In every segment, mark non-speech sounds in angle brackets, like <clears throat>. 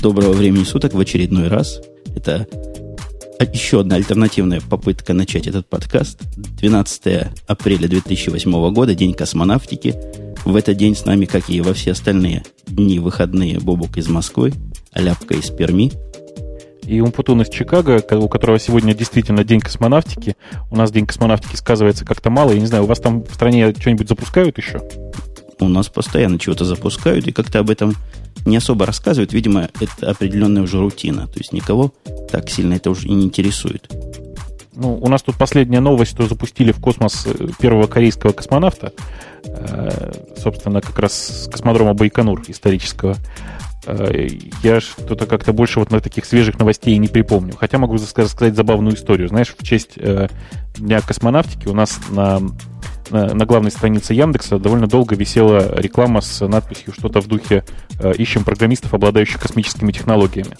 Доброго времени суток в очередной раз. Это еще одна альтернативная попытка начать этот подкаст. 12 апреля 2008 года, день космонавтики. В этот день с нами, как и во все остальные дни выходные, Бобук из Москвы, Аляпка из Перми. И Умпутун из Чикаго, у которого сегодня действительно день космонавтики. У нас день космонавтики сказывается как-то мало. Я не знаю, у вас там в стране что-нибудь запускают еще? У нас постоянно чего-то запускают, и как-то об этом не особо рассказывают. Видимо, это определенная уже рутина. То есть никого так сильно это уже не интересует. Ну, у нас тут последняя новость, что запустили в космос э, первого корейского космонавта. Э, собственно, как раз с космодрома Байконур исторического. Э, я что-то как-то больше вот на таких свежих новостей не припомню. Хотя могу сказать забавную историю. Знаешь, в честь Дня космонавтики у нас на на, на главной странице Яндекса довольно долго висела реклама с надписью что-то в духе э, «Ищем программистов, обладающих космическими технологиями».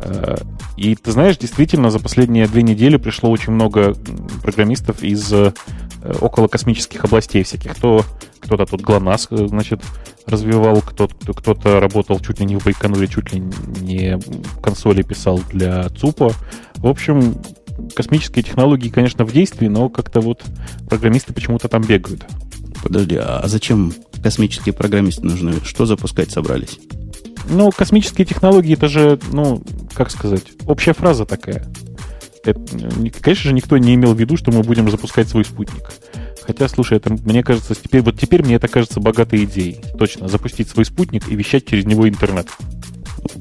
Э, и ты знаешь, действительно, за последние две недели пришло очень много программистов из э, около космических областей всяких. Кто, кто-то тут ГЛОНАСС, значит, развивал, кто-то, кто-то работал чуть ли не в Байконуре, чуть ли не консоли писал для ЦУПа. В общем, космические технологии, конечно, в действии, но как-то вот программисты почему-то там бегают. Подожди, а зачем космические программисты нужны? Что запускать собрались? Ну, космические технологии, это же, ну, как сказать, общая фраза такая. Это, конечно же, никто не имел в виду, что мы будем запускать свой спутник. Хотя, слушай, это, мне кажется, теперь, вот теперь мне это кажется богатой идеей. Точно, запустить свой спутник и вещать через него интернет.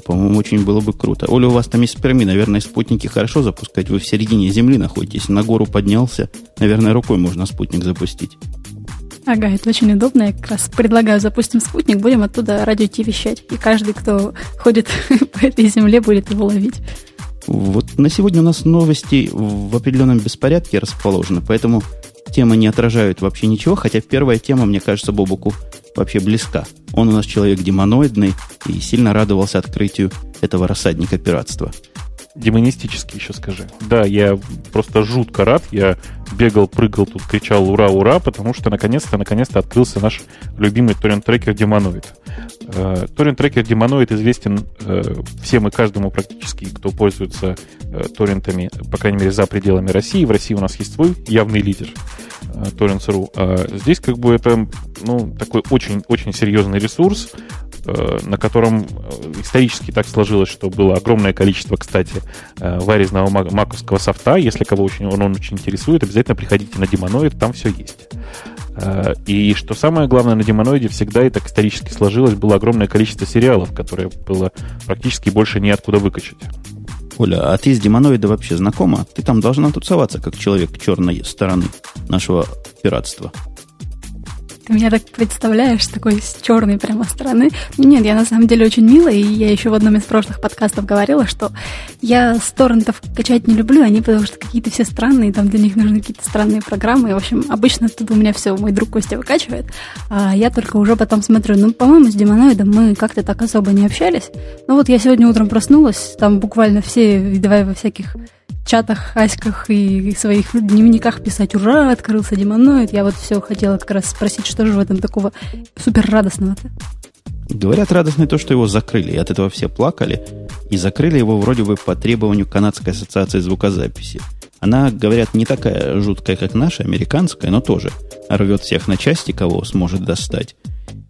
По-моему, очень было бы круто. Оля, у вас там из Перми, наверное, спутники хорошо запускать. Вы в середине Земли находитесь, на гору поднялся. Наверное, рукой можно спутник запустить. Ага, это очень удобно. Я как раз предлагаю, запустим спутник, будем оттуда радио Ти вещать. И каждый, кто ходит <laughs> по этой земле, будет его ловить. Вот на сегодня у нас новости в определенном беспорядке расположены, поэтому темы не отражают вообще ничего, хотя первая тема, мне кажется, Бобуку вообще близка. Он у нас человек демоноидный и сильно радовался открытию этого рассадника пиратства. Демонистический еще скажи. Да, я просто жутко рад. Я бегал, прыгал, тут кричал «Ура, ура!», потому что наконец-то, наконец-то открылся наш любимый торрент-трекер Демоноид. Э, торрент-трекер Демоноид известен э, всем и каждому практически, кто пользуется э, торрентами, по крайней мере, за пределами России. В России у нас есть свой явный лидер Torrents.ru. А здесь как бы это ну, такой очень-очень серьезный ресурс, Э, на котором э, исторически так сложилось, что было огромное количество, кстати, э, варезного маковского софта. Если кого очень, он, он очень интересует, обязательно приходите на Демоноид, там все есть. И что самое главное, на Демоноиде всегда и так исторически сложилось, было огромное количество сериалов, которые было практически больше неоткуда выкачать. Оля, а ты с Демоноида вообще знакома? Ты там должна тусоваться, как человек черной стороны нашего пиратства. Меня так представляешь, такой с черной прямо стороны. Нет, я на самом деле очень милая, и я еще в одном из прошлых подкастов говорила, что я с торрентов качать не люблю, они потому что какие-то все странные, там для них нужны какие-то странные программы. И, в общем, обычно тут у меня все мой друг Костя выкачивает, а я только уже потом смотрю. Ну, по-моему, с Демоноидом мы как-то так особо не общались. Ну вот я сегодня утром проснулась, там буквально все, давай во всяких чатах, аськах и своих дневниках писать «Ура, открылся демоноид!» Я вот все хотела как раз спросить, что же в этом такого супер радостного-то? Говорят, радостно то, что его закрыли, и от этого все плакали, и закрыли его вроде бы по требованию Канадской ассоциации звукозаписи. Она, говорят, не такая жуткая, как наша, американская, но тоже рвет всех на части, кого сможет достать.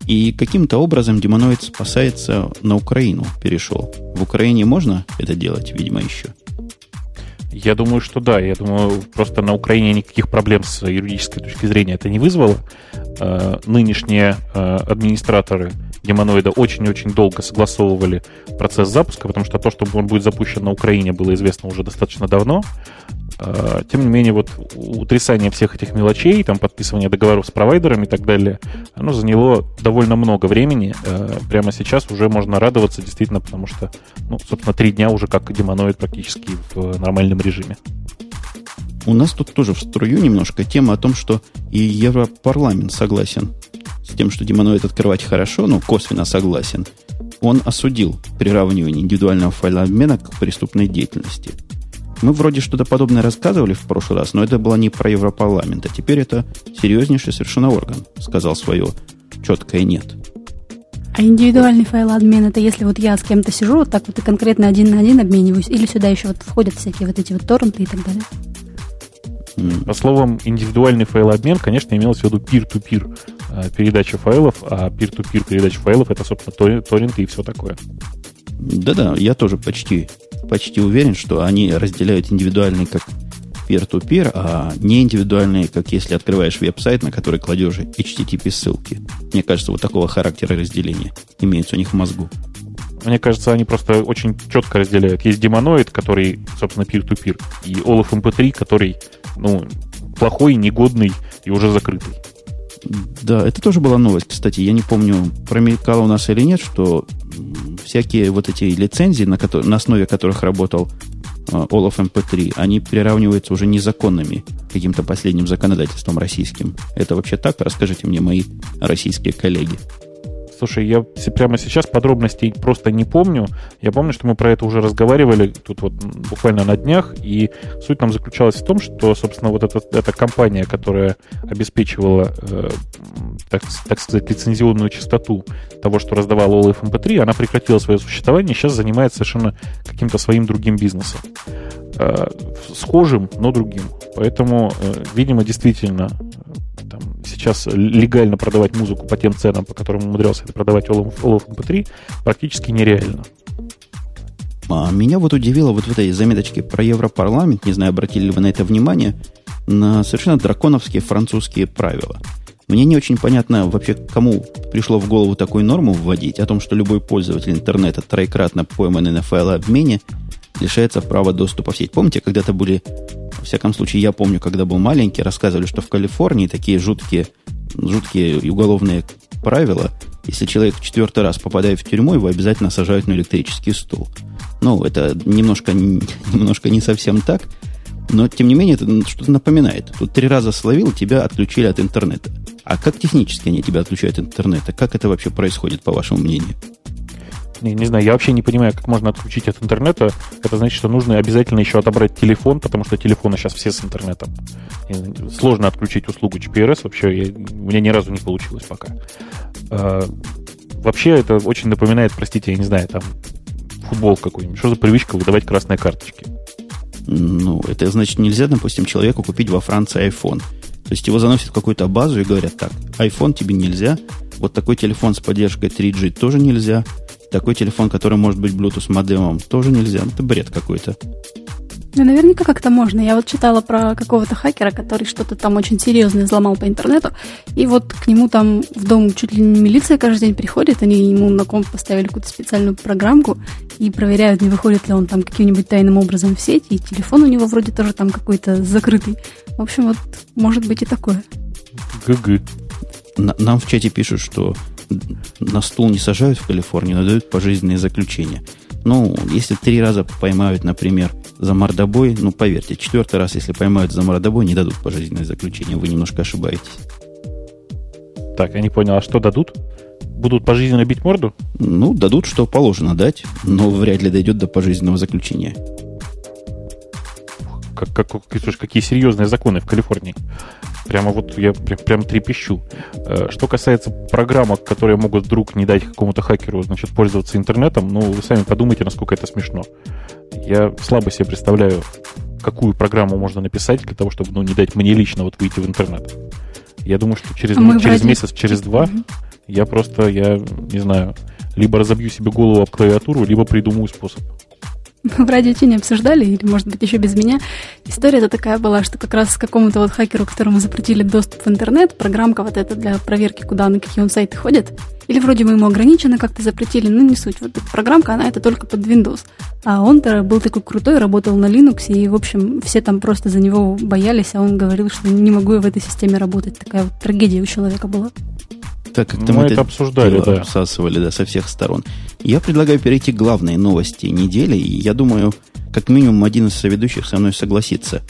И каким-то образом демоноид спасается на Украину, перешел. В Украине можно это делать, видимо, еще. Я думаю, что да. Я думаю, просто на Украине никаких проблем с юридической точки зрения это не вызвало. Э, нынешние э, администраторы демоноида очень-очень долго согласовывали процесс запуска, потому что то, что он будет запущен на Украине, было известно уже достаточно давно. А, тем не менее, вот утрясание всех этих мелочей, там подписывание договоров с провайдерами и так далее, оно заняло довольно много времени. А, прямо сейчас уже можно радоваться действительно, потому что, ну, собственно, три дня уже как демоноид практически в нормальном режиме. У нас тут тоже в струю немножко тема о том, что и Европарламент согласен с тем, что демоноид открывать хорошо, ну, косвенно согласен. Он осудил приравнивание индивидуального файла обмена к преступной деятельности – мы вроде что-то подобное рассказывали в прошлый раз, но это было не про Европарламент, а теперь это серьезнейший совершенно орган, сказал свое четкое «нет». А индивидуальный файлообмен это если вот я с кем-то сижу, вот так вот и конкретно один на один обмениваюсь, или сюда еще вот входят всякие вот эти вот торренты и так далее? По словам индивидуальный файлообмен, конечно, имелось в виду peer-to-peer э, передача файлов, а peer-to-peer передача файлов это, собственно, торренты и все такое. Да-да, я тоже почти, почти уверен, что они разделяют индивидуальный как peer-to-peer, а не индивидуальные, как если открываешь веб-сайт, на который кладешь HTTP-ссылки. Мне кажется, вот такого характера разделения имеется у них в мозгу. Мне кажется, они просто очень четко разделяют. Есть демоноид, который, собственно, peer-to-peer, и Olaf MP3, который, ну, плохой, негодный и уже закрытый. Да, это тоже была новость, кстати. Я не помню, промелькало у нас или нет, что всякие вот эти лицензии, на, которые, на основе которых работал Olaf MP3, они приравниваются уже незаконными каким-то последним законодательством российским. Это вообще так? Расскажите мне, мои российские коллеги. Слушай, я прямо сейчас подробностей просто не помню. Я помню, что мы про это уже разговаривали тут вот буквально на днях, и суть там заключалась в том, что, собственно, вот эта, эта компания, которая обеспечивала, э, так, так сказать, лицензионную частоту того, что раздавала OLF MP3, она прекратила свое существование, сейчас занимается совершенно каким-то своим другим бизнесом. Э, схожим, но другим. Поэтому, э, видимо, действительно сейчас легально продавать музыку по тем ценам, по которым умудрялся это продавать Olaf MP3, практически нереально. А меня вот удивило вот в этой заметочке про Европарламент, не знаю, обратили ли вы на это внимание, на совершенно драконовские французские правила. Мне не очень понятно вообще, кому пришло в голову такую норму вводить, о том, что любой пользователь интернета, троекратно пойманный на файлообмене, лишается права доступа в сеть. Помните, когда-то были, во всяком случае, я помню, когда был маленький, рассказывали, что в Калифорнии такие жуткие, жуткие уголовные правила. Если человек четвертый раз попадает в тюрьму, его обязательно сажают на электрический стул. Ну, это немножко, <laughs> немножко не совсем так, но, тем не менее, это что-то напоминает. Тут три раза словил, тебя отключили от интернета. А как технически они тебя отключают от интернета? Как это вообще происходит, по вашему мнению? Не, не знаю, я вообще не понимаю, как можно отключить от интернета. Это значит, что нужно обязательно еще отобрать телефон, потому что телефоны сейчас все с интернетом. И сложно отключить услугу GPRS вообще. Я, у меня ни разу не получилось пока. А, вообще это очень напоминает, простите, я не знаю, там футбол какой-нибудь. Что за привычка выдавать красные карточки? Ну, это значит, нельзя, допустим, человеку купить во Франции iPhone. То есть его заносят в какую-то базу и говорят, так, iPhone тебе нельзя, вот такой телефон с поддержкой 3G тоже нельзя, такой телефон, который может быть Bluetooth модемом, тоже нельзя. Это бред какой-то. Ну, наверняка как-то можно. Я вот читала про какого-то хакера, который что-то там очень серьезное взломал по интернету, и вот к нему там в дом чуть ли не милиция каждый день приходит, они ему на комп поставили какую-то специальную программку и проверяют, не выходит ли он там каким-нибудь тайным образом в сеть, и телефон у него вроде тоже там какой-то закрытый. В общем, вот может быть и такое. ГГ. Нам в чате пишут, что на стул не сажают в Калифорнии, но дают пожизненные заключения. Ну, если три раза поймают, например, за мордобой, ну, поверьте, четвертый раз, если поймают за мордобой, не дадут пожизненное заключение. Вы немножко ошибаетесь. Так, я не понял, а что дадут? Будут пожизненно бить морду? Ну, дадут, что положено дать, но вряд ли дойдет до пожизненного заключения. Как, как, какие серьезные законы в Калифорнии. Прямо вот я прям, прям трепещу. Э, что касается программок, которые могут вдруг не дать какому-то хакеру значит, пользоваться интернетом, ну, вы сами подумайте, насколько это смешно. Я слабо себе представляю, какую программу можно написать для того, чтобы ну, не дать мне лично вот выйти в интернет. Я думаю, что через, а через вроде... месяц, через два я просто, я не знаю, либо разобью себе голову об клавиатуру, либо придумаю способ <laughs> в радио не обсуждали, или, может быть, еще без меня. История-то такая была, что как раз какому-то вот хакеру, которому запретили доступ в интернет, программка вот эта для проверки, куда на какие он сайты ходит, или вроде мы ему ограниченно как-то запретили, ну не суть. Вот эта программка, она это только под Windows. А он-то был такой крутой, работал на Linux, и, в общем, все там просто за него боялись, а он говорил, что не могу я в этой системе работать. Такая вот трагедия у человека была. Так как-то мы, мы это обсуждали, да. обсасывали да, со всех сторон. Я предлагаю перейти к главной новости недели, и я думаю, как минимум один из соведущих со мной согласится.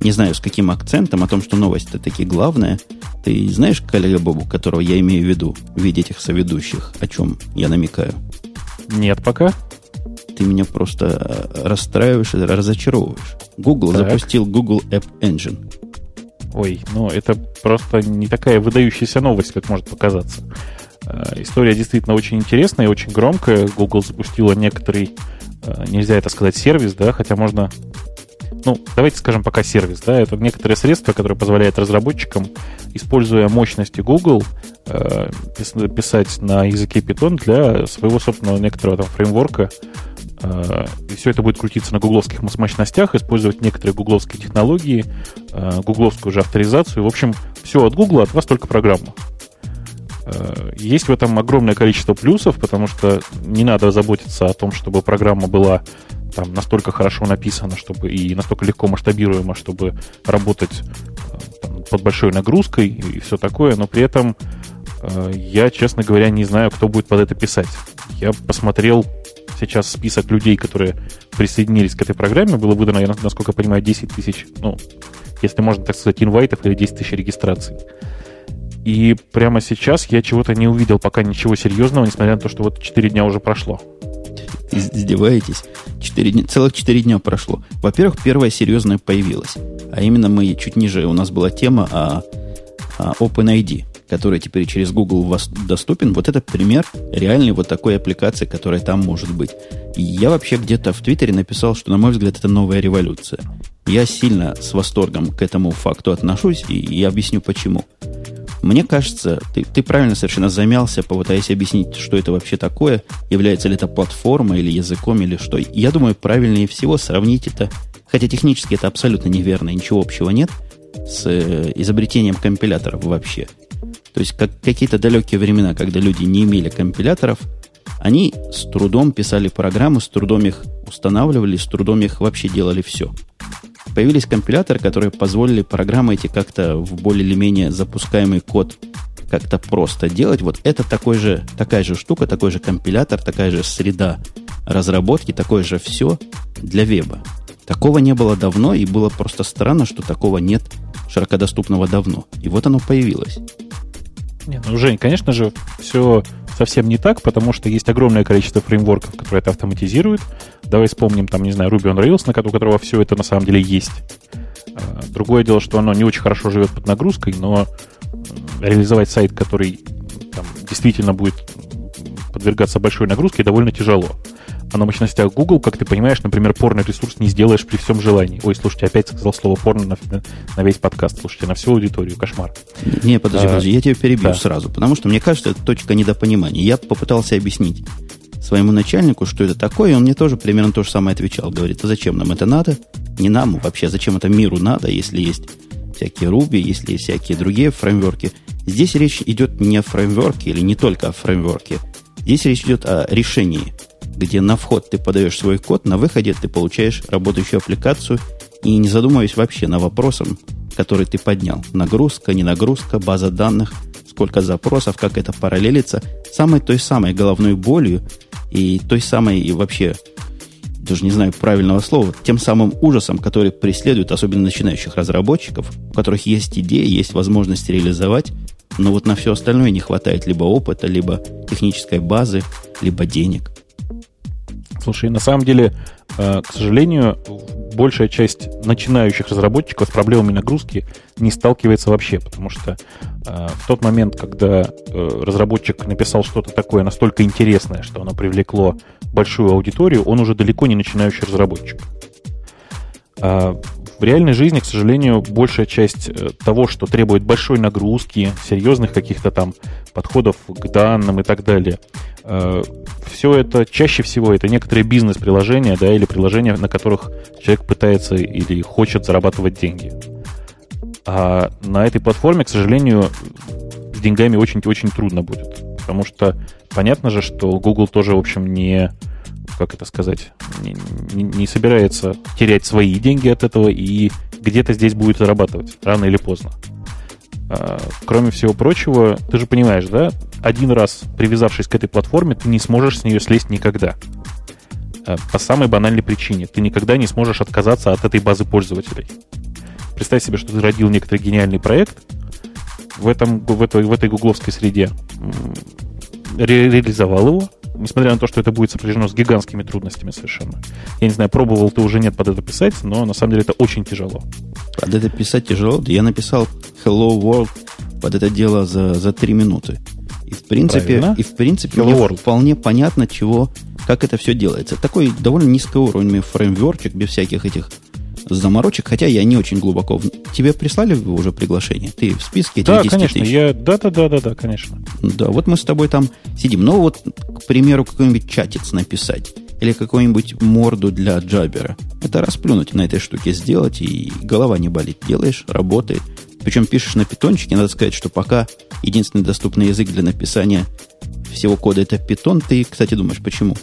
Не знаю, с каким акцентом о том, что новость-то таки главная. Ты знаешь, коллега Бобу, которого я имею в виду в виде этих соведущих, о чем я намекаю? Нет пока. Ты меня просто расстраиваешь и разочаровываешь. Google так. запустил Google App Engine. Ой, ну это просто не такая выдающаяся новость, как может показаться. Э, история действительно очень интересная и очень громкая. Google запустила некоторый, э, нельзя это сказать, сервис, да, хотя можно ну, давайте скажем пока сервис, да, это некоторые средства, которые позволяют разработчикам, используя мощности Google, э, писать на языке Python для своего собственного некоторого там фреймворка, и все это будет крутиться на гугловских мощностях, использовать некоторые гугловские технологии, э, гугловскую же авторизацию. В общем, все от Google, от вас только программа. Э, есть в этом огромное количество плюсов, потому что не надо заботиться о том, чтобы программа была там настолько хорошо написана, чтобы и настолько легко масштабируема, чтобы работать э, там, под большой нагрузкой и все такое, но при этом э, я, честно говоря, не знаю, кто будет под это писать. Я посмотрел сейчас список людей, которые присоединились к этой программе. Было выдано, я, насколько я понимаю, 10 тысяч, ну, если можно так сказать, инвайтов или 10 тысяч регистраций. И прямо сейчас я чего-то не увидел пока ничего серьезного, несмотря на то, что вот 4 дня уже прошло. Издеваетесь? 4 дня, целых 4 дня прошло. Во-первых, первая серьезная появилась. А именно мы чуть ниже, у нас была тема о, о OpenID, который теперь через Google у вас доступен. Вот это пример реальной вот такой аппликации, которая там может быть. И я вообще где-то в Твиттере написал, что, на мой взгляд, это новая революция. Я сильно с восторгом к этому факту отношусь, и, и объясню почему. Мне кажется, ты, ты правильно совершенно замялся, попытаясь объяснить, что это вообще такое, является ли это платформой или языком, или что. Я думаю, правильнее всего сравнить это, хотя технически это абсолютно неверно, ничего общего нет, с э, изобретением компиляторов вообще. То есть, как какие-то далекие времена, когда люди не имели компиляторов, они с трудом писали программы, с трудом их устанавливали, с трудом их вообще делали все появились компиляторы, которые позволили программы эти как-то в более или менее запускаемый код как-то просто делать. Вот это такой же, такая же штука, такой же компилятор, такая же среда разработки, такое же все для веба. Такого не было давно, и было просто странно, что такого нет широкодоступного давно. И вот оно появилось. Не, ну, Жень, конечно же, все совсем не так, потому что есть огромное количество фреймворков, которые это автоматизируют. Давай вспомним, там, не знаю, Ruby on Rails, у которого все это на самом деле есть. А, другое дело, что оно не очень хорошо живет под нагрузкой, но реализовать сайт, который там, действительно будет подвергаться большой нагрузке, довольно тяжело. А на мощностях Google, как ты понимаешь, например, порный ресурс не сделаешь при всем желании. Ой, слушайте, опять сказал слово порно на, на весь подкаст. Слушайте, на всю аудиторию. Кошмар. Не, подожди, а, подожди, я тебя перебью да. сразу, потому что мне кажется, это точка недопонимания. Я попытался объяснить своему начальнику, что это такое, и он мне тоже примерно то же самое отвечал. Говорит, а зачем нам это надо? Не нам вообще, зачем это миру надо, если есть всякие Ruby, если есть всякие другие фреймворки. Здесь речь идет не о фреймворке или не только о фреймворке. Здесь речь идет о решении где на вход ты подаешь свой код, на выходе ты получаешь работающую аппликацию и не задумываясь вообще на вопросом, который ты поднял. Нагрузка, не нагрузка, база данных, сколько запросов, как это параллелится. Самой той самой головной болью и той самой и вообще, даже не знаю правильного слова, тем самым ужасом, который преследует особенно начинающих разработчиков, у которых есть идея, есть возможность реализовать, но вот на все остальное не хватает либо опыта, либо технической базы, либо денег. Слушай, на самом деле, э, к сожалению, большая часть начинающих разработчиков с проблемами нагрузки не сталкивается вообще, потому что э, в тот момент, когда э, разработчик написал что-то такое настолько интересное, что оно привлекло большую аудиторию, он уже далеко не начинающий разработчик. В реальной жизни, к сожалению, большая часть того, что требует большой нагрузки, серьезных каких-то там подходов к данным и так далее, все это чаще всего это некоторые бизнес-приложения, да, или приложения, на которых человек пытается или хочет зарабатывать деньги. А на этой платформе, к сожалению, с деньгами очень-очень трудно будет. Потому что понятно же, что Google тоже, в общем, не, как это сказать, не, не, не собирается терять свои деньги от этого и где-то здесь будет зарабатывать, рано или поздно. А, кроме всего прочего, ты же понимаешь, да, один раз привязавшись к этой платформе, ты не сможешь с нее слезть никогда. А, по самой банальной причине. Ты никогда не сможешь отказаться от этой базы пользователей. Представь себе, что ты родил некоторый гениальный проект в, этом, в, этой, в этой гугловской среде, ре реализовал его, несмотря на то, что это будет сопряжено с гигантскими трудностями совершенно. Я не знаю, пробовал ты уже нет под это писать, но на самом деле это очень тяжело. Под это писать тяжело? Я написал Hello World под это дело за, за три минуты. И принципе, и в принципе мне вполне понятно, чего, как это все делается. Такой довольно низкоуровневый фреймворчик, без всяких этих заморочек, хотя я не очень глубоко. Тебе прислали уже приглашение? Ты в списке Да, конечно. Тысяч? Я... Да, да, да, да, да, конечно. Да, вот мы с тобой там сидим. Ну, вот, к примеру, какой-нибудь чатец написать или какую-нибудь морду для джабера. Это расплюнуть на этой штуке сделать, и голова не болит. Делаешь, работает. Причем пишешь на питончике, надо сказать, что пока единственный доступный язык для написания всего кода это питон. Ты, кстати, думаешь, почему?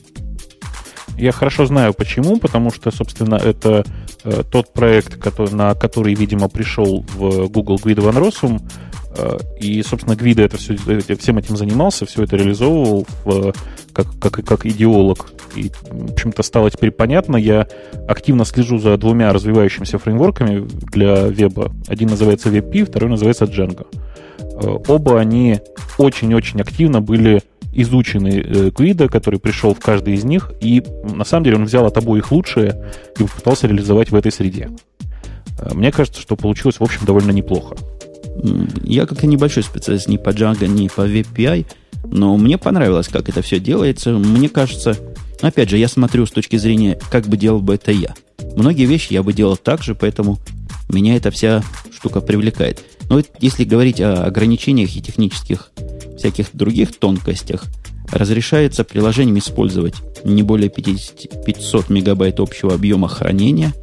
Я хорошо знаю почему, потому что, собственно, это э, тот проект, который, на который, видимо, пришел в Google Guido Van Rossum, э, и, собственно, Гвида это все, всем этим занимался, все это реализовывал в, как, как, как идеолог. И, в общем-то, стало теперь понятно. Я активно слежу за двумя развивающимися фреймворками для веба. Один называется WebP, второй называется Django. Э, оба они очень-очень активно были изученный э, который пришел в каждый из них, и на самом деле он взял от обоих лучшее и попытался реализовать в этой среде. Э, мне кажется, что получилось, в общем, довольно неплохо. Я как-то небольшой специалист ни по Django, ни по VPI, но мне понравилось, как это все делается. Мне кажется, опять же, я смотрю с точки зрения, как бы делал бы это я. Многие вещи я бы делал так же, поэтому меня эта вся штука привлекает. Но если говорить о ограничениях и технических всяких других тонкостях, разрешается приложением использовать не более 50, 500 мегабайт общего объема хранения.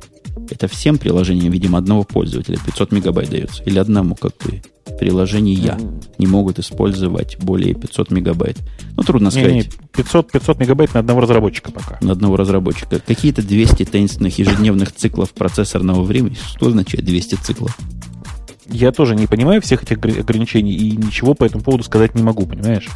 Это всем приложениям, видимо, одного пользователя 500 мегабайт дается. Или одному, как бы, приложение я не могут использовать более 500 мегабайт. Ну, трудно не, сказать. Не, 500, 500 мегабайт на одного разработчика пока. На одного разработчика. Какие-то 200 таинственных ежедневных циклов процессорного времени. Что означает 200 циклов? Я тоже не понимаю всех этих ограничений и ничего по этому поводу сказать не могу, понимаешь?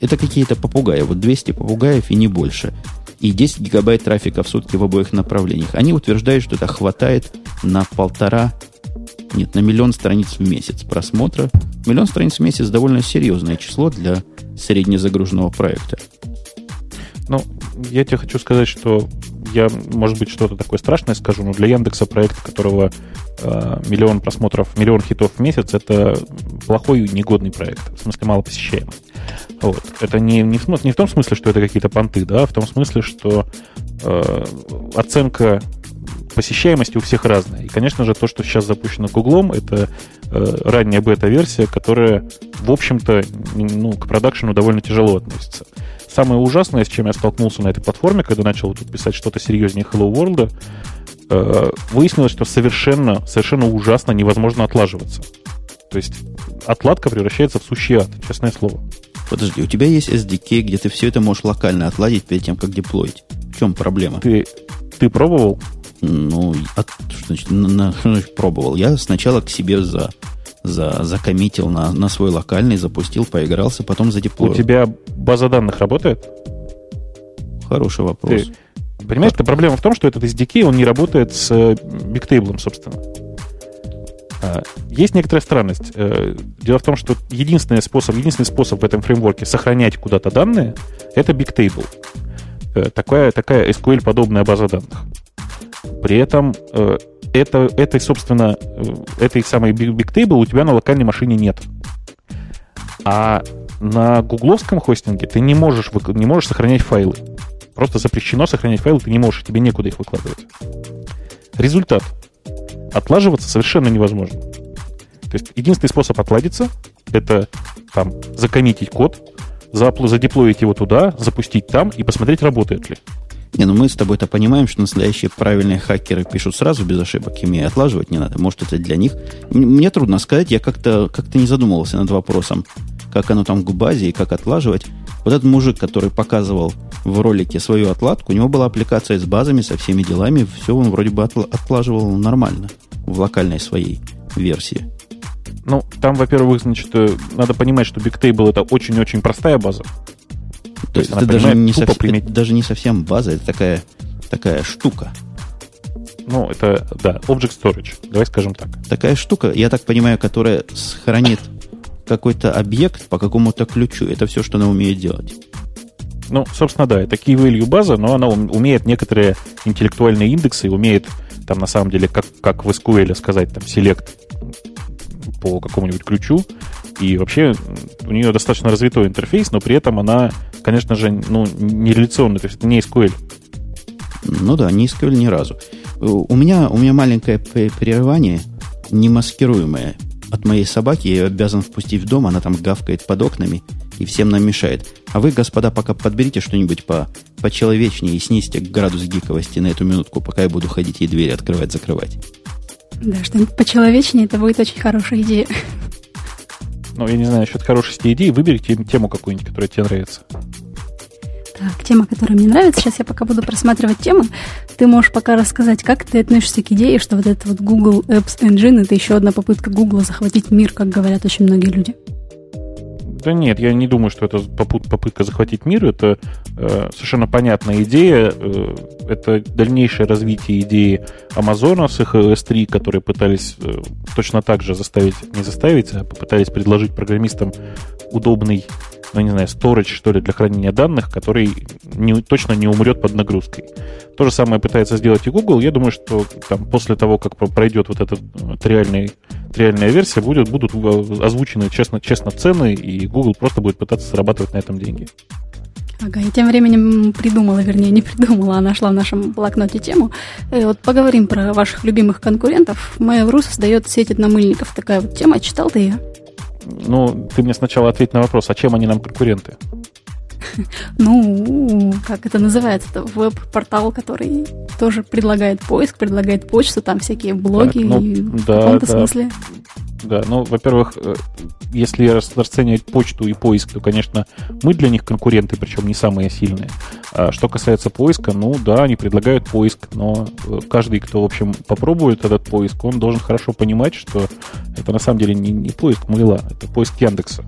Это какие-то попугаи. Вот 200 попугаев и не больше. И 10 гигабайт трафика в сутки в обоих направлениях. Они утверждают, что это хватает на полтора, нет, на миллион страниц в месяц просмотра. Миллион страниц в месяц довольно серьезное число для среднезагруженного проекта. Ну, я тебе хочу сказать, что я, может быть, что-то такое страшное скажу, но для Яндекса проект, которого э, миллион просмотров, миллион хитов в месяц, это плохой негодный проект. В смысле, мало посещаемый. Вот. Это не, не, в, не в том смысле, что это какие-то понты, да, а в том смысле, что э, оценка посещаемости у всех разная. И, конечно же, то, что сейчас запущено Гуглом, это э, ранняя бета-версия, которая, в общем-то, ну, к продакшену довольно тяжело относится. Самое ужасное, с чем я столкнулся на этой платформе, когда начал тут писать что-то серьезнее Hello World, э, выяснилось, что совершенно, совершенно ужасно невозможно отлаживаться. То есть отладка превращается в сущий ад, честное слово. Подожди, у тебя есть SDK, где ты все это можешь локально отладить перед тем, как деплоить. В чем проблема? Ты, ты пробовал? Ну, от, что, значит, на, что значит <laughs> пробовал? Я сначала к себе за за, закоммитил на, на свой локальный, запустил, поигрался, потом задеплоил. У тебя база данных работает? Хороший вопрос. Ты, понимаешь, это проблема в том, что этот SDK, он не работает с Bigtable, э, собственно. А, есть некоторая странность. Э, дело в том, что единственный способ, единственный способ в этом фреймворке сохранять куда-то данные — это Bigtable. Э, такая, такая SQL-подобная база данных. При этом это, этой, собственно, этой самой Big, Big Table у тебя на локальной машине нет. А на гугловском хостинге ты не можешь, не можешь сохранять файлы. Просто запрещено сохранять файлы, ты не можешь, тебе некуда их выкладывать. Результат. Отлаживаться совершенно невозможно. То есть единственный способ отладиться — это там закоммитить код, задеплоить его туда, запустить там и посмотреть, работает ли. Не, ну мы с тобой-то понимаем, что настоящие правильные хакеры пишут сразу без ошибок, им и отлаживать не надо. Может, это для них. Мне трудно сказать, я как-то как не задумывался над вопросом, как оно там к базе и как отлаживать. Вот этот мужик, который показывал в ролике свою отладку, у него была аппликация с базами, со всеми делами, все он вроде бы отлаживал нормально в локальной своей версии. Ну, там, во-первых, значит, э, надо понимать, что Bigtable это очень-очень простая база. То есть это даже не, совсем, это даже не совсем база, это такая, такая штука. Ну, это, да, Object Storage, давай скажем так. Такая штука, я так понимаю, которая сохранит какой-то объект по какому-то ключу. Это все, что она умеет делать. Ну, собственно, да, это key value база, но она умеет некоторые интеллектуальные индексы, умеет там на самом деле, как, как в SQL сказать, там, select по какому-нибудь ключу, и вообще у нее достаточно развитой интерфейс, но при этом она, конечно же, ну, не реляционная, то есть это не SQL. Ну да, не SQL ни разу. У меня, у меня маленькое прерывание, немаскируемое. От моей собаки я ее обязан впустить в дом, она там гавкает под окнами и всем нам мешает. А вы, господа, пока подберите что-нибудь по, почеловечнее и снизьте градус гиковости на эту минутку, пока я буду ходить и двери открывать-закрывать. Да, что-нибудь почеловечнее, это будет очень хорошая идея. Ну, я не знаю, насчет хорошести идеи, выберите тему какую-нибудь, которая тебе нравится. Так, тема, которая мне нравится. Сейчас я пока буду просматривать темы. Ты можешь пока рассказать, как ты относишься к идее, что вот это вот Google Apps Engine это еще одна попытка Google захватить мир, как говорят очень многие люди. Да нет, я не думаю, что это попытка захватить мир. Это э, совершенно понятная идея. Э, это дальнейшее развитие идеи Амазона с их S3, которые пытались э, точно так же заставить, не заставить, а попытались предложить программистам удобный ну, не знаю, storage, что ли, для хранения данных, который не, точно не умрет под нагрузкой. То же самое пытается сделать и Google. Я думаю, что там, после того, как пройдет вот эта триальная, триальная версия, будет, будут озвучены честно, честно цены, и Google просто будет пытаться зарабатывать на этом деньги. Ага, и тем временем придумала, вернее, не придумала, а нашла в нашем блокноте тему. И вот поговорим про ваших любимых конкурентов. Mail.ru создает сеть одномыльников. Такая вот тема. Читал ты ее? Ну, ты мне сначала ответь на вопрос, а чем они нам конкуренты? <laughs> Ну, как это называется? Это веб-портал, который тоже предлагает поиск, предлагает почту, там всякие блоги так, ну, и да, в каком-то да. смысле. Да, ну, во-первых, э, если расценивать почту и поиск, то, конечно, мы для них конкуренты, причем не самые сильные. А что касается поиска, ну да, они предлагают поиск, но э, каждый, кто, в общем, попробует этот поиск, он должен хорошо понимать, что это на самом деле не, не поиск Мыла, это поиск Яндекса.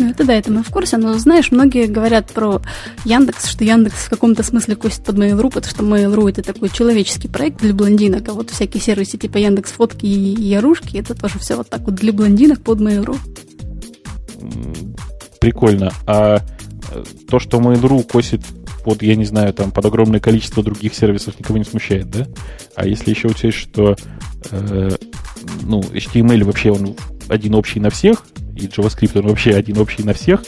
Ну, это да, это мы в курсе, но знаешь, многие говорят про Яндекс, что Яндекс в каком-то смысле косит под Mail.ru, потому что Mail.ru это такой человеческий проект для блондинок, а вот всякие сервисы типа Яндекс Фотки и Ярушки, это тоже все вот так вот для блондинок под Mail.ru. Прикольно. А э, то, что Mail.ru косит под, я не знаю, там, под огромное количество других сервисов никого не смущает, да? А если еще учесть, что э, ну, HTML вообще он один общий на всех, и JavaScript он вообще один общий на всех,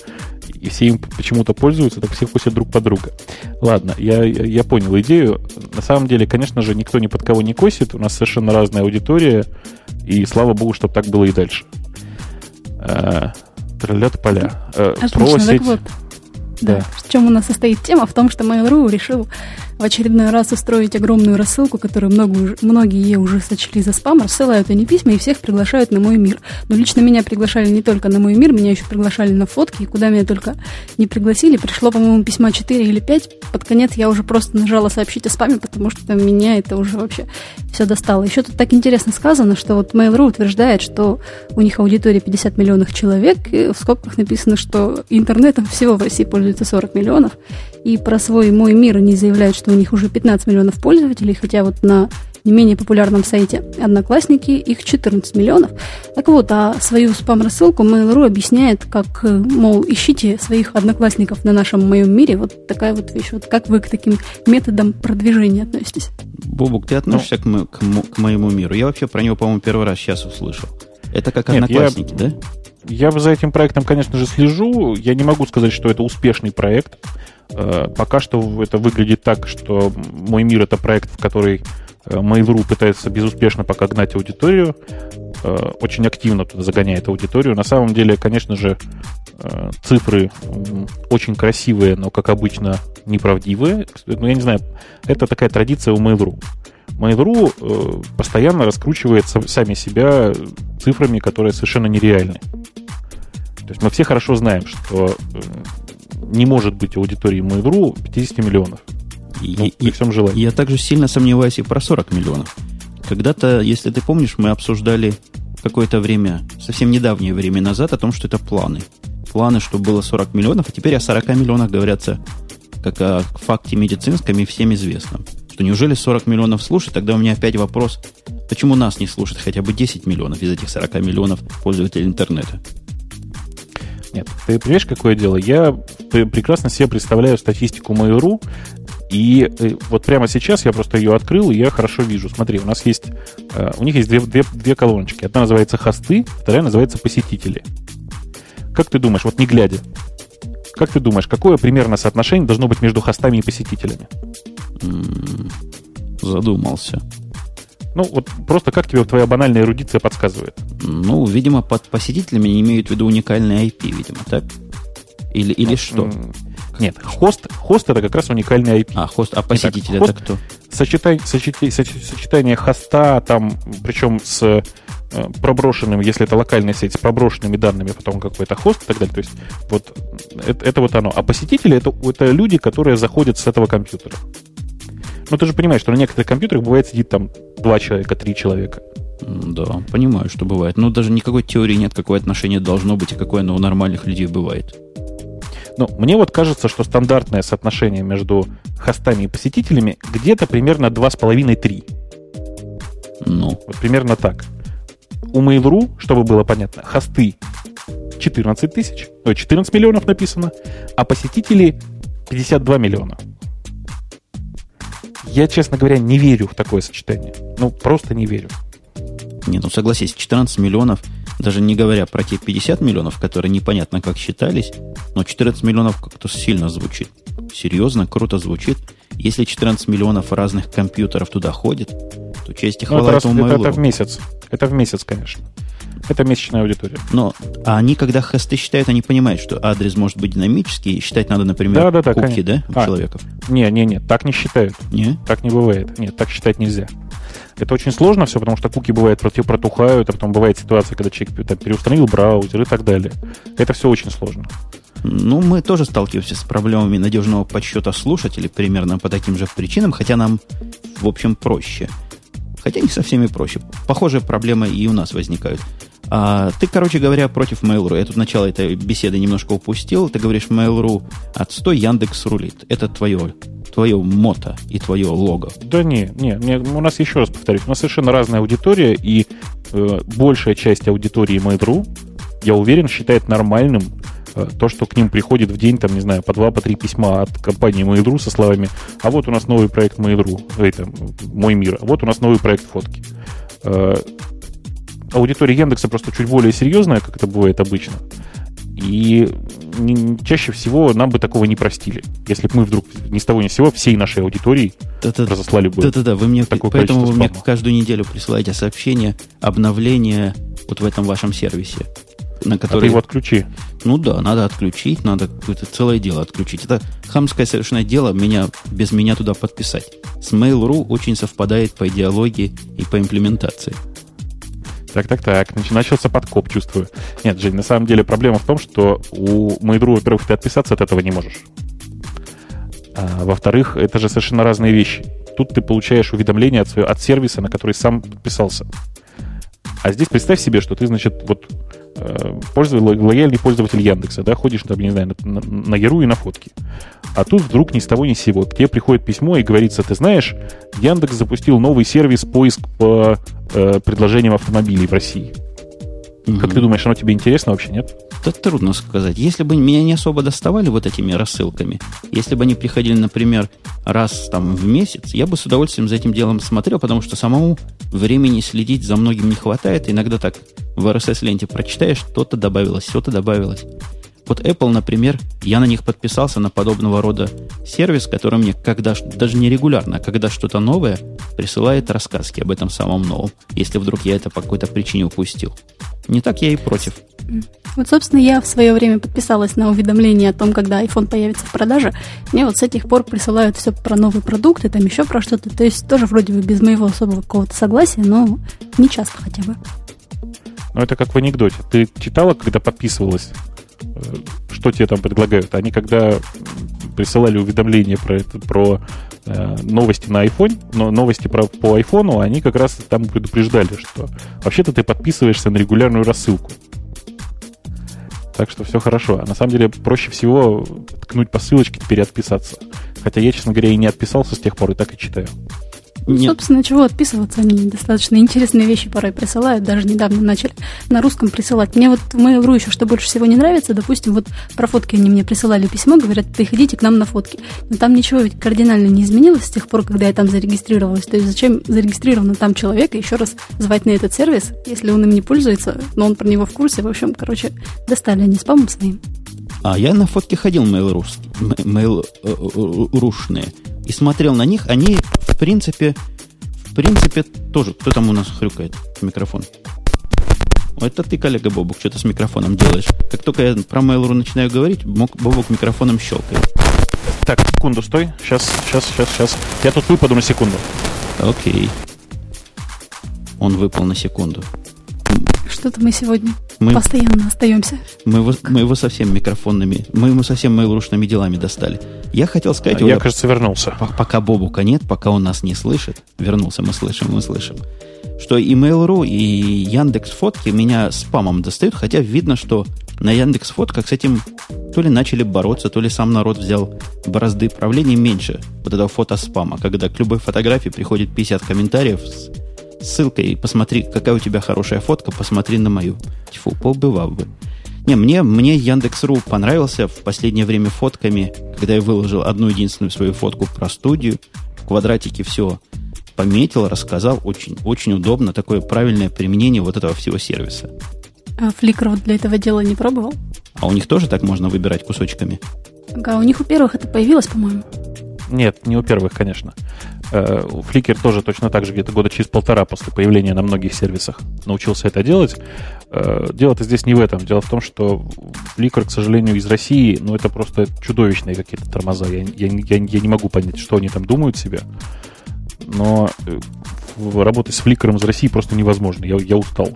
и все им почему-то пользуются, так все косят друг под друга. Ладно, я, я понял идею. На самом деле, конечно же, никто ни под кого не косит, у нас совершенно разная аудитория, и слава богу, чтобы так было и дальше. А, Троллят поля. А, Отлично, Про сеть... так вот. Да. В чем у нас состоит тема? В том, что Mail.ru решил в очередной раз устроить огромную рассылку, которую много, многие уже сочли за спам, рассылают они письма и всех приглашают на мой мир. Но лично меня приглашали не только на мой мир, меня еще приглашали на фотки, и куда меня только не пригласили. Пришло, по-моему, письма 4 или 5. Под конец я уже просто нажала сообщить о спаме, потому что меня это уже вообще все достало. Еще тут так интересно сказано, что вот Mail.ru утверждает, что у них аудитория 50 миллионов человек, и в скобках написано, что интернетом всего в России пользуется 40 миллионов. И про свой мой мир они заявляют, что у них уже 15 миллионов пользователей, хотя вот на не менее популярном сайте Одноклассники их 14 миллионов. Так вот, а свою спам-рассылку Mail.ru объясняет, как, мол, ищите своих одноклассников на нашем моем мире. Вот такая вот вещь. Вот как вы к таким методам продвижения относитесь? Бобук, ты относишься ну, к, к, к моему миру? Я вообще про него, по-моему, первый раз сейчас услышал. Это как Нет, одноклассники, я, да? Я за этим проектом, конечно же, слежу. Я не могу сказать, что это успешный проект. Э, пока что это выглядит так, что «Мой мир» — это проект, в который э, Mail.ru пытается безуспешно пока гнать аудиторию, э, очень активно туда загоняет аудиторию. На самом деле, конечно же, цифры очень красивые, но, как обычно, неправдивые. Ну, я не знаю, это такая традиция у Mail.ru. Mail.ru постоянно раскручивает сами себя цифрами, которые совершенно нереальны. То есть мы все хорошо знаем, что не может быть аудитории Mail.ru 50 миллионов. И, ну, при всем желании. Я также сильно сомневаюсь и про 40 миллионов. Когда-то, если ты помнишь, мы обсуждали какое-то время, совсем недавнее время назад, о том, что это планы. Планы, что было 40 миллионов, а теперь о 40 миллионах говорятся как о факте медицинском и всем известном. Что неужели 40 миллионов слушать? Тогда у меня опять вопрос, почему нас не слушает хотя бы 10 миллионов из этих 40 миллионов пользователей интернета? Нет, ты понимаешь, какое дело? Я прекрасно себе представляю статистику Mail.ru, и э, вот прямо сейчас я просто ее открыл, и я хорошо вижу. Смотри, у нас есть, э, у них есть две, две, две колоночки. Одна называется хосты, вторая называется посетители. Как ты думаешь, вот не глядя, как ты думаешь, какое примерно соотношение должно быть между хостами и посетителями? Задумался. Ну, вот просто как тебе твоя банальная эрудиция подсказывает? Ну, видимо, под посетителями имеют в виду уникальный IP, видимо, так? Или, или ну, что? Нет, хост, хост это как раз уникальный IP. А, хост, а посетитель Итак, это кто? Сочетание, сочетание, сочетание хоста, там, причем с э, проброшенным, если это локальная сеть, с проброшенными данными, потом какой-то хост и так далее. То есть вот это, это вот оно. А посетители это, это люди, которые заходят с этого компьютера. Ну, ты же понимаешь, что на некоторых компьютерах бывает сидит там два человека, три человека. Да, понимаю, что бывает. Но даже никакой теории нет, какое отношение должно быть и какое оно у нормальных людей бывает. Ну, мне вот кажется, что стандартное соотношение между хостами и посетителями где-то примерно 2,5-3. Ну. Вот примерно так. У Mail.ru, чтобы было понятно, хосты 14 тысяч, 14 миллионов написано, а посетители 52 миллиона. Я, честно говоря, не верю в такое сочетание. Ну, просто не верю. Не, ну согласись, 14 миллионов, даже не говоря про те 50 миллионов, которые непонятно как считались, но 14 миллионов как-то сильно звучит. Серьезно, круто звучит. Если 14 миллионов разных компьютеров туда ходит, то честь и хвала ну, это, этому это, это в месяц. Это в месяц, конечно. Это месячная аудитория. Но а они, когда хосты считают, они понимают, что адрес может быть динамический, и считать надо, например, да, да, да, кубки, да, у а, человеков. Не, не, не, так не считают. Не? Так не бывает. Нет, так считать нельзя. Это очень сложно все, потому что куки бывают против протухают, а потом бывает ситуация, когда человек там, переустановил браузер и так далее. Это все очень сложно. Ну, мы тоже сталкиваемся с проблемами надежного подсчета слушателей примерно по таким же причинам, хотя нам, в общем, проще. Хотя не со всеми проще. Похожие проблемы и у нас возникают. А, ты, короче говоря, против Mail.ru. Я тут начало этой беседы немножко упустил. Ты говоришь, Mail.ru отстой, Яндекс рулит. Это твое, твое мото и твое лого. Да не, не, не, у нас еще раз повторюсь, у нас совершенно разная аудитория, и э, большая часть аудитории Mail.ru, я уверен, считает нормальным э, то, что к ним приходит в день, там, не знаю, по два, по три письма от компании Mail.ru со словами «А вот у нас новый проект Mail.ru, это, мой мир, а вот у нас новый проект фотки». Э, аудитория Яндекса просто чуть более серьезная, как это бывает обычно. И чаще всего нам бы такого не простили. Если бы мы вдруг ни с того ни с сего всей нашей аудитории Да-да, разослали бы Да-да-да, вы мне, такое поэтому вы мне каждую неделю присылаете сообщения, обновления вот в этом вашем сервисе. На который... А ты его отключи. Ну да, надо отключить, надо какое-то целое дело отключить. Это хамское совершенно дело меня, без меня туда подписать. С Mail.ru очень совпадает по идеологии и по имплементации. Так, так, так. Начался подкоп, чувствую. Нет, Жень, на самом деле проблема в том, что у Mail.ru, во-первых, ты отписаться от этого не можешь. А, во-вторых, это же совершенно разные вещи. Тут ты получаешь уведомление от, своего, от сервиса, на который сам подписался. А здесь представь себе, что ты, значит, вот э, пользователь, лояльный пользователь Яндекса, да, ходишь там, не знаю, на, на, на Яру и на фотки. А тут вдруг ни с того ни с сего тебе приходит письмо и говорится, ты знаешь, Яндекс запустил новый сервис поиск по э, предложениям автомобилей в России. Угу. Как ты думаешь, оно тебе интересно вообще, нет? Это трудно сказать. Если бы меня не особо доставали вот этими рассылками, если бы они приходили, например, раз там в месяц, я бы с удовольствием за этим делом смотрел, потому что самому времени следить за многим не хватает. Иногда так в RSS-ленте прочитаешь, что-то добавилось, что-то добавилось. Вот Apple, например, я на них подписался на подобного рода сервис, который мне когда, даже не регулярно, а когда что-то новое, присылает рассказки об этом самом новом, если вдруг я это по какой-то причине упустил. Не так я и против. Вот, собственно, я в свое время подписалась на уведомление о том, когда iPhone появится в продаже. Мне вот с этих пор присылают все про новые продукты, там еще про что-то. То есть тоже вроде бы без моего особого какого-то согласия, но не часто хотя бы. Ну, это как в анекдоте. Ты читала, когда подписывалась что тебе там предлагают? Они когда присылали уведомления про, это, про э, новости на iPhone, но новости про, по iPhone, они как раз там предупреждали, что вообще-то ты подписываешься на регулярную рассылку. Так что все хорошо. А на самом деле проще всего ткнуть по ссылочке, теперь отписаться. Хотя я, честно говоря, и не отписался с тех пор, и так и читаю. Ну, собственно, чего отписываться? Они достаточно интересные вещи порой присылают. Даже недавно начали на русском присылать. Мне вот в Mail.ru еще что больше всего не нравится. Допустим, вот про фотки они мне присылали письмо, говорят, приходите к нам на фотки. Но там ничего ведь кардинально не изменилось с тех пор, когда я там зарегистрировалась. То есть зачем зарегистрировано там человека еще раз звать на этот сервис, если он им не пользуется, но он про него в курсе. В общем, короче, достали они спамом своим. А я на фотки ходил mail.ru, mail.ru-шные и смотрел на них. Они, в принципе, в принципе, тоже. Кто там у нас хрюкает в микрофон? Это ты, коллега Бобук, что-то с микрофоном делаешь. Как только я про Mail.ru начинаю говорить, Бобук микрофоном щелкает. Так, секунду, стой. Сейчас, сейчас, сейчас, сейчас. Я тут выпаду на секунду. Окей. Он выпал на секунду. Что-то мы сегодня мы, постоянно остаемся. Мы его, мы его совсем микрофонными, мы ему совсем mail делами достали. Я хотел сказать... А я, кажется, вернулся. Пока Бобука нет, пока он нас не слышит. Вернулся, мы слышим, мы слышим. Что и Mail.ru, и Яндекс Фотки меня спамом достают, хотя видно, что на Яндекс Фотках с этим то ли начали бороться, то ли сам народ взял борозды правления меньше вот этого фотоспама, когда к любой фотографии приходит 50 комментариев с ссылкой, посмотри, какая у тебя хорошая фотка, посмотри на мою. Тьфу, поубывал бы. Не, мне, мне Яндекс.ру понравился в последнее время фотками, когда я выложил одну единственную свою фотку про студию, в квадратике все пометил, рассказал. Очень, очень удобно, такое правильное применение вот этого всего сервиса. А Flickr вот для этого дела не пробовал? А у них тоже так можно выбирать кусочками? Ага, у них у первых это появилось, по-моему. Нет, не у первых, конечно. Э, Flickr тоже точно так же где-то года через полтора после появления на многих сервисах научился это делать. Э, дело-то здесь не в этом. Дело в том, что Flickr, к сожалению, из России, ну, это просто чудовищные какие-то тормоза. Я, я, я, я не могу понять, что они там думают себе. Но э, работать с Flickr из России просто невозможно. Я, я устал.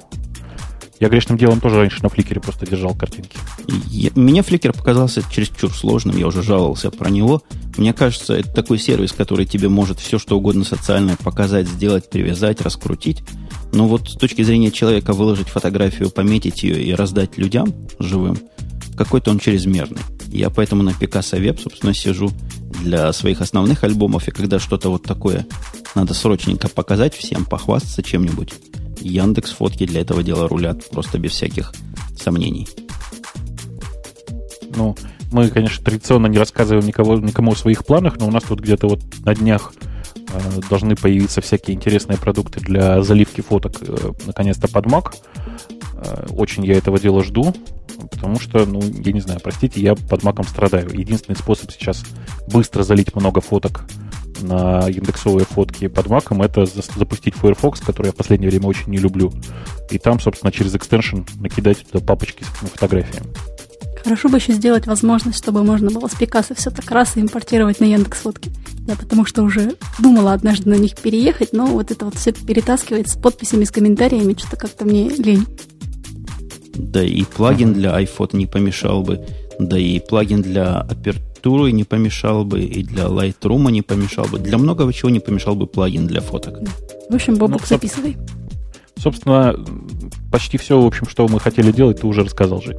Я грешным делом тоже раньше на фликере просто держал картинки. Я, мне фликер показался чересчур сложным, я уже жаловался про него. Мне кажется, это такой сервис, который тебе может все что угодно социальное показать, сделать, привязать, раскрутить. Но вот с точки зрения человека выложить фотографию, пометить ее и раздать людям живым, какой-то он чрезмерный. Я поэтому на Picasa Web, собственно, сижу для своих основных альбомов, и когда что-то вот такое надо срочненько показать всем, похвастаться чем-нибудь, Яндекс фотки для этого дела рулят просто без всяких сомнений. Ну, мы, конечно, традиционно не рассказываем никого, никому о своих планах, но у нас тут где-то вот на днях э, должны появиться всякие интересные продукты для заливки фоток, э, наконец-то под Mac. Э, очень я этого дела жду, потому что, ну, я не знаю, простите, я под Mac страдаю. Единственный способ сейчас быстро залить много фоток на индексовые фотки под маком, это запустить Firefox, который я в последнее время очень не люблю. И там, собственно, через экстеншн накидать туда папочки с фотографиями. Хорошо бы еще сделать возможность, чтобы можно было с Пикассо все так раз и импортировать на Яндекс фотки. Я потому что уже думала однажды на них переехать, но вот это вот все перетаскивать с подписями, с комментариями, что-то как-то мне лень. Да и плагин для iPhone не помешал бы, да и плагин для апер архитектуры не помешал бы, и для Lightroom не помешал бы. Для многого чего не помешал бы плагин для фоток. В общем, Бобок, ну, записывай. Собственно, почти все, в общем, что мы хотели делать, ты уже рассказал, Жень.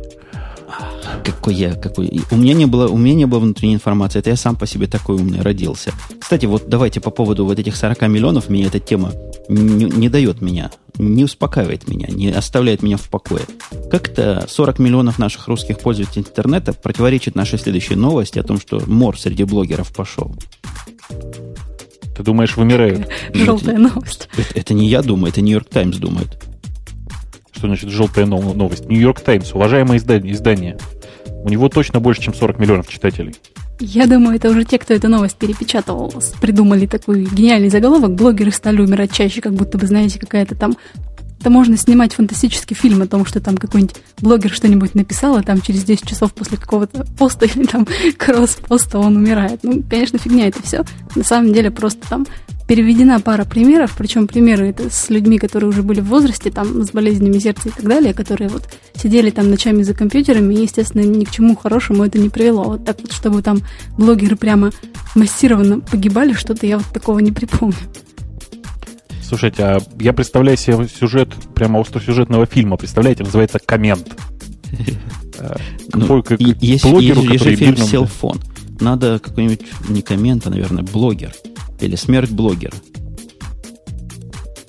Какой я, какой. У меня не было, у меня не было внутренней информации. Это я сам по себе такой умный родился. Кстати, вот давайте по поводу вот этих 40 миллионов, меня эта тема не, не дает меня, не успокаивает меня, не оставляет меня в покое. Как-то 40 миллионов наших русских пользователей интернета противоречит нашей следующей новости о том, что мор среди блогеров пошел. Ты думаешь, вымирают? Желтая новость. Это, это не я думаю, это Нью-Йорк Таймс думает. Что значит желтая новость? Нью-Йорк Таймс, уважаемое издание, издание. У него точно больше, чем 40 миллионов читателей. Я думаю, это уже те, кто эту новость перепечатывал, придумали такой гениальный заголовок. Блогеры стали умирать чаще, как будто бы, знаете, какая-то там это можно снимать фантастический фильм о том, что там какой-нибудь блогер что-нибудь написал, а там через 10 часов после какого-то поста <laughs> или там кросс-поста он умирает. Ну, конечно, фигня это все. На самом деле просто там переведена пара примеров, причем примеры это с людьми, которые уже были в возрасте, там, с болезнями сердца и так далее, которые вот сидели там ночами за компьютерами, и, естественно, ни к чему хорошему это не привело. Вот так вот, чтобы там блогеры прямо массированно погибали, что-то я вот такого не припомню. Слушайте, а я представляю себе сюжет прямо остросюжетного фильма. Представляете, называется «Коммент». Же фильм «Селфон». Надо какой-нибудь, не коммент, а, наверное, блогер. Или смерть блогера.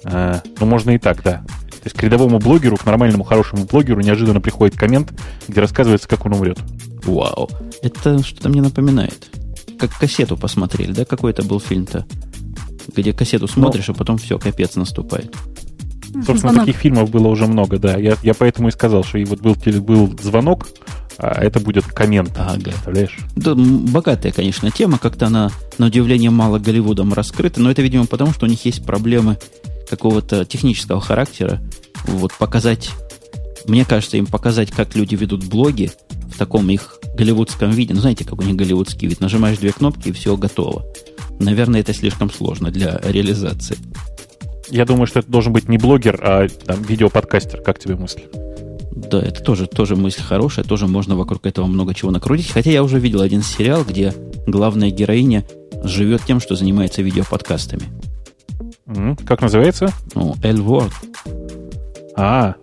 А, ну, можно и так, да. То есть к рядовому блогеру, к нормальному, хорошему блогеру неожиданно приходит коммент, где рассказывается, как он умрет. Вау. Это что-то мне напоминает. Как кассету посмотрели, да? Какой это был фильм-то? Где кассету смотришь, ну, а потом все, капец наступает. Собственно, звонок. таких фильмов было уже много, да. Я, я поэтому и сказал, что и вот был, был звонок, а это будет коммент. Ага. Представляешь? Да, богатая, конечно, тема. Как-то она, на удивление, мало Голливудом раскрыта. Но это, видимо, потому, что у них есть проблемы какого-то технического характера. Вот показать, мне кажется, им показать, как люди ведут блоги в таком их голливудском виде. Ну, знаете, как у них голливудский вид. Нажимаешь две кнопки, и все готово. Наверное, это слишком сложно для реализации. Я думаю, что это должен быть не блогер, а там, видеоподкастер. Как тебе мысль? Да, это тоже, тоже мысль хорошая, тоже можно вокруг этого много чего накрутить. Хотя я уже видел один сериал, где главная героиня живет тем, что занимается видеоподкастами. Mm-hmm. Как называется? Ну, L Word. А,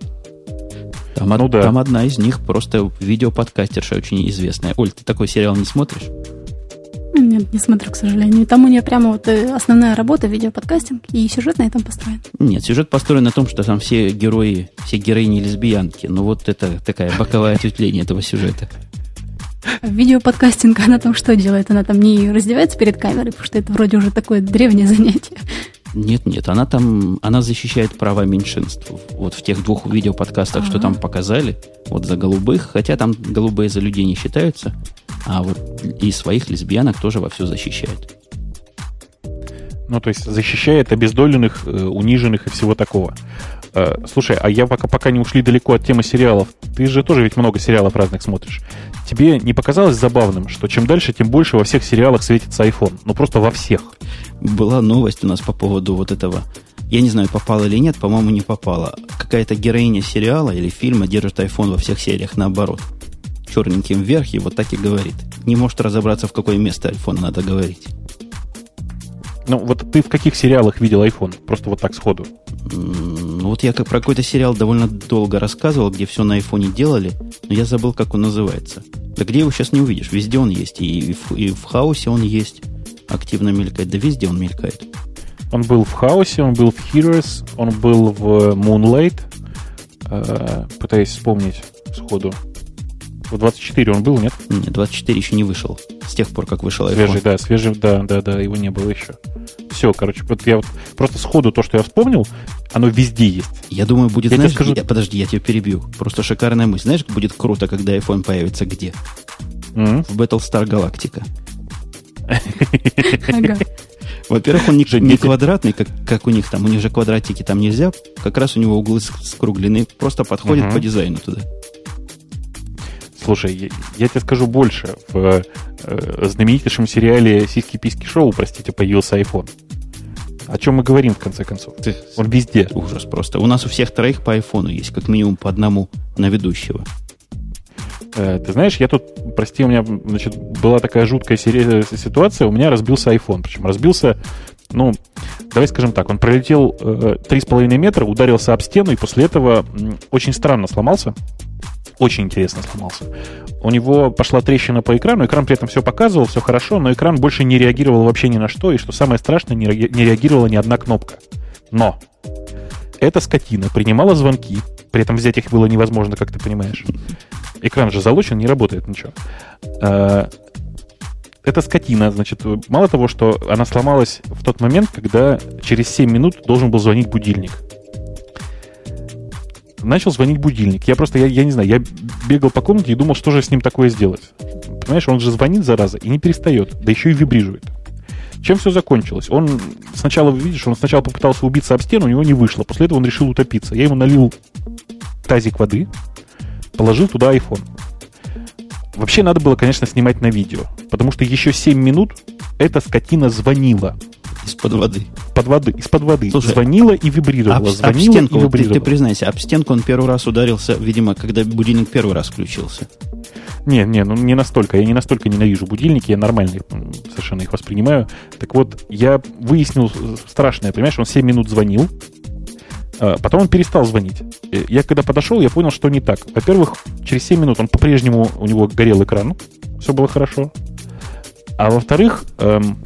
там, ну, од, да. там одна из них просто видеоподкастерша очень известная. Оль, ты такой сериал не смотришь? Нет, не смотрю, к сожалению. Там у нее прямо вот э, основная работа, видеоподкастинг, и сюжет на этом построен. Нет, сюжет построен на том, что там все герои, все героини лесбиянки. Ну вот это такая боковая ответвление этого сюжета. Видеоподкастинг, она там что делает? Она там не раздевается перед камерой, потому что это вроде уже такое древнее занятие. Нет, нет, она там, она защищает права меньшинств. Вот в тех двух видеоподкастах, ага. что там показали, вот за голубых, хотя там голубые за людей не считаются, а вот и своих лесбиянок тоже во все защищает. Ну, то есть защищает обездоленных, э, униженных и всего такого. Э, слушай, а я пока, пока не ушли далеко от темы сериалов, ты же тоже ведь много сериалов разных смотришь. Тебе не показалось забавным, что чем дальше, тем больше во всех сериалах светится iPhone? Ну, просто во всех. Была новость у нас по поводу вот этого. Я не знаю, попала или нет, по-моему, не попала. Какая-то героиня сериала или фильма держит iPhone во всех сериях наоборот. Черненьким вверх и вот так и говорит. Не может разобраться, в какое место iPhone надо говорить. Ну, вот ты в каких сериалах видел iPhone? Просто вот так сходу. Ну, вот я как про какой-то сериал довольно долго рассказывал, где все на айфоне делали, но я забыл, как он называется. Да где его сейчас не увидишь? Везде он есть. И в, и в хаосе он есть. Активно мелькает. Да везде он мелькает. Он был в хаосе, он был в Heroes, он был в Moonlight. Э, пытаюсь вспомнить сходу. В 24 он был, нет? Нет, 24 еще не вышел. С тех пор, как вышел iPhone. Свежий, да, свежий, да, да, да, его не было еще. Все, короче, вот я вот просто сходу то, что я вспомнил, оно везде есть. Я думаю, будет, я знаешь, скажу... я, подожди, я тебя перебью. Просто шикарная мысль. Знаешь, будет круто, когда iPhone появится где? Mm-hmm. В Battlestar Galactica. <laughs> Во-первых, он не, не квадратный, как, как у них там. У них же квадратики там нельзя. Как раз у него углы скруглены. Просто подходит по дизайну туда. Слушай, я, я тебе скажу больше. В э, знаменитейшем сериале «Сиськи-письки шоу», простите, появился iPhone. О чем мы говорим, в конце концов? Ты... Он везде. Ужас просто. У нас у всех троих по айфону есть, как минимум по одному на ведущего. Э, ты знаешь, я тут, прости, у меня значит, была такая жуткая серия, ситуация, у меня разбился iPhone. Причем разбился, ну, давай скажем так, он пролетел э, 3,5 метра, ударился об стену, и после этого очень странно сломался очень интересно сломался. У него пошла трещина по экрану, экран при этом все показывал, все хорошо, но экран больше не реагировал вообще ни на что, и что самое страшное, не реагировала ни одна кнопка. Но эта скотина принимала звонки, при этом взять их было невозможно, как ты понимаешь. Экран же залочен, не работает ничего. А, эта скотина, значит, мало того, что она сломалась в тот момент, когда через 7 минут должен был звонить будильник начал звонить будильник. Я просто, я, я не знаю, я бегал по комнате и думал, что же с ним такое сделать. Понимаешь, он же звонит, зараза, и не перестает, да еще и вибрирует. Чем все закончилось? Он сначала, видишь, он сначала попытался убиться об стену, у него не вышло. После этого он решил утопиться. Я ему налил тазик воды, положил туда iPhone. Вообще надо было, конечно, снимать на видео, потому что еще 7 минут эта скотина звонила. Из-под воды. Под воды, из-под воды. Слушай, звонила и вибрировала. Об, звонила об стенку, и вибрировала. Ты, ты признайся, об стенку он первый раз ударился, видимо, когда будильник первый раз включился. Не, не, ну не настолько. Я не настолько ненавижу будильники, я нормально совершенно их воспринимаю. Так вот, я выяснил страшное, понимаешь, он 7 минут звонил, Потом он перестал звонить. Я когда подошел, я понял, что не так. Во-первых, через 7 минут он по-прежнему, у него горел экран, все было хорошо. А во-вторых, эм,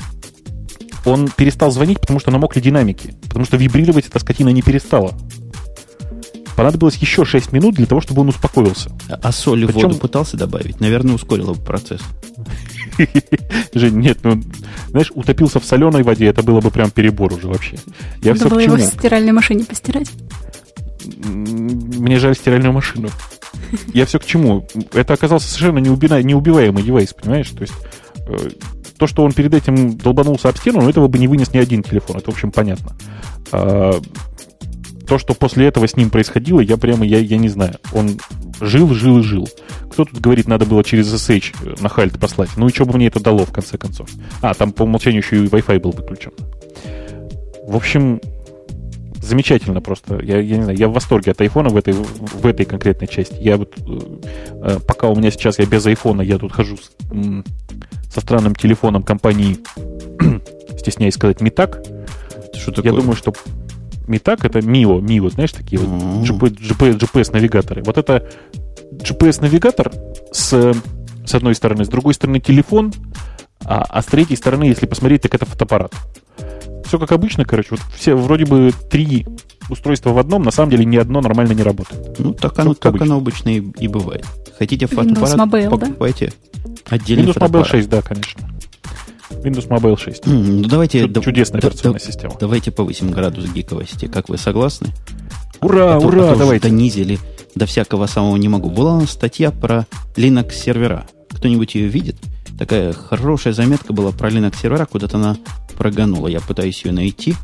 он перестал звонить, потому что намокли динамики. Потому что вибрировать эта скотина не перестала. Понадобилось еще 6 минут для того, чтобы он успокоился. А, а соль в воду пытался добавить? Наверное, ускорило бы процесс. <laughs> Жень, нет, ну, знаешь, утопился в соленой воде, это было бы прям перебор уже вообще. Я Надо все было его в стиральной машине постирать. Мне жаль стиральную машину. <laughs> Я все к чему? Это оказался совершенно неубиваемый девайс, понимаешь? То есть э, то, что он перед этим долбанулся об стену, ну, этого бы не вынес ни один телефон, это, в общем, понятно. То, что после этого с ним происходило, я прямо, я, я не знаю. Он жил, жил и жил. Кто тут говорит, надо было через SSH на хальт послать? Ну и что бы мне это дало, в конце концов? А, там по умолчанию еще и Wi-Fi был выключен. В общем, замечательно просто. Я, я не знаю, я в восторге от айфона в этой, в этой конкретной части. Я вот, э, пока у меня сейчас я без айфона, я тут хожу с, со странным телефоном компании, <clears throat> стесняюсь сказать, Митак. Что такое? Я думаю, что Митак это МИО, МИО, знаешь, такие вот GPS-навигаторы. Вот это GPS-навигатор с, с одной стороны, с другой стороны телефон, а, а с третьей стороны, если посмотреть, так это фотоаппарат все как обычно, короче. Вот все вроде бы три устройства в одном, на самом деле ни одно нормально не работает. Ну, так оно, так обычно. оно обычно и, и бывает. Хотите фотоаппарат, Mobile, покупайте да? отдельный Windows фотоаппарат. Mobile 6, да, конечно. Windows Mobile 6. ну, давайте... Да, чудесная да, операционная да, система. Давайте повысим градус гиковости. Как вы согласны? Ура, а ура, а то давайте. Донизили до всякого самого не могу. Была у нас статья про Linux сервера. Кто-нибудь ее видит? Такая хорошая заметка была про Linux сервера, куда-то она проганула. Я пытаюсь ее найти.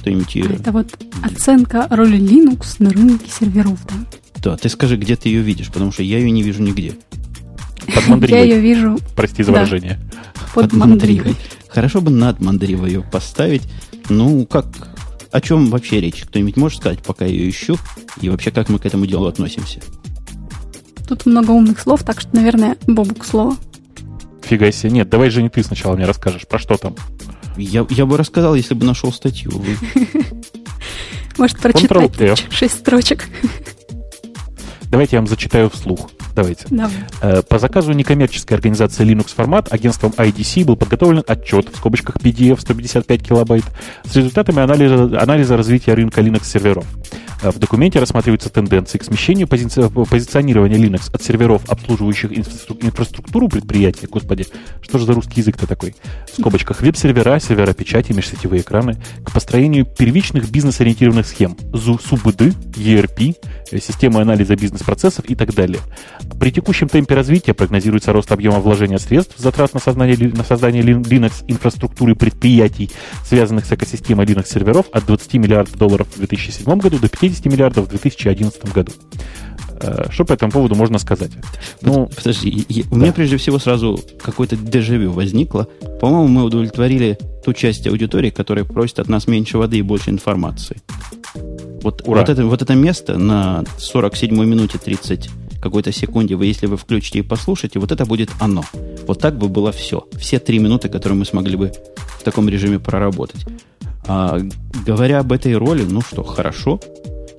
Кто-нибудь ее... А это вот оценка роли Linux на рынке серверов, да? Да, ты скажи, где ты ее видишь, потому что я ее не вижу нигде. Под. <laughs> Я ее вижу. Прости за выражение. Под. Хорошо бы над мандривой ее поставить. Ну, как... О чем вообще речь? Кто-нибудь может сказать, пока я ее ищу? И вообще, как мы к этому делу относимся? Тут много умных слов, так что, наверное, Бобук слово. Фига себе. Нет, давай же не ты сначала мне расскажешь, про что там. Я, я бы рассказал, если бы нашел статью. Вы... <laughs> <laughs> Может, прочитать шесть строчек. Давайте я вам зачитаю вслух. Давайте. Давай. Э, по заказу некоммерческой организации Linux Format агентством IDC был подготовлен отчет в скобочках PDF 155 килобайт с результатами анализа, анализа развития рынка Linux серверов. Э, в документе рассматриваются тенденции к смещению пози позиционирования Linux от серверов, обслуживающих инфраструктуру предприятия, господи, что же за русский язык-то такой, в скобочках. Веб-сервера, сервера печати, межсетевые экраны, к построению первичных бизнес-ориентированных схем, СУБД, ERP, э, системы анализа бизнес-процессов и так далее. При текущем темпе развития прогнозируется рост объема вложения средств, затрат на создание, на создание Linux-инфраструктуры предприятий, связанных с экосистемой Linux-серверов от 20 миллиардов долларов в 2007 году до 50 50 миллиардов в 2011 году. Э, что по этому поводу можно сказать? Ну, Подожди, я, да. у меня прежде всего сразу какое-то дежавю возникло. По-моему, мы удовлетворили ту часть аудитории, которая просит от нас меньше воды и больше информации. Вот, Ура. вот, это, вот это место на 47 минуте 30 какой-то секунде, вы, если вы включите и послушаете, вот это будет оно. Вот так бы было все. Все три минуты, которые мы смогли бы в таком режиме проработать. А, говоря об этой роли, ну что, хорошо.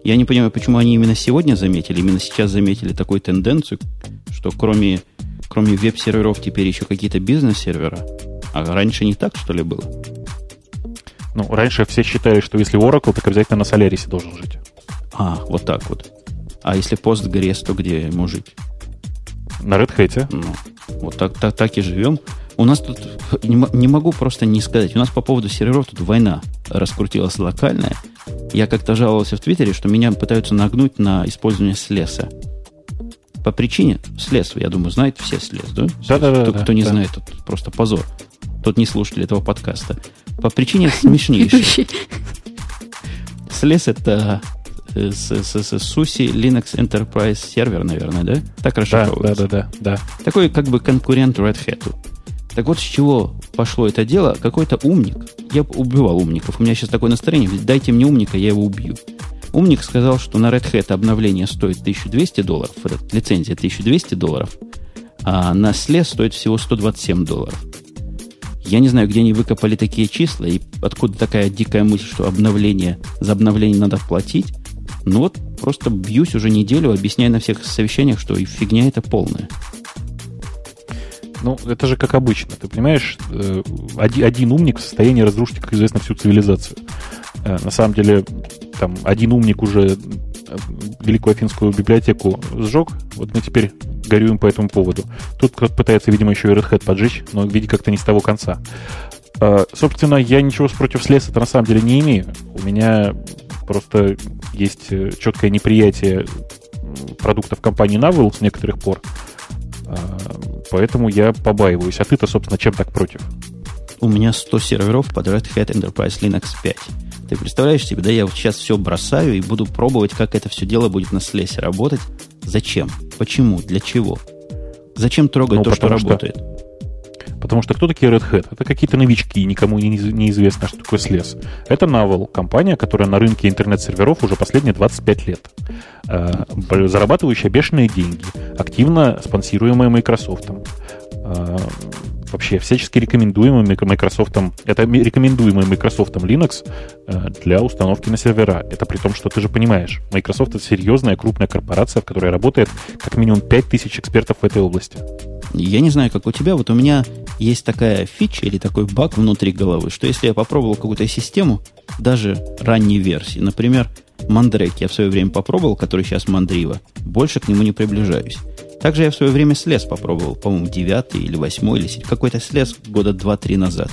Я не понимаю, почему они именно сегодня заметили, именно сейчас заметили такую тенденцию, что кроме, кроме веб-серверов теперь еще какие-то бизнес-сервера. А раньше не так, что ли, было? Ну, раньше все считали, что если Oracle, так обязательно на Solaris должен жить. А, вот так вот. А если Postgres, то где ему жить? На Red Hat. Ну, вот так, так, так и живем. У нас тут, не, не могу просто не сказать, у нас по поводу серверов тут война раскрутилась локальная. Я как-то жаловался в Твиттере, что меня пытаются нагнуть на использование слеса. По причине слез, я думаю, знает все слез, да? Да-да-да. Кто, кто не да. знает, тут просто позор. Тот не слушатель этого подкаста. По причине смешнейшей. Слез это э, SUSE Linux Enterprise Server, наверное, да? Так расшифровывается. Да, да, да, да. Такой как бы конкурент Red Hat. Так вот, с чего пошло это дело? Какой-то умник, я убивал умников, у меня сейчас такое настроение, дайте мне умника, я его убью. Умник сказал, что на Red Hat обновление стоит 1200 долларов, лицензия 1200 долларов, а на SLE стоит всего 127 долларов. Я не знаю, где они выкопали такие числа, и откуда такая дикая мысль, что обновление, за обновление надо платить. Ну вот, просто бьюсь уже неделю, объясняя на всех совещаниях, что фигня это полная. Ну, это же как обычно. Ты понимаешь, э, один, умник в состоянии разрушить, как известно, всю цивилизацию. Э, на самом деле, там, один умник уже э, Великую Афинскую библиотеку сжег, вот мы теперь горюем по этому поводу. Тут кто-то пытается, видимо, еще и Red Hat поджечь, но, видимо, как-то не с того конца. Собственно, я ничего против это на самом деле не имею. У меня просто есть четкое неприятие продуктов компании Navel с некоторых пор. Поэтому я побаиваюсь. А ты-то, собственно, чем так против? У меня 100 серверов под Red Hat Enterprise Linux 5. Ты представляешь себе, да, я вот сейчас все бросаю и буду пробовать, как это все дело будет на слесе работать. Зачем? Почему? Для чего? Зачем трогать ну, то, что, что работает? Потому что кто такие Red Hat? Это какие-то новички, никому не, неизвестно, что такое слез. Это Navel, компания, которая на рынке интернет-серверов уже последние 25 лет. Э, зарабатывающая бешеные деньги, активно спонсируемая Microsoft. Э, вообще всячески рекомендуемый Microsoft, это рекомендуемый Microsoft Linux э, для установки на сервера. Это при том, что ты же понимаешь, Microsoft это серьезная крупная корпорация, в которой работает как минимум 5000 экспертов в этой области. Я не знаю, как у тебя, вот у меня есть такая фича или такой баг внутри головы, что если я попробовал какую-то систему, даже ранней версии, например, Мандрек я в свое время попробовал, который сейчас Мандрива, больше к нему не приближаюсь. Также я в свое время слез попробовал, по-моему, девятый или восьмой, или какой-то слез года два-три назад.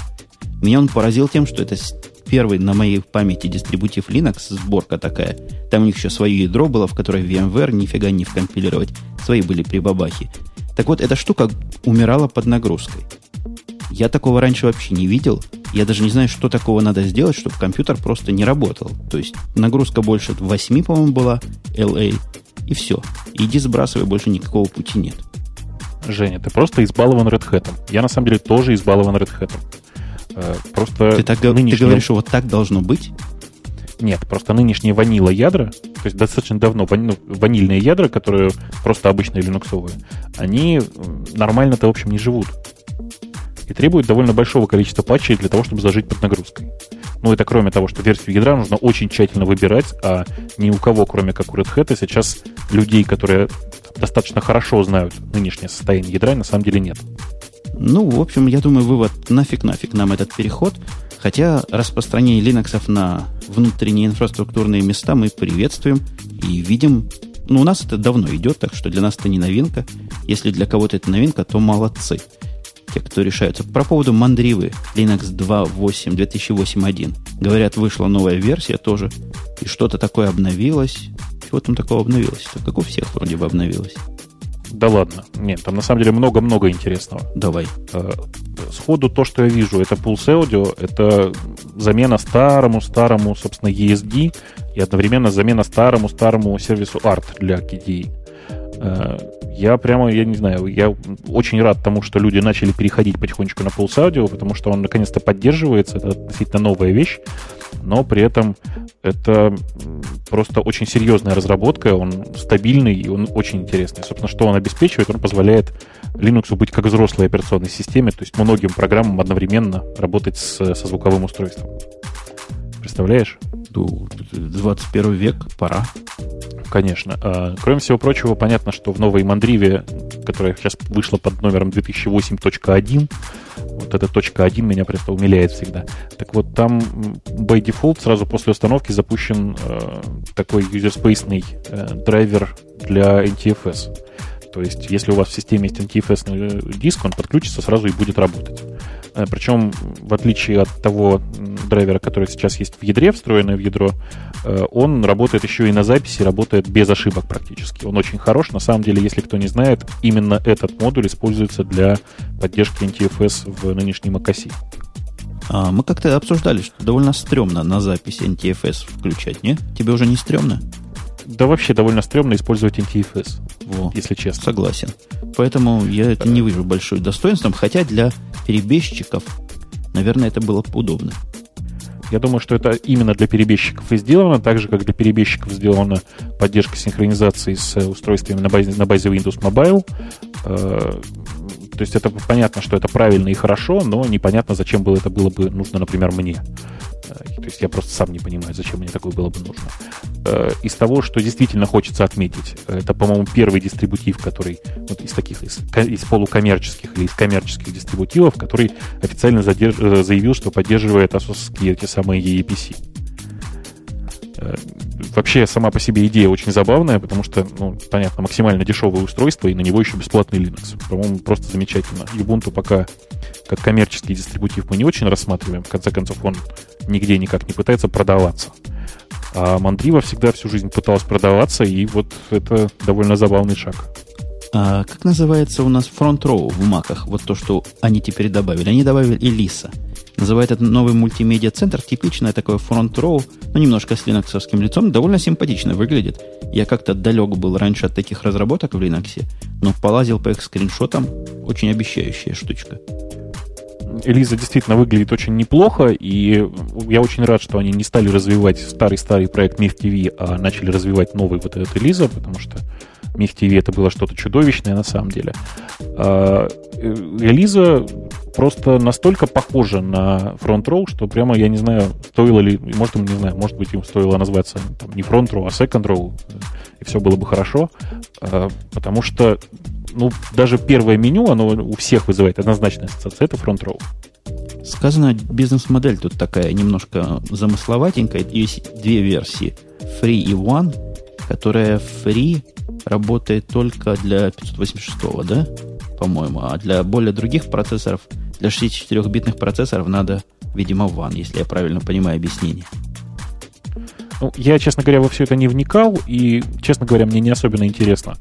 Меня он поразил тем, что это первый на моей памяти дистрибутив Linux, сборка такая. Там у них еще свое ядро было, в которое VMware нифига не вкомпилировать. Свои были прибабахи. Так вот, эта штука умирала под нагрузкой. Я такого раньше вообще не видел. Я даже не знаю, что такого надо сделать, чтобы компьютер просто не работал. То есть нагрузка больше 8, по-моему, была, LA, и все. Иди сбрасывай, больше никакого пути нет. Женя, ты просто избалован Red Hat. Я на самом деле тоже избалован Red Hat. Э, просто ты, так, нынешние... ты говоришь, что вот так должно быть? Нет, просто нынешние ванила ядра, то есть достаточно давно вани, ну, ванильные ядра, которые просто обычные линуксовые, они нормально-то, в общем, не живут. И требуют довольно большого количества патчей для того, чтобы зажить под нагрузкой. Ну, это кроме того, что версию ядра нужно очень тщательно выбирать, а ни у кого, кроме как у Red Hat, сейчас людей, которые достаточно хорошо знают нынешнее состояние ядра, на самом деле нет. Ну, в общем, я думаю, вывод нафиг-нафиг нам этот переход. Хотя распространение Linux на внутренние инфраструктурные места мы приветствуем и видим. Ну, у нас это давно идет, так что для нас это не новинка. Если для кого-то это новинка, то молодцы. Те, кто решаются. Про поводу мандривы Linux 2.8, 2008.1. Говорят, вышла новая версия тоже. И что-то такое обновилось. Чего там такого обновилось? Так как у всех вроде бы обновилось. Да ладно. Нет, там на самом деле много-много интересного. Давай. Э, сходу то, что я вижу, это Pulse Audio, это замена старому-старому, собственно, ESD и одновременно замена старому-старому сервису ART для KDE. Э, я прямо, я не знаю, я очень рад тому, что люди начали переходить потихонечку на Pulse Audio, потому что он наконец-то поддерживается, это относительно новая вещь, но при этом это просто очень серьезная разработка, он стабильный и он очень интересный. Собственно, что он обеспечивает? Он позволяет Linux быть как взрослой операционной системе, то есть многим программам одновременно работать с, со звуковым устройством. Представляешь? 21 век, пора. Конечно. А, кроме всего прочего, понятно, что в новой Мандриве, которая сейчас вышла под номером 2008.1, вот эта точка 1 меня просто умиляет всегда. Так вот, там by default сразу после установки запущен э, такой user-space э, драйвер для NTFS. То есть, если у вас в системе есть NTFS диск, он подключится сразу и будет работать. Э, Причем, в отличие от того драйвера, который сейчас есть в ядре, встроенный в ядро, э, он работает еще и на записи, работает без ошибок практически. Он очень хорош. На самом деле, если кто не знает, именно этот модуль используется для поддержки NTFS в нынешнем macOS. А, мы как-то обсуждали, что довольно стрёмно на запись NTFS включать, не? Тебе уже не стрёмно? Да вообще довольно стрёмно использовать NTFS, Во, если честно. Согласен. Поэтому я это не вижу большим достоинством, хотя для перебежчиков, наверное, это было бы удобно. Я думаю, что это именно для перебежчиков и сделано, так же, как для перебежчиков сделана поддержка синхронизации с устройствами на базе, на базе Windows Mobile. То есть это понятно, что это правильно и хорошо, но непонятно, зачем было это было бы нужно, например, мне. Э, То есть я просто сам не понимаю, зачем мне такое было бы нужно. Э, из того, что действительно хочется отметить, это, по-моему, первый дистрибутив, который вот из таких, из, из полукоммерческих или из коммерческих дистрибутивов, который официально задерж, э, заявил, что поддерживает асосские эти самые EEPC. Э, вообще сама по себе идея очень забавная, потому что, ну, понятно, максимально дешевое устройство, и на него еще бесплатный Linux. По-моему, просто замечательно. Ubuntu пока как коммерческий дистрибутив мы не очень рассматриваем. В конце концов, он нигде никак не пытается продаваться. А Mandriva всегда всю жизнь пыталась продаваться, и вот это довольно забавный шаг. А как называется у нас Row в маках? Вот то, что они теперь добавили. Они добавили Elisa. Называют это новый мультимедиа-центр. Типичное такое Row, ну, немножко с линоксовским лицом. Довольно симпатично выглядит. Я как-то далек был раньше от таких разработок в Linux, но полазил по их скриншотам. Очень обещающая штучка. Элиза действительно выглядит очень неплохо, и я очень рад, что они не стали развивать старый-старый проект Миф ТВ, а начали развивать новый вот этот Элиза, потому что Миф ТВ это было что-то чудовищное на самом деле. А, Элиза просто настолько похожа на Front Row, что прямо, я не знаю, стоило ли, может, не знаю, может быть, им стоило назваться там, не Front Row, а Second Row, и все было бы хорошо, а, потому что ну, даже первое меню, оно у всех вызывает однозначно ассоциацию, это Front Row. Сказано, бизнес-модель тут такая немножко замысловатенькая. Есть две версии. Free и One, которая Free работает только для 586, да? По-моему. А для более других процессоров, для 64-битных процессоров надо, видимо, One, если я правильно понимаю объяснение. Ну, я, честно говоря, во все это не вникал, и, честно говоря, мне не особенно интересно,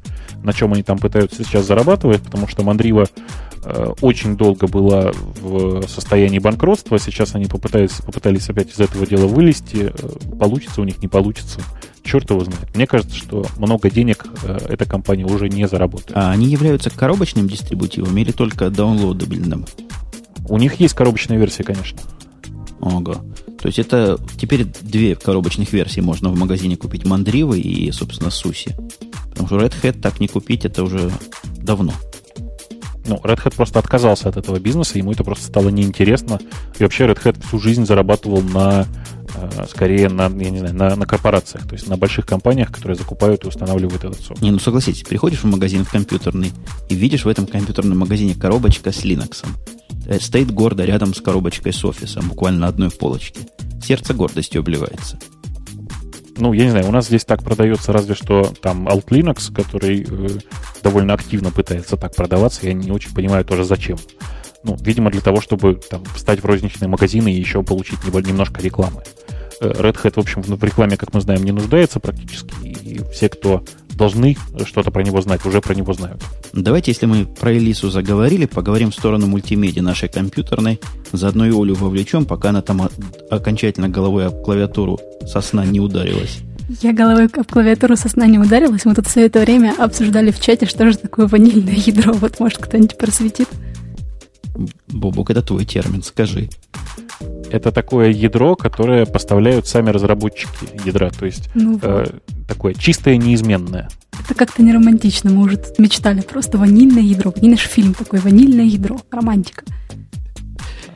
на чем они там пытаются сейчас зарабатывать, потому что Мандрива э, очень долго была в состоянии банкротства, сейчас они попытались, попытались опять из этого дела вылезти, э, получится у них, не получится, черт его знает. Мне кажется, что много денег э, эта компания уже не заработает. А они являются коробочным дистрибутивом или только даунлоудабельным? У них есть коробочная версия, конечно. Ого. То есть это теперь две коробочных версии можно в магазине купить. Мандривы и, собственно, Суси. Потому что Red Hat так не купить, это уже давно. Ну, Red Hat просто отказался от этого бизнеса, ему это просто стало неинтересно. И вообще Red Hat всю жизнь зарабатывал на, скорее, на, я не знаю, на, на корпорациях, то есть на больших компаниях, которые закупают и устанавливают этот софт. Не, ну согласитесь, приходишь в магазин в компьютерный и видишь в этом компьютерном магазине коробочка с Linux. Э, стоит гордо рядом с коробочкой с офисом, буквально на одной полочке. Сердце гордостью обливается. Ну, я не знаю, у нас здесь так продается разве что там Alt Linux, который э, довольно активно пытается так продаваться. Я не очень понимаю тоже зачем. Ну, видимо, для того, чтобы там встать в розничные магазины и еще получить немножко рекламы. Э, Red Hat, в общем, в рекламе, как мы знаем, не нуждается практически. И все, кто должны что-то про него знать, уже про него знают. Давайте, если мы про Элису заговорили, поговорим в сторону мультимедиа нашей компьютерной. Заодно и Олю вовлечем, пока она там окончательно головой об клавиатуру со сна не ударилась. Я головой об клавиатуру со сна не ударилась. Мы тут все это время обсуждали в чате, что же такое ванильное ядро. Вот, может, кто-нибудь просветит? Бобок, это твой термин, скажи. Это такое ядро, которое поставляют сами разработчики ядра. То есть ну, э, такое чистое, неизменное. Это как-то не романтично. Мы уже тут мечтали. Просто ванильное ядро. Ванильный фильм такой. Ванильное ядро. Романтика.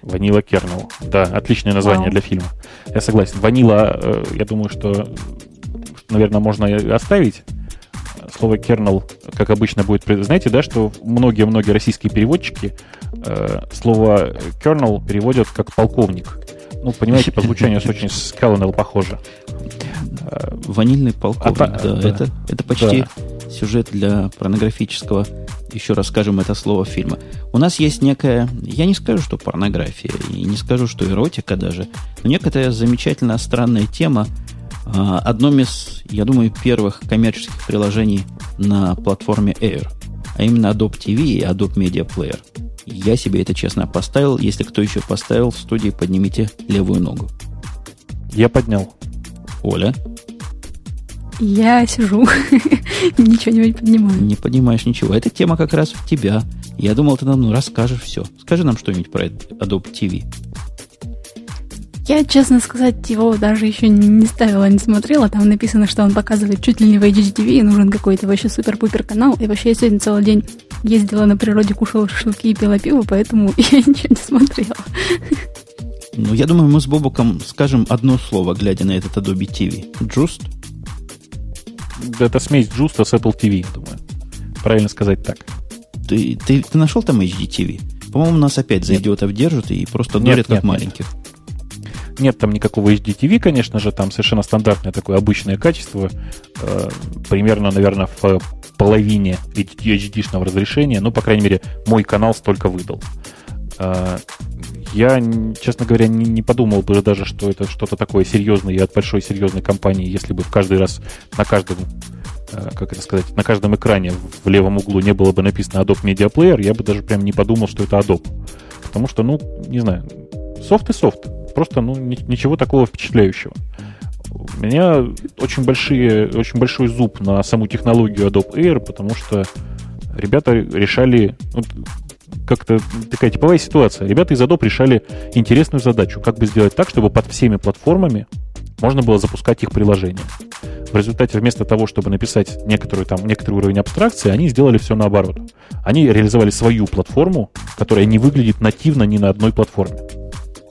Ванила Кернел. Да, отличное название Вау. для фильма. Я согласен. Ванила, э, я думаю, что, наверное, можно оставить. Слово кернел, как обычно, будет... Знаете, да, что многие-многие российские переводчики э, слово kernel переводят как полковник. Ну, понимаете, по звучанию очень с Colonel похоже. Ванильный полковник, а, да, да. Это, это почти да. сюжет для порнографического, еще раз скажем это слово, фильма. У нас есть некая, я не скажу, что порнография, и не скажу, что эротика даже, но некая замечательная странная тема, а, одном из, я думаю, первых коммерческих приложений на платформе Air, а именно Adobe TV и Adobe Media Player. Я себе это честно поставил. Если кто еще поставил в студии, поднимите левую ногу. Я поднял. Оля? Я сижу, <laughs> ничего не поднимаю. Не поднимаешь ничего. Эта тема как раз в тебя. Я думал, ты нам ну, расскажешь все. Скажи нам что-нибудь про Adobe TV. Я, честно сказать, его даже еще не ставила, не смотрела. Там написано, что он показывает чуть ли не в HDTV, и нужен какой-то вообще супер-пупер канал. И вообще я сегодня целый день ездила на природе, кушала шашлыки и пила пиво, поэтому <laughs> я ничего не смотрела. Ну, я думаю, мы с Бобуком скажем одно слово, глядя на этот Adobe TV. Just? Это смесь Justa с Apple TV, думаю. Правильно сказать так. Ты, ты, ты нашел там HDTV? По-моему, нас опять за нет. идиотов держат и просто дурят как нет, маленьких. Нет там никакого HDTV, конечно же, там совершенно стандартное такое обычное качество, э, примерно, наверное, в половине HD-шного разрешения, ну, по крайней мере, мой канал столько выдал. Э, я, честно говоря, не, не подумал бы даже, что это что-то такое серьезное и от большой серьезной компании, если бы в каждый раз на каждом э, как это сказать, на каждом экране в левом углу не было бы написано Adobe Media Player, я бы даже прям не подумал, что это Adobe. Потому что, ну, не знаю, софт и софт. Просто, ну, ничего такого впечатляющего. У меня очень, большие, очень большой зуб на саму технологию Adobe Air, потому что ребята решали... Вот, как-то такая типовая ситуация. Ребята из Adobe решали интересную задачу, как бы сделать так, чтобы под всеми платформами можно было запускать их приложения. В результате вместо того, чтобы написать некоторую, там, некоторый уровень абстракции, они сделали все наоборот. Они реализовали свою платформу, которая не выглядит нативно ни на одной платформе.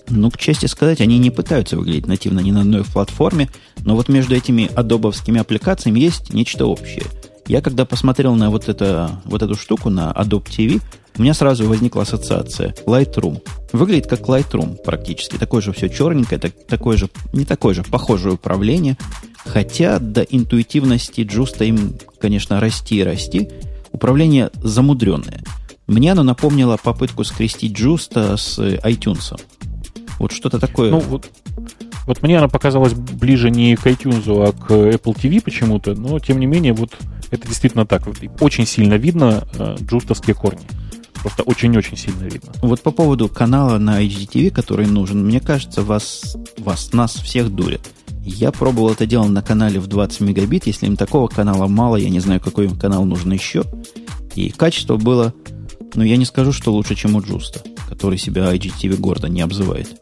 Ну, к чести сказать, они не пытаются выглядеть нативно ни на одной платформе, но вот между этими адобовскими аппликациями есть нечто общее. Я когда посмотрел на вот, это, вот эту штуку, на Adobe TV, у меня сразу возникла ассоциация Lightroom. Выглядит как Lightroom практически. Такое же все черненькое, так, такое же, не такое же, похожее управление. Хотя до интуитивности джуста им, конечно, расти и расти. Управление замудренное. Мне оно напомнило попытку скрестить джуста с iTunes. Вот что-то такое. Ну, вот, вот мне она показалась ближе не к iTunes, а к Apple TV почему-то, но тем не менее, вот это действительно так. Вот, очень сильно видно э, джустовские корни. Просто очень-очень сильно видно. Вот по поводу канала на HDTV, который нужен, мне кажется, вас, вас нас всех дурят. Я пробовал это дело на канале в 20 мегабит. Если им такого канала мало, я не знаю, какой им канал нужен еще. И качество было, ну, я не скажу, что лучше, чем у Джуста, который себя IGTV гордо не обзывает.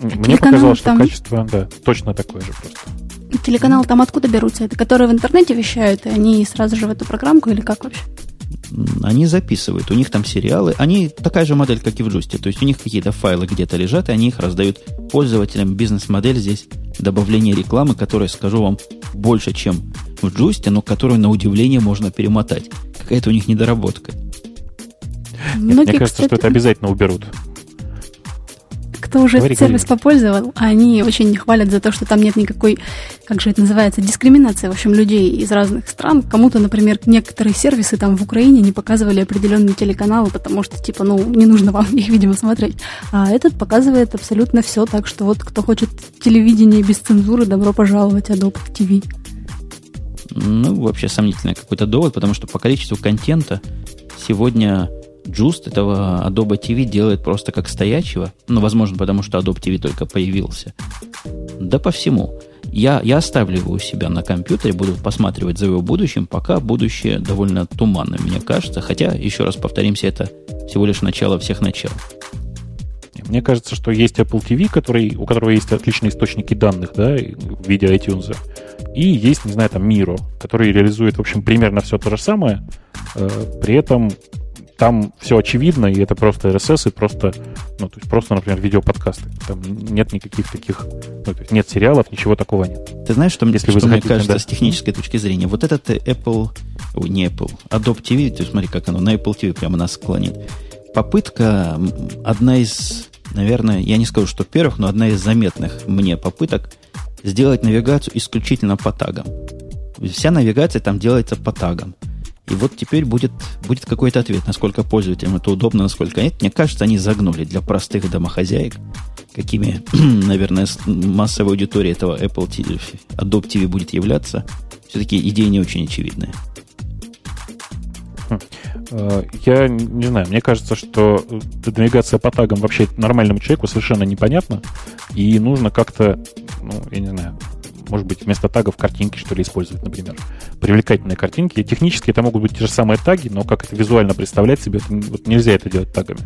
Мне показалось, что там... качество, да, точно такое же просто. Телеканалы там откуда берутся? Это которые в интернете вещают, и они сразу же в эту программку или как вообще? Они записывают, у них там сериалы, они такая же модель, как и в Джусте, то есть у них какие-то файлы где-то лежат, и они их раздают пользователям. Бизнес-модель здесь добавление рекламы, которая, скажу вам, больше, чем в Джусте, но которую, на удивление, можно перемотать. Какая-то у них недоработка. Нет, мне кажется, кстати... что это обязательно уберут кто уже говори, сервис говори. попользовал, они очень не хвалят за то, что там нет никакой, как же это называется, дискриминации, в общем, людей из разных стран. Кому-то, например, некоторые сервисы там в Украине не показывали определенные телеканалы, потому что, типа, ну, не нужно вам их, видимо, смотреть. А этот показывает абсолютно все, так что вот кто хочет телевидение без цензуры, добро пожаловать, Adobe TV. Ну, вообще сомнительный какой-то довод, потому что по количеству контента сегодня Just этого Adobe TV делает просто как стоячего. Ну, возможно, потому что Adobe TV только появился. Да по всему. Я, я оставлю его у себя на компьютере, буду посматривать за его будущим, пока будущее довольно туманно, мне кажется. Хотя, еще раз повторимся, это всего лишь начало всех начал. Мне кажется, что есть Apple TV, который, у которого есть отличные источники данных, да, в виде iTunes. И есть, не знаю, там Miro, который реализует, в общем, примерно все то же самое. Э, при этом там все очевидно, и это просто RSS, и просто, ну, то есть просто, например, видеоподкасты. Там нет никаких таких, ну, то есть нет сериалов, ничего такого нет. Ты знаешь, что, Если что вы захотите, мне кажется, да. с технической точки зрения, вот этот Apple, о, не Apple, Adobe TV, ты смотри, как оно на Apple TV прямо нас склонит. Попытка, одна из, наверное, я не скажу, что первых, но одна из заметных мне попыток сделать навигацию исключительно по тагам. Вся навигация там делается по тагам. И вот теперь будет, будет какой-то ответ, насколько пользователям это удобно, насколько нет. Мне кажется, они загнули для простых домохозяек, какими, <clears throat> наверное, массовой аудиторией этого Apple TV, Adobe TV будет являться. Все-таки идея не очень очевидная. Хм. Э, я не знаю, мне кажется, что навигация по тагам вообще нормальному человеку совершенно непонятна, и нужно как-то, ну, я не знаю, может быть, вместо тагов картинки, что ли, использовать, например. Привлекательные картинки. Технически это могут быть те же самые таги, но как это визуально представлять себе, это, вот нельзя это делать тагами.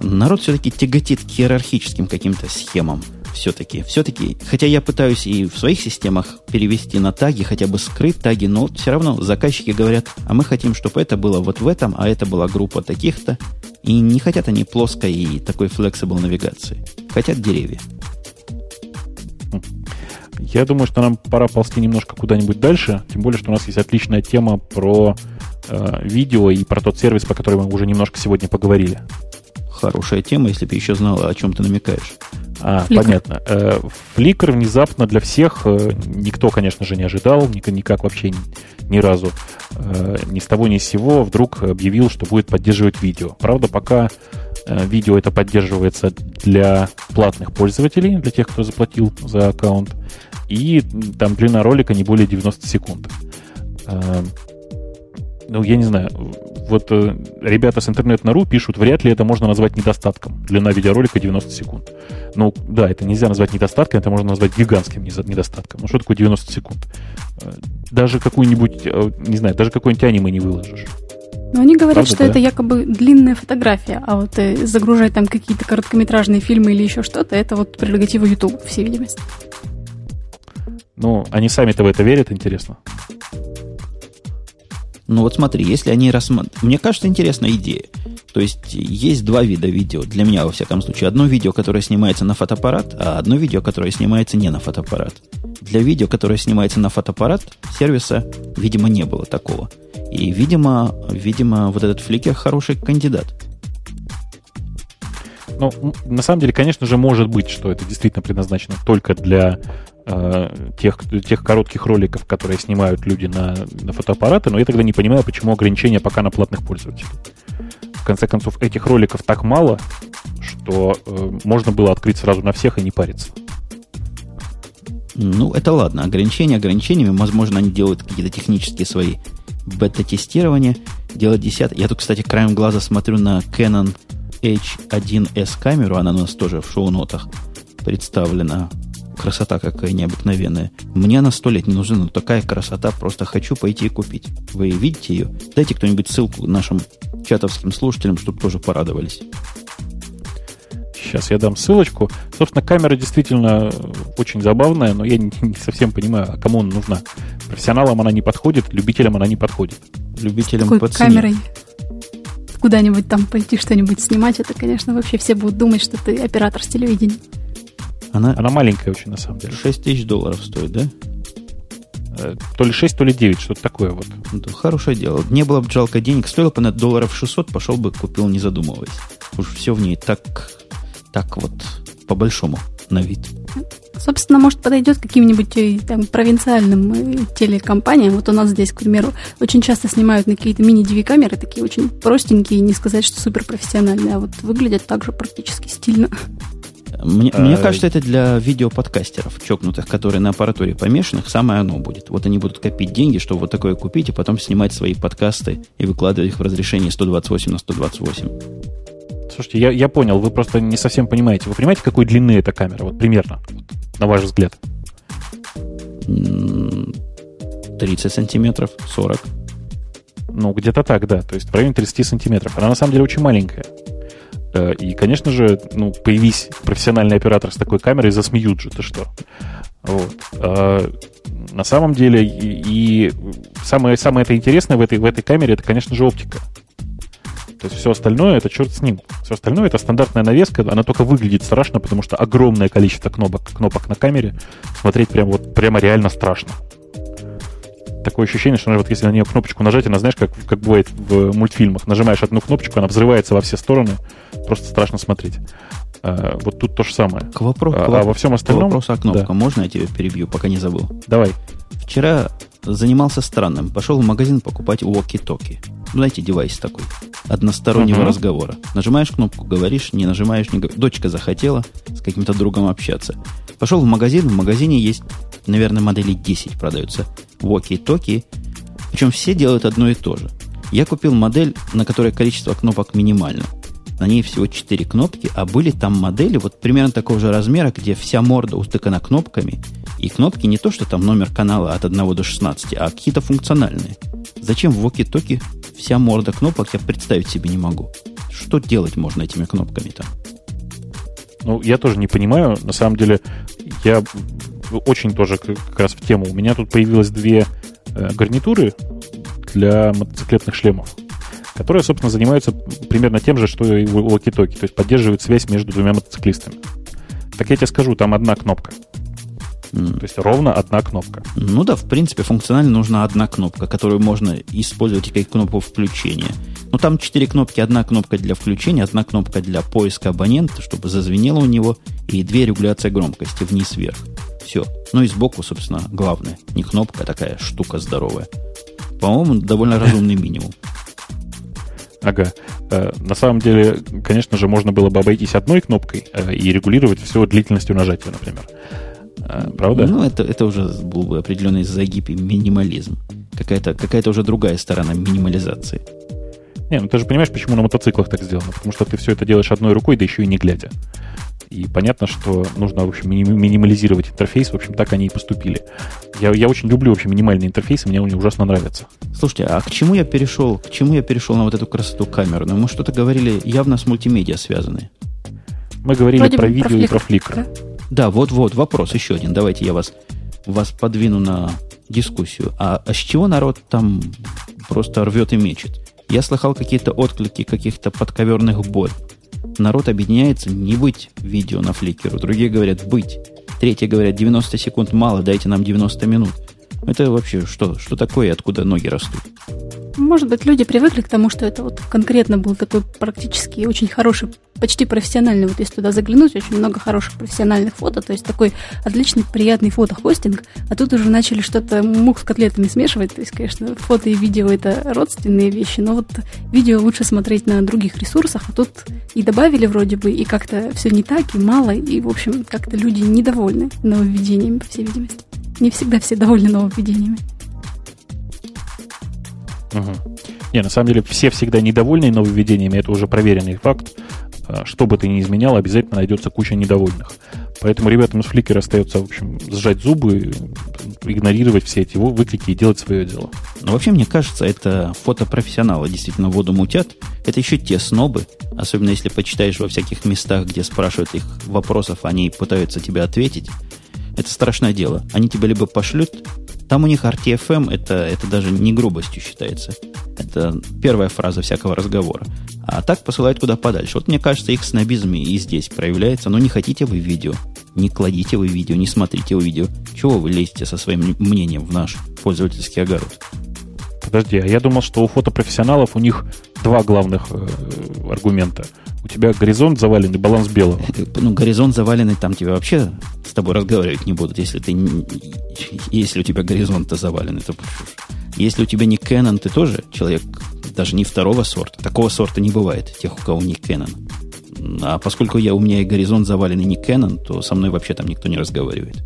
Народ все-таки тяготит к иерархическим каким-то схемам. Все-таки. Все-таки, хотя я пытаюсь и в своих системах перевести на таги, хотя бы скрыть таги, но все равно заказчики говорят, а мы хотим, чтобы это было вот в этом, а это была группа таких-то. И не хотят они плоской и такой flexible навигации. хотят деревья. Я думаю, что нам пора ползти немножко куда-нибудь дальше, тем более, что у нас есть отличная тема про э, видео и про тот сервис, по которому мы уже немножко сегодня поговорили. Хорошая тема, если бы еще знала, о чем ты намекаешь. А, Flickr. понятно. Э, Flickr внезапно для всех, э, никто, конечно же, не ожидал, никак вообще ни, ни разу, э, ни с того ни с сего вдруг объявил, что будет поддерживать видео. Правда, пока видео это поддерживается для платных пользователей, для тех, кто заплатил за аккаунт, и там длина ролика не более 90 секунд ну, я не знаю, вот э, ребята с интернет.ру пишут, вряд ли это можно назвать недостатком. Длина видеоролика 90 секунд. Ну, да, это нельзя назвать недостатком, это можно назвать гигантским недостатком. Ну, что такое 90 секунд? Э, даже какую-нибудь, э, не знаю, даже какой-нибудь аниме не выложишь. Но они говорят, Правда, что да? это якобы длинная фотография, а вот э, загружать там какие-то короткометражные фильмы или еще что-то, это вот прерогатива YouTube, всей видимости. Ну, они сами-то в это верят, интересно. Ну вот смотри, если они рассматривают... Мне кажется, интересная идея. То есть есть два вида видео, для меня во всяком случае. Одно видео, которое снимается на фотоаппарат, а одно видео, которое снимается не на фотоаппарат. Для видео, которое снимается на фотоаппарат, сервиса, видимо, не было такого. И, видимо, видимо, вот этот фликер хороший кандидат. Ну, на самом деле, конечно же, может быть, что это действительно предназначено только для э, тех, тех коротких роликов, которые снимают люди на, на фотоаппараты, но я тогда не понимаю, почему ограничения пока на платных пользователей. В конце концов, этих роликов так мало, что э, можно было открыть сразу на всех и не париться. Ну, это ладно. Ограничения ограничениями. Возможно, они делают какие-то технические свои бета-тестирования. Делать 10. Я тут, кстати, краем глаза смотрю на Canon H1S камеру. Она у нас тоже в шоу-нотах представлена красота какая необыкновенная. Мне она сто лет не нужна, но такая красота, просто хочу пойти и купить. Вы видите ее? Дайте кто-нибудь ссылку нашим чатовским слушателям, чтобы тоже порадовались. Сейчас я дам ссылочку. Собственно, камера действительно очень забавная, но я не, <laughs> не совсем понимаю, а кому она нужна. Профессионалам она не подходит, любителям она не подходит. Любителям Такой по цене. камерой куда-нибудь там пойти что-нибудь снимать, это, конечно, вообще все будут думать, что ты оператор с телевидения. Она, Она маленькая очень, на самом деле. 6 тысяч долларов стоит, да? Э, то ли 6, то ли 9, что-то такое вот. Ну, хорошее дело. Не было бы жалко денег, стоило бы на долларов 600, пошел бы, купил, не задумываясь. Уж все в ней так, так вот, по-большому на вид. Собственно, может, подойдет каким-нибудь э, там, провинциальным э, телекомпаниям. Вот у нас здесь, к примеру, очень часто снимают на какие-то мини-DV-камеры, такие очень простенькие, не сказать, что суперпрофессиональные, а вот выглядят также практически стильно. Мне, а... мне кажется, это для видеоподкастеров, чокнутых, которые на аппаратуре помешанных, самое оно будет. Вот они будут копить деньги, чтобы вот такое купить, и потом снимать свои подкасты и выкладывать их в разрешении 128 на 128. Слушайте, я, я понял, вы просто не совсем понимаете. Вы понимаете, какой длины эта камера? Вот примерно, на ваш взгляд. 30 сантиметров, 40. Ну, где-то так, да. То есть в районе 30 сантиметров. Она на самом деле очень маленькая. Э, и, конечно же, ну, появись профессиональный оператор с такой камерой, засмеют же, ты что. Вот. А на самом деле, и, и самое, самое это интересное в этой, в этой камере, это, конечно же, оптика. То есть все остальное это черт с ним. Все остальное это стандартная навеска, она только выглядит страшно, потому что огромное количество кнопок, кнопок на камере. Смотреть прямо вот прямо реально страшно такое ощущение, что вот если на нее кнопочку нажать, она, знаешь, как, как бывает в мультфильмах, нажимаешь одну кнопочку, она взрывается во все стороны, просто страшно смотреть. А, вот тут то же самое. К, вопро- а, к, а во всем остальном... К вопросу о кнопках. Да. Можно я тебя перебью, пока не забыл? Давай. Вчера занимался странным. Пошел в магазин покупать walkie-talkie. Знаете, девайс такой. Одностороннего uh-huh. разговора. Нажимаешь кнопку, говоришь, не нажимаешь, не говоришь. Дочка захотела с каким-то другом общаться. Пошел в магазин, в магазине есть, наверное, модели 10 продаются walkie-talkie. Причем все делают одно и то же. Я купил модель, на которой количество кнопок минимально. На ней всего 4 кнопки, а были там модели вот примерно такого же размера, где вся морда утыкана кнопками, и кнопки не то, что там номер канала от 1 до 16, а какие-то функциональные. Зачем в walkie-talkie вся морда кнопок, я представить себе не могу. Что делать можно этими кнопками там? Ну, я тоже не понимаю. На самом деле, я очень тоже как раз в тему. У меня тут появилось две э, гарнитуры для мотоциклетных шлемов, которые, собственно, занимаются примерно тем же, что и walkie-talkie, то есть поддерживают связь между двумя мотоциклистами. Так я тебе скажу, там одна кнопка. То есть ровно одна кнопка. Ну да, в принципе, функционально нужна одна кнопка, которую можно использовать как кнопку включения. Ну там четыре кнопки, одна кнопка для включения, одна кнопка для поиска абонента, чтобы зазвенело у него, и две регуляции громкости вниз-вверх. Все. Ну и сбоку, собственно, главное. Не кнопка, а такая штука здоровая. По-моему, довольно <laughs> разумный минимум. Ага. Э, На самом деле, конечно же, можно было бы обойтись одной кнопкой э, и регулировать все длительностью нажатия, например. Э, Правда? Ну, это, это уже был бы определенный загиб и минимализм. Какая-то какая уже другая сторона минимализации. Не, ну ты же понимаешь, почему на мотоциклах так сделано. Потому что ты все это делаешь одной рукой, да еще и не глядя. И понятно, что нужно, в общем, мини- минимализировать интерфейс. В общем, так они и поступили. Я, я очень люблю вообще минимальные интерфейсы, мне они ужасно нравятся. Слушайте, а к чему я перешел? К чему я перешел на вот эту красоту камеры? Ну, мы что-то говорили явно с мультимедиа связанные. Мы говорили Вроде про видео и про Flickr, Flickr. да? Да, вот-вот, вопрос еще один. Давайте я вас, вас подвину на дискуссию. А, а с чего народ там просто рвет и мечет? Я слыхал какие-то отклики каких-то подковерных бот. Народ объединяется не быть видео на фликеру. Другие говорят быть. Третьи говорят 90 секунд мало, дайте нам 90 минут. Это вообще что? Что такое и откуда ноги растут? Может быть, люди привыкли к тому, что это вот конкретно был такой практически очень хороший, почти профессиональный, вот если туда заглянуть, очень много хороших профессиональных фото, то есть такой отличный, приятный фотохостинг, а тут уже начали что-то мух с котлетами смешивать, то есть, конечно, фото и видео это родственные вещи, но вот видео лучше смотреть на других ресурсах, а тут и добавили вроде бы, и как-то все не так, и мало, и, в общем, как-то люди недовольны нововведениями, по всей видимости. Не всегда все довольны нововведениями. Мгм. Не, на самом деле все всегда недовольны нововведениями, это уже проверенный факт. А, Что бы ты ни изменял, обязательно найдется куча недовольных. Поэтому ребятам из Flickr остается, в общем, сжать зубы, игнорировать все эти вы- выкрики и делать свое дело. Но вообще, мне кажется, это фотопрофессионалы действительно воду мутят. Это еще те снобы, особенно если почитаешь во всяких местах, где спрашивают их вопросов, они пытаются тебе ответить. Это страшное дело. Они тебя либо пошлют, там у них RTFM, это, это даже не грубостью считается. Это первая фраза всякого разговора. А так посылают куда подальше. Вот мне кажется, их снобизм и здесь проявляется. Но не хотите вы видео, не кладите вы видео, не смотрите вы видео. Чего вы лезете со своим мнением в наш пользовательский огород? Подожди, а я думал, что у фотопрофессионалов у них два главных э, аргумента. У тебя горизонт завален и баланс белого. Ну, горизонт заваленный, там тебя вообще с тобой разговаривать не будут, если ты если у тебя горизонт-то заваленный, то если у тебя не Canon, ты тоже человек даже не второго сорта. Такого сорта не бывает, тех, у кого не Canon. А поскольку я, у меня и горизонт заваленный не Canon, то со мной вообще там никто не разговаривает.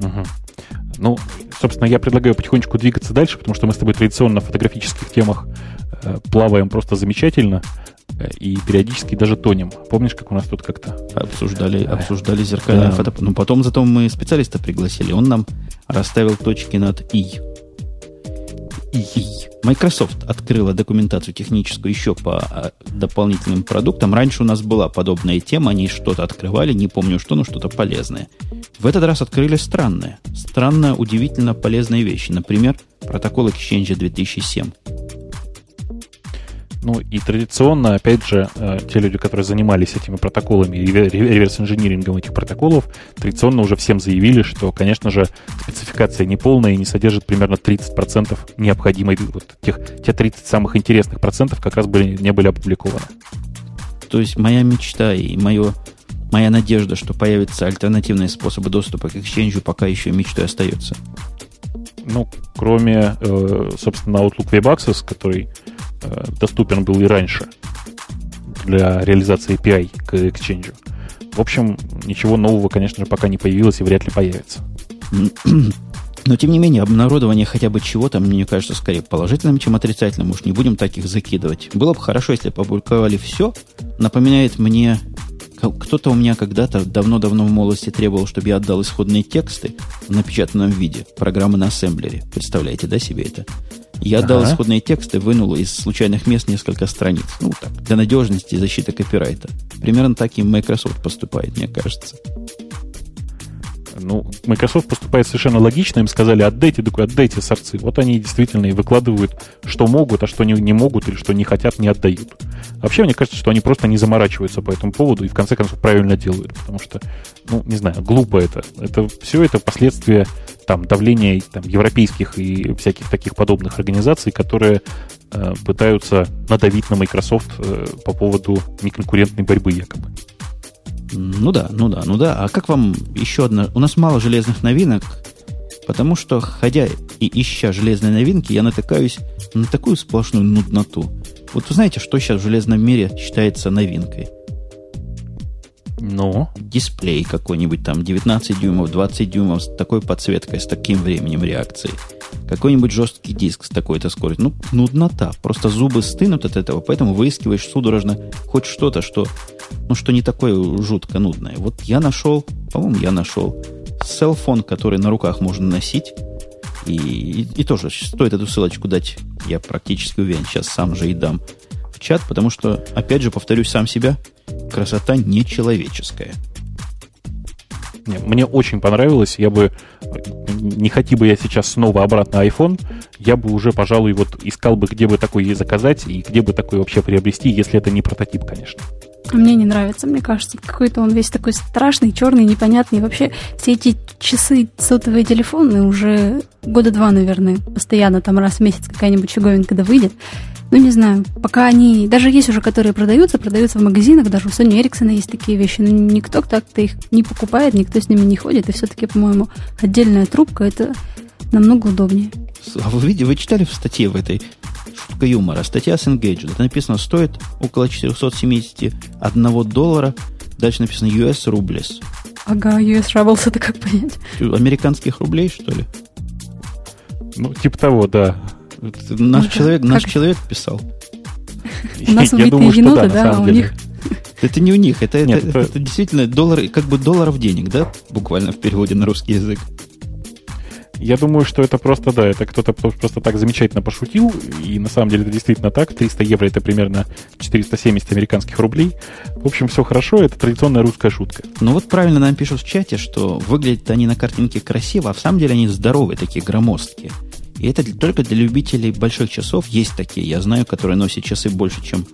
Мгм. Ну, собственно, я предлагаю потихонечку двигаться дальше, потому что мы с тобой традиционно в фотографических темах э, плаваем просто замечательно и периодически даже тонем. Помнишь, как у нас тут как-то? Обсуждали, обсуждали зеркальное Да. фото. Ну, потом зато мы специалиста пригласили. Он нам расставил точки над «и». И. Microsoft открыла документацию техническую еще по а, дополнительным продуктам. Раньше у нас была подобная тема, они что-то открывали, не помню что, но что-то полезное. В этот раз открыли странное. Странно, удивительно полезные вещи. Например, протокол Exchange 2007. Ну и традиционно, опять же, э, те люди, которые занимались этими протоколами и реверс-инжинирингом этих протоколов, традиционно уже всем заявили, что, конечно же, спецификация неполная и не содержит примерно 30% необходимой, вот тех, те 30 самых интересных процентов как раз были, не были опубликованы. То есть моя мечта и мое, моя надежда, что появятся альтернативные способы доступа к Exchange, пока еще мечтой остается. Ну, кроме, э, собственно, Outlook Web Access, который доступен был и раньше для реализации API к Exchange. В общем, ничего нового, конечно же, пока не появилось и вряд ли появится. <clears throat> Но, тем не менее, обнародование хотя бы чего-то, мне кажется, скорее положительным, чем отрицательным. Уж не будем таких закидывать. Было бы хорошо, если опубликовали все. Напоминает мне, кто-то у меня когда-то давно-давно в молодости требовал, чтобы я отдал исходные тексты в напечатанном виде программы на ассемблере. Представляете, да, себе это? Я Ага. исходные тексты, вынул из случайных мест несколько страниц. Ну, так, для надежности и защиты копирайта. Примерно так и Microsoft поступает, мне кажется. Ну, Microsoft поступает совершенно логично. Им сказали, отдайте, такой, отдайте сорцы. Вот они действительно и выкладывают, что могут, а что не, не могут, или что не хотят, не отдают. Вообще, мне кажется, что они просто не заморачиваются по этому поводу и в конце концов правильно делают, потому что, ну, не знаю, глупо это. Это все это последствия там давления там, европейских и всяких таких подобных организаций, которые э, пытаются надавить на Microsoft э, по поводу неконкурентной борьбы якобы. Ну да, ну да, ну да. А как вам еще одна... У нас мало железных новинок, потому что, ходя и ища железные новинки, я натыкаюсь на такую сплошную нудноту. Вот вы знаете, что сейчас в железном мире считается новинкой? Ну? Дисплей какой-нибудь там 19 дюймов, 20 дюймов с такой подсветкой, с таким временем реакции. Какой-нибудь жесткий диск с такой-то скоростью. Ну, нуднота. Просто зубы стынут от этого, поэтому выискиваешь судорожно хоть что-то, что, ну, что не такое жутко нудное. Вот я нашел, по-моему, я нашел селфон, который на руках можно носить. И, и, и тоже стоит эту ссылочку дать, я практически уверен, сейчас сам же и дам чат, потому что, опять же, повторюсь сам себя, красота нечеловеческая. Не, мне очень понравилось. Я бы не хоти бы я сейчас снова обратно iPhone, я бы уже, пожалуй, вот искал бы, где бы такой заказать и где бы такой вообще приобрести, если это не прототип, конечно. Мне не нравится, мне кажется, какой-то он весь такой страшный, черный, непонятный. Вообще все эти часы, сотовые телефоны уже года два, наверное, постоянно там раз в месяц какая-нибудь фиговинка да выйдет. Ну, не знаю, пока они... Даже есть уже, которые продаются, продаются в магазинах, даже у Sony Ericsson есть такие вещи, но никто так-то их не покупает, никто с ними не ходит, и все-таки, по-моему, отдельная трубка — это намного удобнее. А вы, видите, вы читали в статье в этой шутка юмора? Статья с Engaged. Это написано, стоит около 471 доллара. Дальше написано US Rubles. Ага, US Rubles, это как понять? Американских рублей, что ли? Ну, типа того, да. Наш, человек, наш человек писал. У нас <laughs> убитые еноты, да, а у них... <laughs> Это не у них, это, это, это, это действительно доллар, как бы долларов денег, да, буквально в переводе на русский язык. Я думаю, что это просто, да, это кто-то просто так замечательно пошутил, и на самом деле это действительно так. 300 евро это примерно 470 американских рублей. В общем, все хорошо, это традиционная русская шутка. Ну вот правильно нам пишут в чате, что выглядят они на картинке красиво, а в самом деле они здоровые, такие громоздкие. И это только для любителей больших часов. Есть такие, я знаю, которые носят часы больше, чем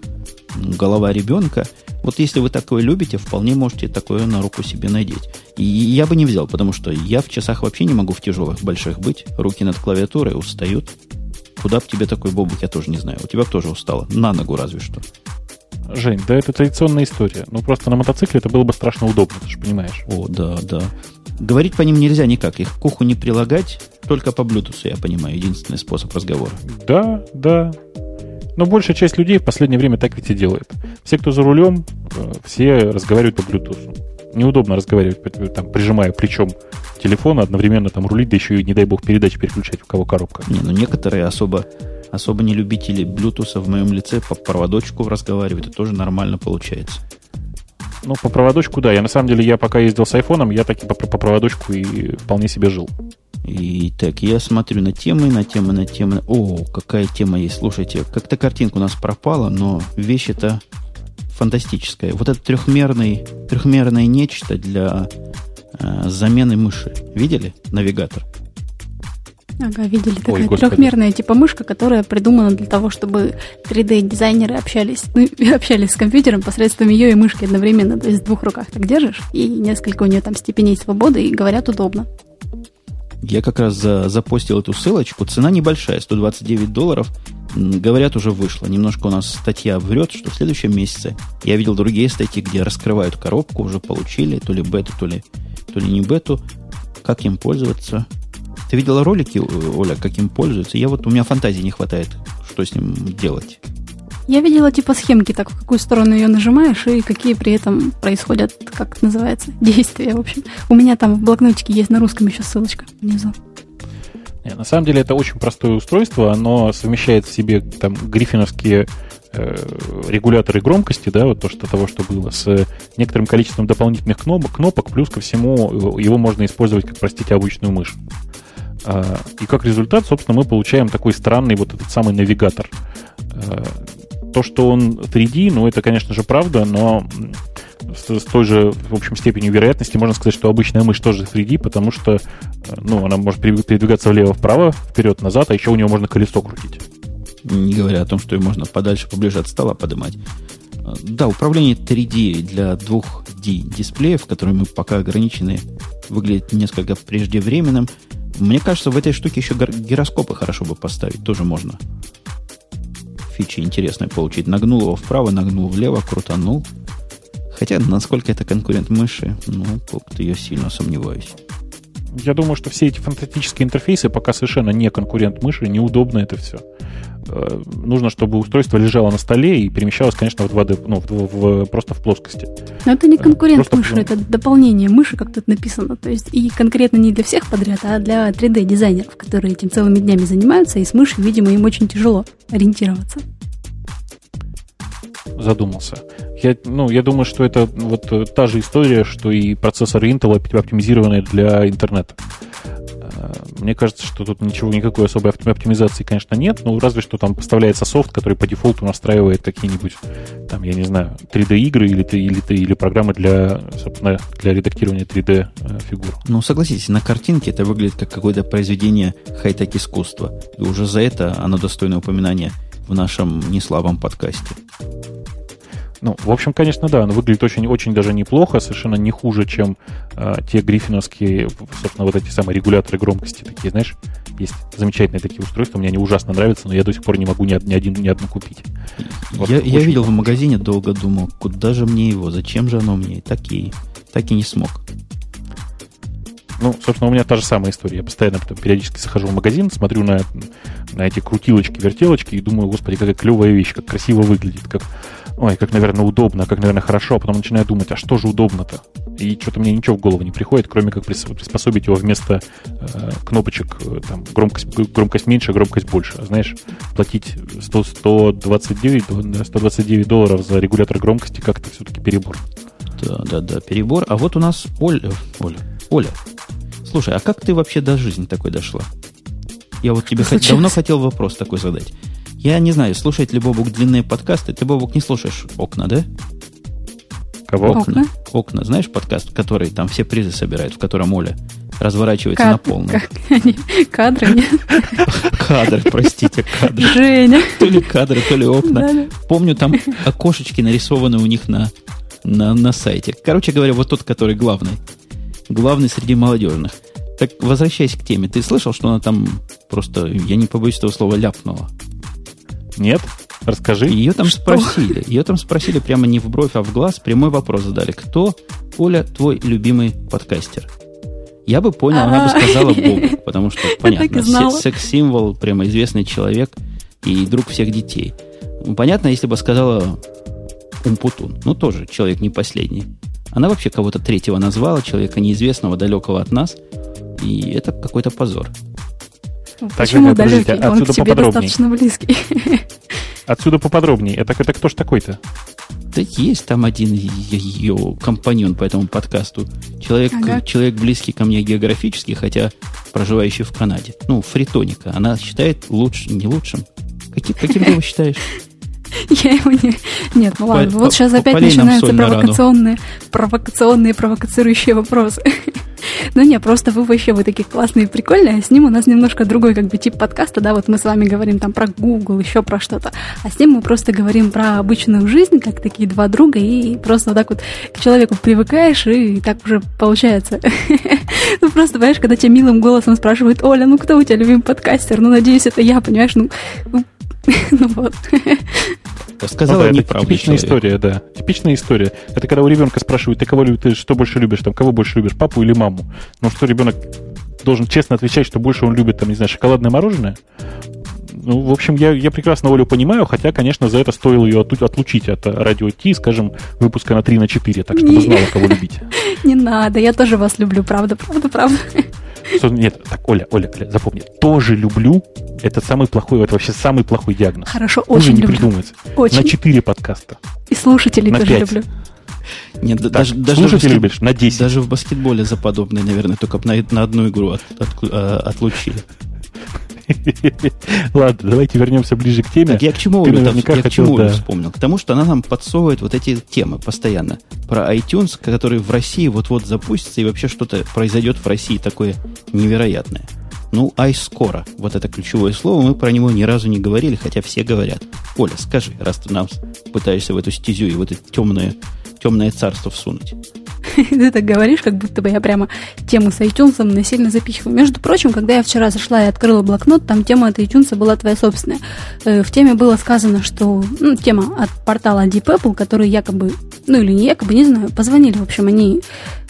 голова ребенка. Вот если вы такое любите, вполне можете такое на руку себе надеть. И я бы не взял, потому что я в часах вообще не могу в тяжелых больших быть. Руки над клавиатурой устают. Куда бы тебе такой бобук, я тоже не знаю. У тебя тоже устало. На ногу разве что. Жень, да это традиционная история. Ну, просто на мотоцикле это было бы страшно удобно, ты же понимаешь. О, да, да. Говорить по ним нельзя никак. Их к уху не прилагать, только по Bluetooth, я понимаю, единственный способ разговора. Да, да. Но большая часть людей в последнее время так ведь и делает. Все, кто за рулем, э, все разговаривают по Bluetooth. Неудобно разговаривать, там, прижимая плечом телефон, одновременно там рулить, да еще и, не дай бог, передачи переключать, у кого коробка. Не, ну некоторые особо, особо не любители Bluetooth в моем лице по проводочку разговаривают, это тоже нормально получается. Ну, по проводочку, да. Я на самом деле, я пока ездил с айфоном, я таки по, по проводочку и вполне себе жил. И так, я смотрю на темы, на темы, на темы. О, какая тема есть. Слушайте, как-то картинка у нас пропала, но вещь это фантастическая. Вот это трехмерный, трехмерное нечто для э, замены мыши. Видели? Навигатор. Ага, видели, такая Ой, трехмерная типа мышка, которая придумана для того, чтобы 3D-дизайнеры общались, ну, <laughs> общались с компьютером посредством ее и мышки одновременно, то есть в двух руках так держишь, и несколько у нее там степеней свободы, и говорят удобно. Я как раз за, запостил эту ссылочку. Цена небольшая, 129 долларов. Говорят, уже вышла. Немножко у нас статья врет, что в следующем месяце я видел другие статьи, где раскрывают коробку, уже получили то ли бету, то ли, то ли не бету. Как им пользоваться? Ты видела ролики, Оля, как им пользуются? Я вот, у меня фантазии не хватает, что с ним делать. Я видела типа схемки, так в какую сторону ее нажимаешь и какие при этом происходят, как это называется, <laughs> действия, в общем. У меня там в блокнотике есть на русском еще ссылочка внизу. Нет, на самом деле это очень простое устройство, оно совмещает в себе там гриффиновские э, регуляторы громкости, да, вот то, что того, что было, с некоторым количеством дополнительных кнопок, кнопок, плюс ко всему его можно использовать как, простите, обычную мышь. А, и как результат, собственно, мы получаем такой странный вот этот самый навигатор. А, то, что он 3D, ну, это, конечно же, правда, но с, той же, в общем, степенью вероятности можно сказать, что обычная мышь тоже 3D, потому что, ну, она может передвигаться влево-вправо, вперед-назад, а еще у нее можно колесо крутить. Не говоря о том, что ее можно подальше, поближе от стола поднимать. Да, управление 3D для 2D дисплеев, которыми пока ограничены, выглядит несколько преждевременным. Мне кажется, в этой штуке еще гироскопы хорошо бы поставить. Тоже можно фичи интересные получить. Нагнул его вправо, нагнул влево, крутанул. Хотя, насколько это конкурент мыши, ну, как-то я сильно сомневаюсь. Я думаю, что все эти фантастические интерфейсы пока совершенно не конкурент мыши, неудобно это все. Э, нужно, чтобы устройство лежало на столе и перемещалось, конечно, в 2D, ну, в, в, просто в плоскости. Но это не э, конкурент просто, мыши, это дополнение мыши, как тут написано. То есть и конкретно не для всех подряд, а для 3D-дизайнеров, которые этим целыми днями занимаются, и с мышью, видимо, им очень тяжело ориентироваться задумался. Я, ну, я думаю, что это вот та же история, что и процессоры Intel оптимизированные для интернета. Э, мне кажется, что тут ничего, никакой особой оптимизации, конечно, нет, ну, разве что там поставляется софт, который по дефолту настраивает какие-нибудь, там, я не знаю, 3D-игры или, или, или программы для, собственно, для редактирования 3D-фигур. Э, ну, согласитесь, на картинке это выглядит как какое-то произведение хай-тек искусства. И уже за это оно достойно упоминания в нашем неслабом подкасте. Ну, в общем, конечно, да, оно выглядит очень-очень даже неплохо, совершенно не хуже, чем э, те гриффиновские, собственно, вот эти самые регуляторы громкости такие, знаешь, есть замечательные такие устройства, мне они ужасно нравятся, но я до сих пор не могу ни, ни, один, ни одну купить. Вот, я я видел в магазине, долго думал, куда же мне его, зачем же оно мне, так и, так и не смог. Ну, собственно, у меня та же самая история. Я постоянно потом, периодически захожу в магазин, смотрю на, на эти крутилочки, вертелочки и думаю, господи, какая клевая вещь, как красиво выглядит, как ой, как, наверное, удобно, как, наверное, хорошо, а потом начинаю думать, а что же удобно-то? И что-то мне ничего в голову не приходит, кроме как приспособить его вместо э, кнопочек, э, там, громкость, громкость меньше, громкость больше. А знаешь, платить 100, 129, 129 долларов за регулятор громкости как-то все-таки перебор. Да, да, да, перебор. А вот у нас Оля, Оля, Оля, слушай, а как ты вообще до жизни такой дошла? Я вот тебе хот- давно хотел вопрос такой задать. Я не знаю, слушает ли Бобук длинные подкасты. Ты, Бобук, не слушаешь окна, да? Кого? Окна. Окна. Знаешь подкаст, который там все призы собирает, в котором Оля разворачивается Кад... на полную? Кадры, нет? <laughs> Кадры, простите, кадры. Женя. То ли кадры, то ли окна. Помню, там окошечки нарисованы у них на, на, на сайте. Короче говоря, вот тот, который главный. Главный среди молодежных. Так, возвращаясь к теме, ты слышал, что она там просто, я не побоюсь этого слова, ляпнула? Нет? Расскажи. Ее там что? спросили. Ее там спросили прямо не в бровь, а в глаз. Прямой вопрос задали. Кто, Оля, твой любимый подкастер? Я бы понял, она бы сказала Бог, <laughs> потому что, понятно, секс-символ, прямо известный человек и друг всех детей. Понятно, если бы сказала Умпутун, ну тоже человек не последний. Она вообще кого-то третьего назвала, человека неизвестного, далекого от нас, и это какой-то позор. Почему далекий? Он к тебе достаточно близкий. <laughs> Отсюда поподробнее. Это, это кто ж такой-то? Да есть там один ее компаньон по этому подкасту. Человек, ага. человек близкий ко мне географически, хотя проживающий в Канаде. Ну, фритоника. Она считает лучше, не лучшим. Каким, каким ты его считаешь? <laughs> Я его не... Нет, ну ладно, вот сейчас опять начинаются провокационные, провокационные, провокацирующие вопросы. <laughs> Ну не, просто вы вообще вы такие классные и прикольные, а с ним у нас немножко другой как бы тип подкаста, да, вот мы с вами говорим там про Google, еще про что-то, а с ним мы просто говорим про обычную жизнь, как такие два друга, и просто вот так вот к человеку привыкаешь, и так уже получается. <laughs> Ну просто, понимаешь, когда тебя милым голосом спрашивают, Оля, ну кто у тебя любимый подкастер? Ну, надеюсь, это я, понимаешь, ну, <laughs> ну, вот. Сказала ну, да, неправду. Типичная человек. история, да. Типичная история. Это когда у ребенка спрашивают, ты кого любишь, ты что больше любишь, там, кого больше любишь, папу или маму? Ну что ребенок должен честно отвечать, что больше он любит, там, не знаю, шоколадное мороженое? Ну, в общем, я, я прекрасно Олю понимаю, хотя, конечно, за это стоило ее отлучить от радио Ти, скажем, выпуска на 3 на 4, так чтобы знала, кого любить. <laughs> Не надо, я тоже вас люблю, правда, правда, правда. Нет, так, Оля, Оля, Оля, запомни, тоже люблю, это самый плохой, это вообще самый плохой диагноз. Хорошо, очень не люблю. придумается. Очень. На 4 подкаста. И слушателей на тоже 5. люблю. Нет, так, даже, даже, в баскет... любишь, на 10. даже в баскетболе за подобное, наверное, только на, на одну игру от, от, а, отлучили. <laughs> Ладно, давайте вернемся ближе к теме. Так я к чему Ты я хотел, к чему да. вспомнил? К тому, что она нам подсовывает вот эти темы постоянно. Про iTunes, который в России вот-вот запустится, и вообще что-то произойдет в России такое невероятное. Ну, iScore, вот это ключевое слово, мы про него ни разу не говорили, хотя все говорят. Оля, скажи, раз ты нам пытаешься в эту стезю и в это темное, темное царство всунуть. <laughs> Ты так говоришь, как будто бы я прямо тему с iTunes насильно запихиваю. Между прочим, когда я вчера зашла и открыла блокнот, там тема от iTunes была твоя собственная. Э, в теме было сказано, что ну, тема от портала Deep Apple, который якобы, ну или не якобы, не знаю, позвонили, в общем, они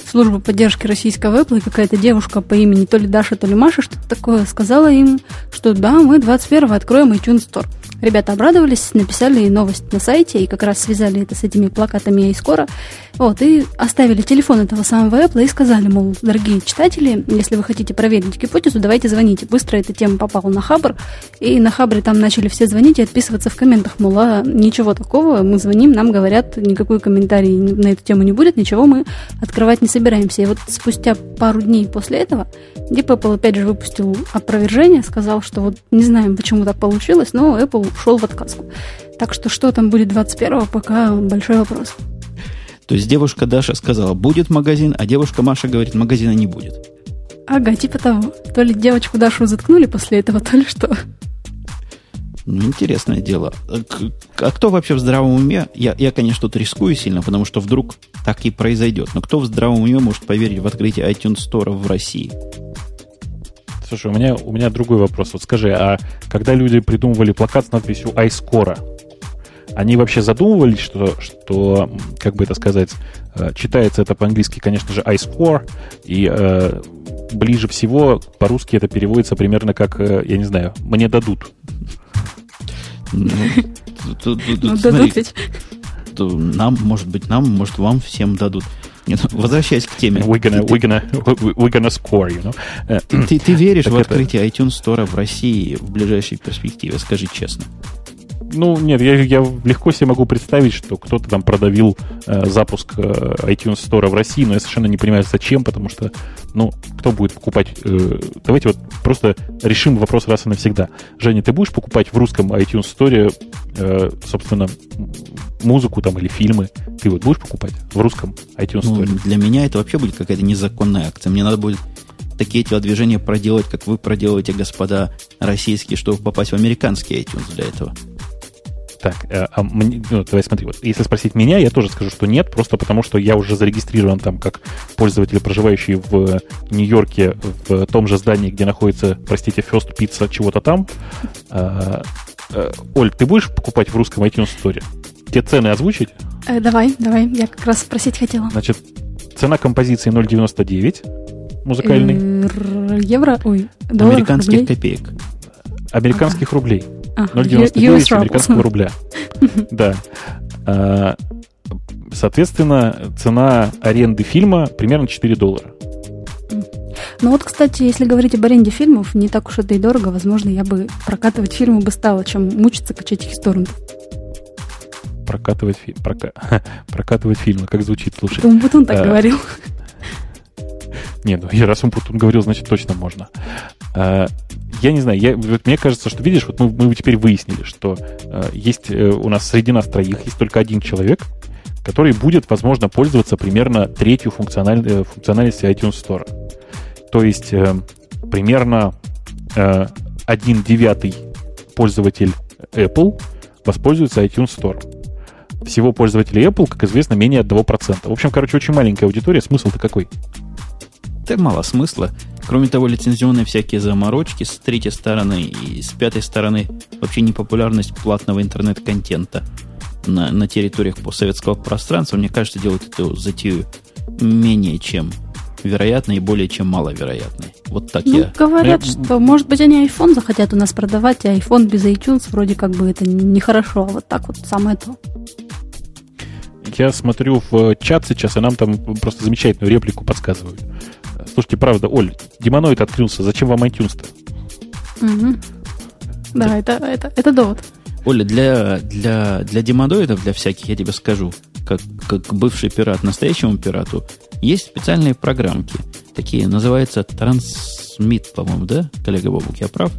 в службу поддержки российского Apple, и какая-то девушка по имени то ли Даша, то ли Маша, что-то такое, сказала им, что да, мы 21-го откроем iTunes Store. Ребята обрадовались, написали новость на сайте и как раз связали это с этими плакатами и скоро. Вот, и оставили телефон этого самого Apple и сказали, мол, дорогие читатели, если вы хотите проверить гипотезу, давайте звоните. Быстро эта тема попала на Хабр, и на Хабре там начали все звонить и отписываться в комментах, мол, а, ничего такого, мы звоним, нам говорят, никакой комментарий на эту тему не будет, ничего мы открывать не собираемся. И вот спустя пару дней после этого Deep Apple опять же выпустил опровержение, сказал, что вот не знаем, почему так получилось, но Apple ушел в отказку. Так что что там будет 21-го, пока большой вопрос. То есть девушка Даша сказала, будет магазин, а девушка Маша говорит, магазина не будет. Ага, типа того. То ли девочку Дашу заткнули после этого, то ли что. Ну, интересное дело. А кто вообще в здравом уме? Я, я, конечно, тут рискую сильно, потому что вдруг так и произойдет. Но кто в здравом уме может поверить в открытие iTunes Store в России? Слушай, у меня, у меня другой вопрос. Вот скажи, а когда люди придумывали плакат с надписью iScore, они вообще задумывались, что, что как бы это сказать, э, читается это по-английски, конечно же, iScore, и э, ближе всего по-русски это переводится примерно как, э, я не знаю, «мне дадут». Ну, ну дадут ведь. Нам, может быть, нам, может, вам всем дадут. Нет, <laughs> возвращаясь к теме. We're gonna, we're gonna, we're gonna score, you know? Ты, ты веришь в открытие iTunes Store в России в ближайшей перспективе? Скажи честно. Ну, нет, я, я легко себе могу представить, что кто-то там продавил э, запуск э, iTunes Store в России, но я совершенно не понимаю, зачем, потому что, ну, кто будет покупать... Э, давайте вот просто решим вопрос раз и навсегда. Женя, ты будешь покупать в русском iTunes Store, э, собственно, музыку там или фильмы? Ты вот будешь покупать в русском iTunes Store? Ну, для меня это вообще будет какая-то незаконная акция. Мне надо будет такие телодвижения проделать, как вы проделываете, господа российские, чтобы попасть в американский iTunes для этого. Так, э, а мне, ну, давай смотри, вот если спросить меня, я тоже скажу, что нет, просто потому что я уже зарегистрирован там как пользователь, проживающий в Нью-Йорке, в том же здании, где находится, простите, First Pizza чего-то там. А, а, Оль, ты будешь покупать в русском iTunes Store? Те цены озвучить? Э, давай, давай, я как раз спросить хотела. Значит, цена композиции 0,99 музыкальный. Евро, ой, долларов, Американских рублей. копеек. Американских ага. рублей. 0,99 американского рубля. <laughs> Да. А, соответственно, цена аренды фильма примерно 4 доллара. Ну вот, кстати, если говорить об аренде фильмов, не так уж это и дорого. Возможно, я бы прокатывать фильмы бы стала, чем мучиться качать их из торрентов. Прокатывать, фи... прока... <laughs> прокатывать фильмы, как звучит, слушай. Умбутун так а... говорил. Не, ну я раз Умбутун говорил, значит точно можно. А, я не знаю, я, вот мне кажется, что видишь, вот мы, мы теперь выяснили, что э, есть э, у нас среди нас троих есть только один человек, который будет, возможно, пользоваться примерно третью функциональ, э, функциональностью iTunes Store. То есть э, примерно э, один девятый пользователь Apple воспользуется iTunes Store. Всего пользователей Apple, как известно, менее 1%. В общем, короче, очень маленькая аудитория. Смысл-то какой? Да мало смысла. Кроме того, лицензионные всякие заморочки с третьей стороны и с пятой стороны вообще непопулярность платного интернет-контента на, на территориях постсоветского пространства, мне кажется, делает эту затею менее чем вероятной и более чем маловероятной. Вот так ну, я... Говорят, я... что, может быть, они iPhone захотят у нас продавать, а iPhone без iTunes вроде как бы это нехорошо, а вот так вот самое то. Я смотрю в чат сейчас, и нам там просто замечательную реплику подсказывают. Слушайте, правда, Оль, демоноид открылся, зачем вам iTunes-то? Угу. Да, да, это, это, это довод. Оля, для, для, для демодоидов, для всяких, я тебе скажу, как, как бывший пират настоящему пирату, есть специальные программки. Такие, называются Transmit, по-моему, да, коллега Бобук, я прав?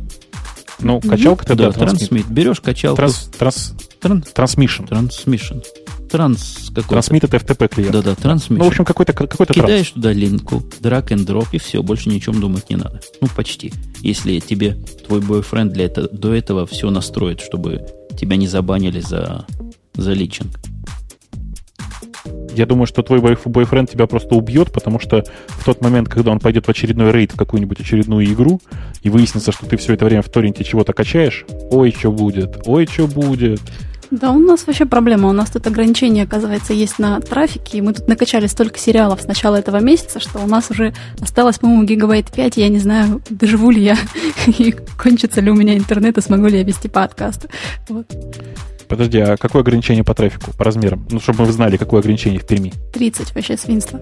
Ну, качалка тогда да, Transmit. Берешь качалку. Транс, транс, тран, transmission. Transmission. транс какой-то. Трансмит это FTP клиент. Да-да, трансмит. Ну, в общем, какой-то какой Кидаешь транс. туда линку, драг and дроп, и все, больше ни о чем думать не надо. Ну, почти. Если тебе твой бойфренд для этого, до этого все настроит, чтобы тебя не забанили за, за личинг. Я думаю, что твой бойфренд тебя просто убьет, потому что в тот момент, когда он пойдет в очередной рейд в какую-нибудь очередную игру, и выяснится, что ты все это время в торренте чего-то качаешь, ой, что будет, ой, что будет. Да, у нас вообще проблема. У нас тут ограничения, оказывается, есть на трафике. И мы тут накачали столько сериалов с начала этого месяца, что у нас уже осталось, по-моему, гигабайт 5. И я не знаю, доживу ли я <laughs> и кончится ли у меня интернет, и смогу ли я вести подкасты. Вот. Подожди, а какое ограничение по трафику, по размерам? Ну, чтобы мы знали, какое ограничение в Перми. 30 вообще свинство.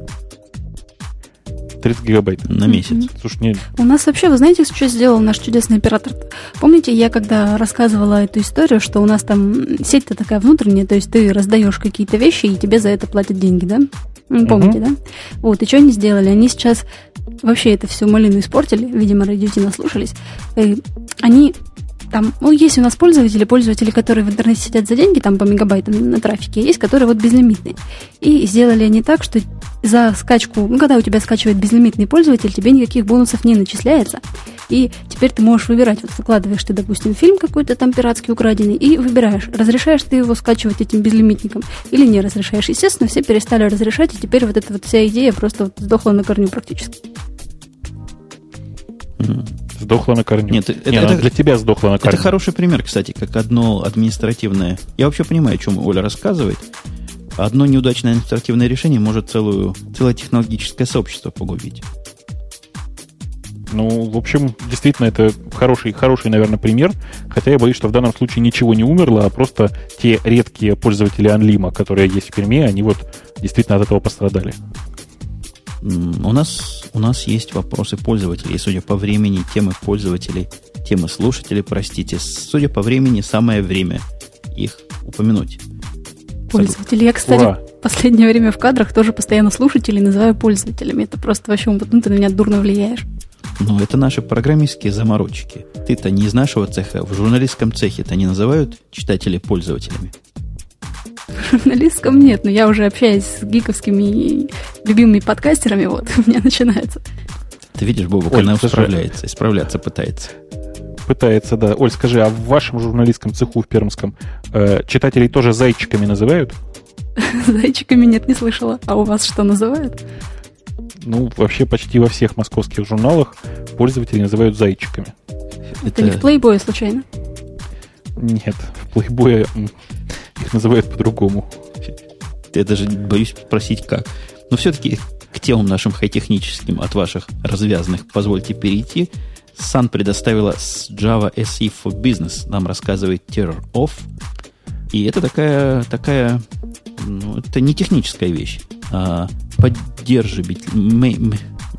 30 гигабайт на месяц. Mm-hmm. Слушай, не... У нас вообще, вы знаете, что сделал наш чудесный оператор? Помните, я когда рассказывала эту историю, что у нас там сеть-то такая внутренняя, то есть ты раздаешь какие-то вещи, и тебе за это платят деньги, да? Помните, mm-hmm. да? Вот, и что они сделали? Они сейчас вообще это все малину испортили, видимо, радиоти наслушались. И они там, ну, есть у нас пользователи, пользователи, которые в интернете сидят за деньги, там по мегабайтам на трафике, есть, которые вот безлимитные. И сделали они так, что за скачку, ну, когда у тебя скачивает безлимитный пользователь, тебе никаких бонусов не начисляется. И теперь ты можешь выбирать, вот выкладываешь ты, допустим, фильм какой-то там пиратский украденный, и выбираешь, разрешаешь ты его скачивать этим безлимитником или не разрешаешь. Естественно, все перестали разрешать, и теперь вот эта вот вся идея просто вот сдохла на корню практически. Сдохла на корню. Нет, это, Нет, это, для тебя сдохла на корню. Это хороший пример, кстати, как одно административное... Я вообще понимаю, о чем Оля рассказывает. Одно неудачное административное решение может целую, целое технологическое сообщество погубить. Ну, в общем, действительно, это хороший, хороший, наверное, пример. Хотя я боюсь, что в данном случае ничего не умерло, а просто те редкие пользователи Анлима, которые есть в Перми, они вот действительно от этого пострадали. У нас, у нас есть вопросы пользователей, и судя по времени, темы пользователей, темы слушателей, простите, судя по времени, самое время их упомянуть. Пользователи. Я, кстати, Ура. в последнее время в кадрах тоже постоянно слушателей называю пользователями. Это просто вообще, ну, ты на меня дурно влияешь. Ну, это наши программистские заморочки. Ты-то не из нашего цеха. В журналистском цехе-то не называют читателей пользователями. <laughs> В журналистском нет, но я уже общаюсь с гиковскими любимыми подкастерами, вот, <laughs> у меня начинается. Ты видишь, Бобок, Оль, она справляется, исправляться пытается. Пытается, да. Оль, скажи, а в вашем журналистском цеху в Пермском э, читателей тоже зайчиками называют? <laughs> Зайчиками нет, не слышала. А у вас что называют? Ну, вообще почти во всех московских журналах пользователи называют зайчиками. Это, Это не в плейбое случайно? Нет, в плейбое их называют по-другому. Я даже боюсь спросить, как. Но все-таки к темам нашим хай-техническим от ваших развязанных позвольте перейти. Sun предоставила с Java SE for Business, нам рассказывает Terror Off. И это такая, такая ну, это не техническая вещь, а поддерживать, не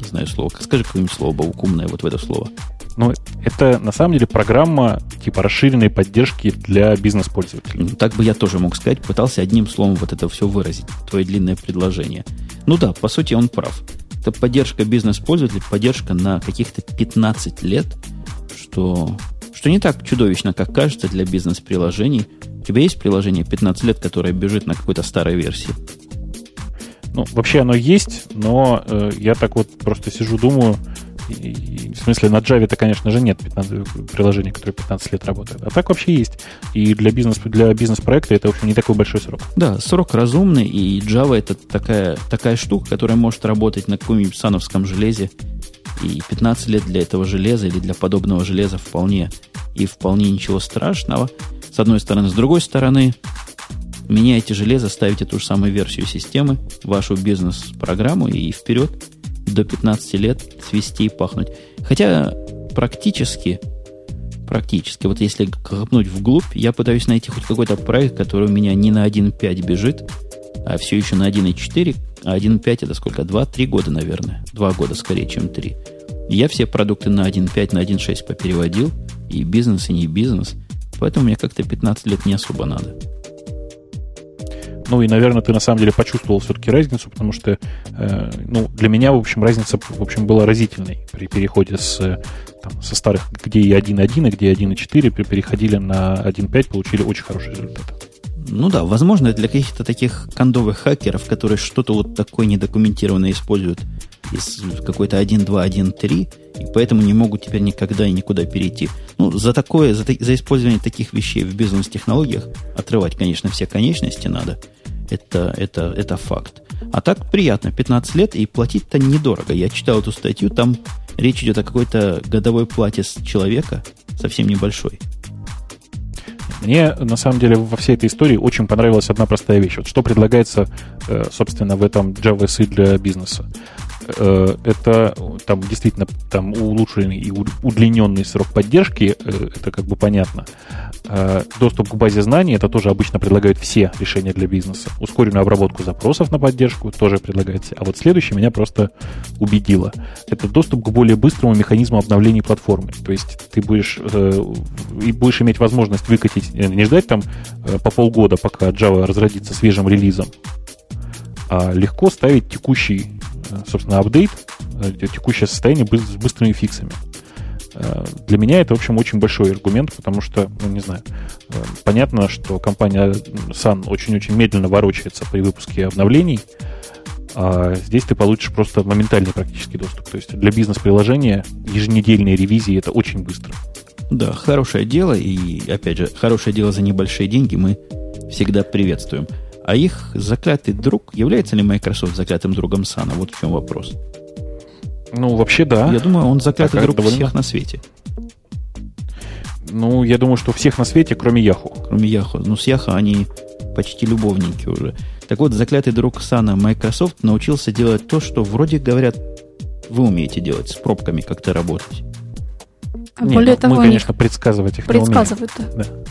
знаю слово, скажи какое-нибудь слово баукумное вот в это слово. Ну, это на самом деле программа типа расширенной поддержки для бизнес-пользователей. Ну, так бы я тоже мог сказать, пытался одним словом вот это все выразить, твое длинное предложение. Ну да, по сути он прав. Это поддержка бизнес-пользователей, поддержка на каких-то 15 лет, что, что не так чудовищно, как кажется для бизнес-приложений. У тебя есть приложение 15 лет, которое бежит на какой-то старой версии? Ну, вообще оно есть, но э, я так вот просто сижу, думаю, и, в смысле, на Java это, конечно же, нет 15, приложений, которые 15 лет работают. А так вообще есть. И для, бизнес, для бизнес-проекта это, в общем, не такой большой срок. Да, срок разумный, и Java это такая, такая штука, которая может работать на каком-нибудь сановском железе. И 15 лет для этого железа или для подобного железа вполне и вполне ничего страшного. С одной стороны. С другой стороны, меняете железо, ставите ту же самую версию системы, вашу бизнес-программу и вперед до 15 лет свести и пахнуть. Хотя практически, практически, вот если копнуть вглубь, я пытаюсь найти хоть какой-то проект, который у меня не на 1.5 бежит, а все еще на 1.4, а 1.5 это сколько? 2-3 года, наверное. 2 года скорее, чем 3. Я все продукты на 1.5, на 1.6 попереводил, и бизнес, и не бизнес. Поэтому мне как-то 15 лет не особо надо. Ну и, наверное, ты на самом деле почувствовал все-таки разницу, потому что, э, ну, для меня, в общем, разница, в общем, была разительной при переходе с, там, со старых, где и 1.1, и где 1.4, переходили на 1.5, получили очень хороший результат. Ну да, возможно, для каких-то таких кондовых хакеров, которые что-то вот такое недокументированное используют из какой-то 1.2.1.3, и поэтому не могут теперь никогда и никуда перейти. Ну, за такое, за, за использование таких вещей в бизнес-технологиях отрывать, конечно, все конечности надо. Это, это, это факт. А так приятно, 15 лет, и платить-то недорого. Я читал эту статью, там речь идет о какой-то годовой плате с человека, совсем небольшой. Мне, на самом деле, во всей этой истории очень понравилась одна простая вещь. Вот что предлагается, э, собственно, в этом Java SE для бизнеса. Э, это там действительно там улучшенный и удлиненный срок поддержки, э, это как бы понятно. Э, доступ к базе знаний, это тоже обычно предлагают все решения для бизнеса. Ускоренную обработку запросов на поддержку тоже предлагается. А вот следующее меня просто убедило. Это доступ к более быстрому механизму обновления платформы. То есть ты будешь, и будешь иметь возможность выкатить, не ждать там по полгода, пока Java разродится свежим релизом, а легко ставить текущий собственно, апдейт, э, текущее состояние с быстрыми фиксами. Э, для меня это, в общем, очень большой аргумент, потому что, ну, не знаю, э, понятно, что компания Sun очень-очень медленно ворочается при выпуске обновлений, а здесь ты получишь просто моментальный практически доступ. То есть для бизнес-приложения еженедельные ревизии это очень быстро. Да, хорошее дело, и, опять же, хорошее дело за небольшие деньги мы всегда приветствуем. А их заклятый друг, является ли Microsoft заклятым другом Сана? Вот в чем вопрос. Ну, вообще, да. Я думаю, он заклятый Такая друг довольно... всех на свете. Ну, я думаю, что всех на свете, кроме Яху. Кроме Яху. Ну, с Яху они почти любовники уже. Так вот, заклятый друг Сана Microsoft научился делать то, что вроде говорят, вы умеете делать, с пробками как-то работать. А Нет, более ну, того, мы, конечно, предсказывать их предсказывают, не умеем. Да.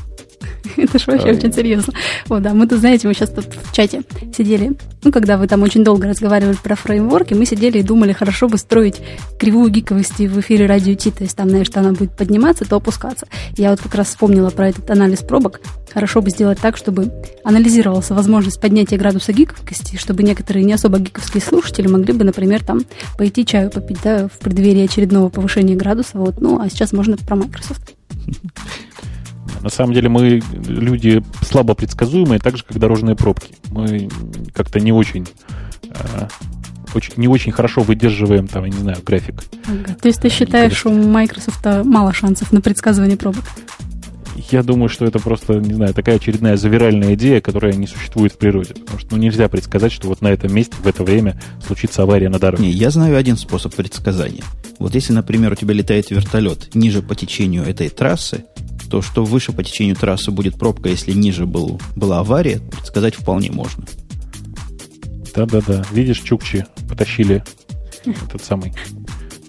<laughs> Это же вообще очень серьезно. Вот, да, мы тут, знаете, мы сейчас тут в чате сидели, ну, когда вы там очень долго разговаривали про фреймворки, мы сидели и думали, хорошо бы строить кривую гиковости в эфире радио Ти, то есть там, знаешь, что она будет подниматься, то опускаться. Я вот как раз вспомнила про этот анализ пробок. Хорошо бы сделать так, чтобы анализировался возможность поднятия градуса гиковости, чтобы некоторые не особо гиковские слушатели могли бы, например, там пойти чаю попить, да, в преддверии очередного повышения градуса. Вот, ну, а сейчас можно про Microsoft. <laughs> На самом деле мы люди слабо предсказуемые, так же, как дорожные пробки. Мы как-то не очень, э, очень не очень хорошо выдерживаем, там, я не знаю, график. Ага. То есть ты считаешь, что у Microsoft мало шансов на предсказывание пробок? Я думаю, что это просто, не знаю, такая очередная завиральная идея, которая не существует в природе. Потому что ну, нельзя предсказать, что вот на этом месте в это время случится авария на дороге. Не, я знаю один способ предсказания. Вот если, например, у тебя летает вертолет ниже по течению этой трассы, то, что выше по течению трассы будет пробка, если ниже был, была авария, предсказать вполне можно. Да-да-да. Видишь, чукчи потащили этот самый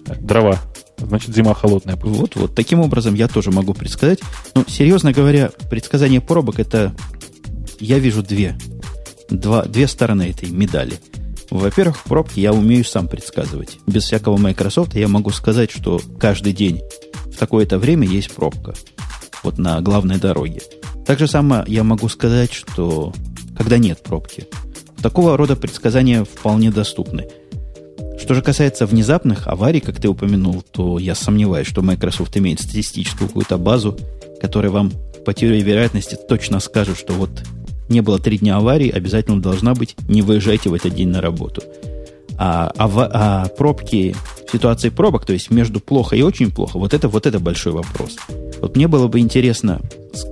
э, дрова. Значит, зима холодная. Вот, вот. Таким образом, я тоже могу предсказать. Ну, серьезно говоря, предсказание пробок это я вижу две. Два, две стороны этой медали. Во-первых, пробки я умею сам предсказывать. Без всякого Microsoft я могу сказать, что каждый день в такое-то время есть пробка вот на главной дороге. Так же самое я могу сказать, что когда нет пробки. Такого рода предсказания вполне доступны. Что же касается внезапных аварий, как ты упомянул, то я сомневаюсь, что Microsoft имеет статистическую какую-то базу, которая вам по теории вероятности точно скажет, что вот не было три дня аварии, обязательно должна быть, не выезжайте в этот день на работу. А, а, а пробки в ситуации пробок, то есть между плохо и очень плохо, вот это, вот это большой вопрос. Вот мне было бы интересно,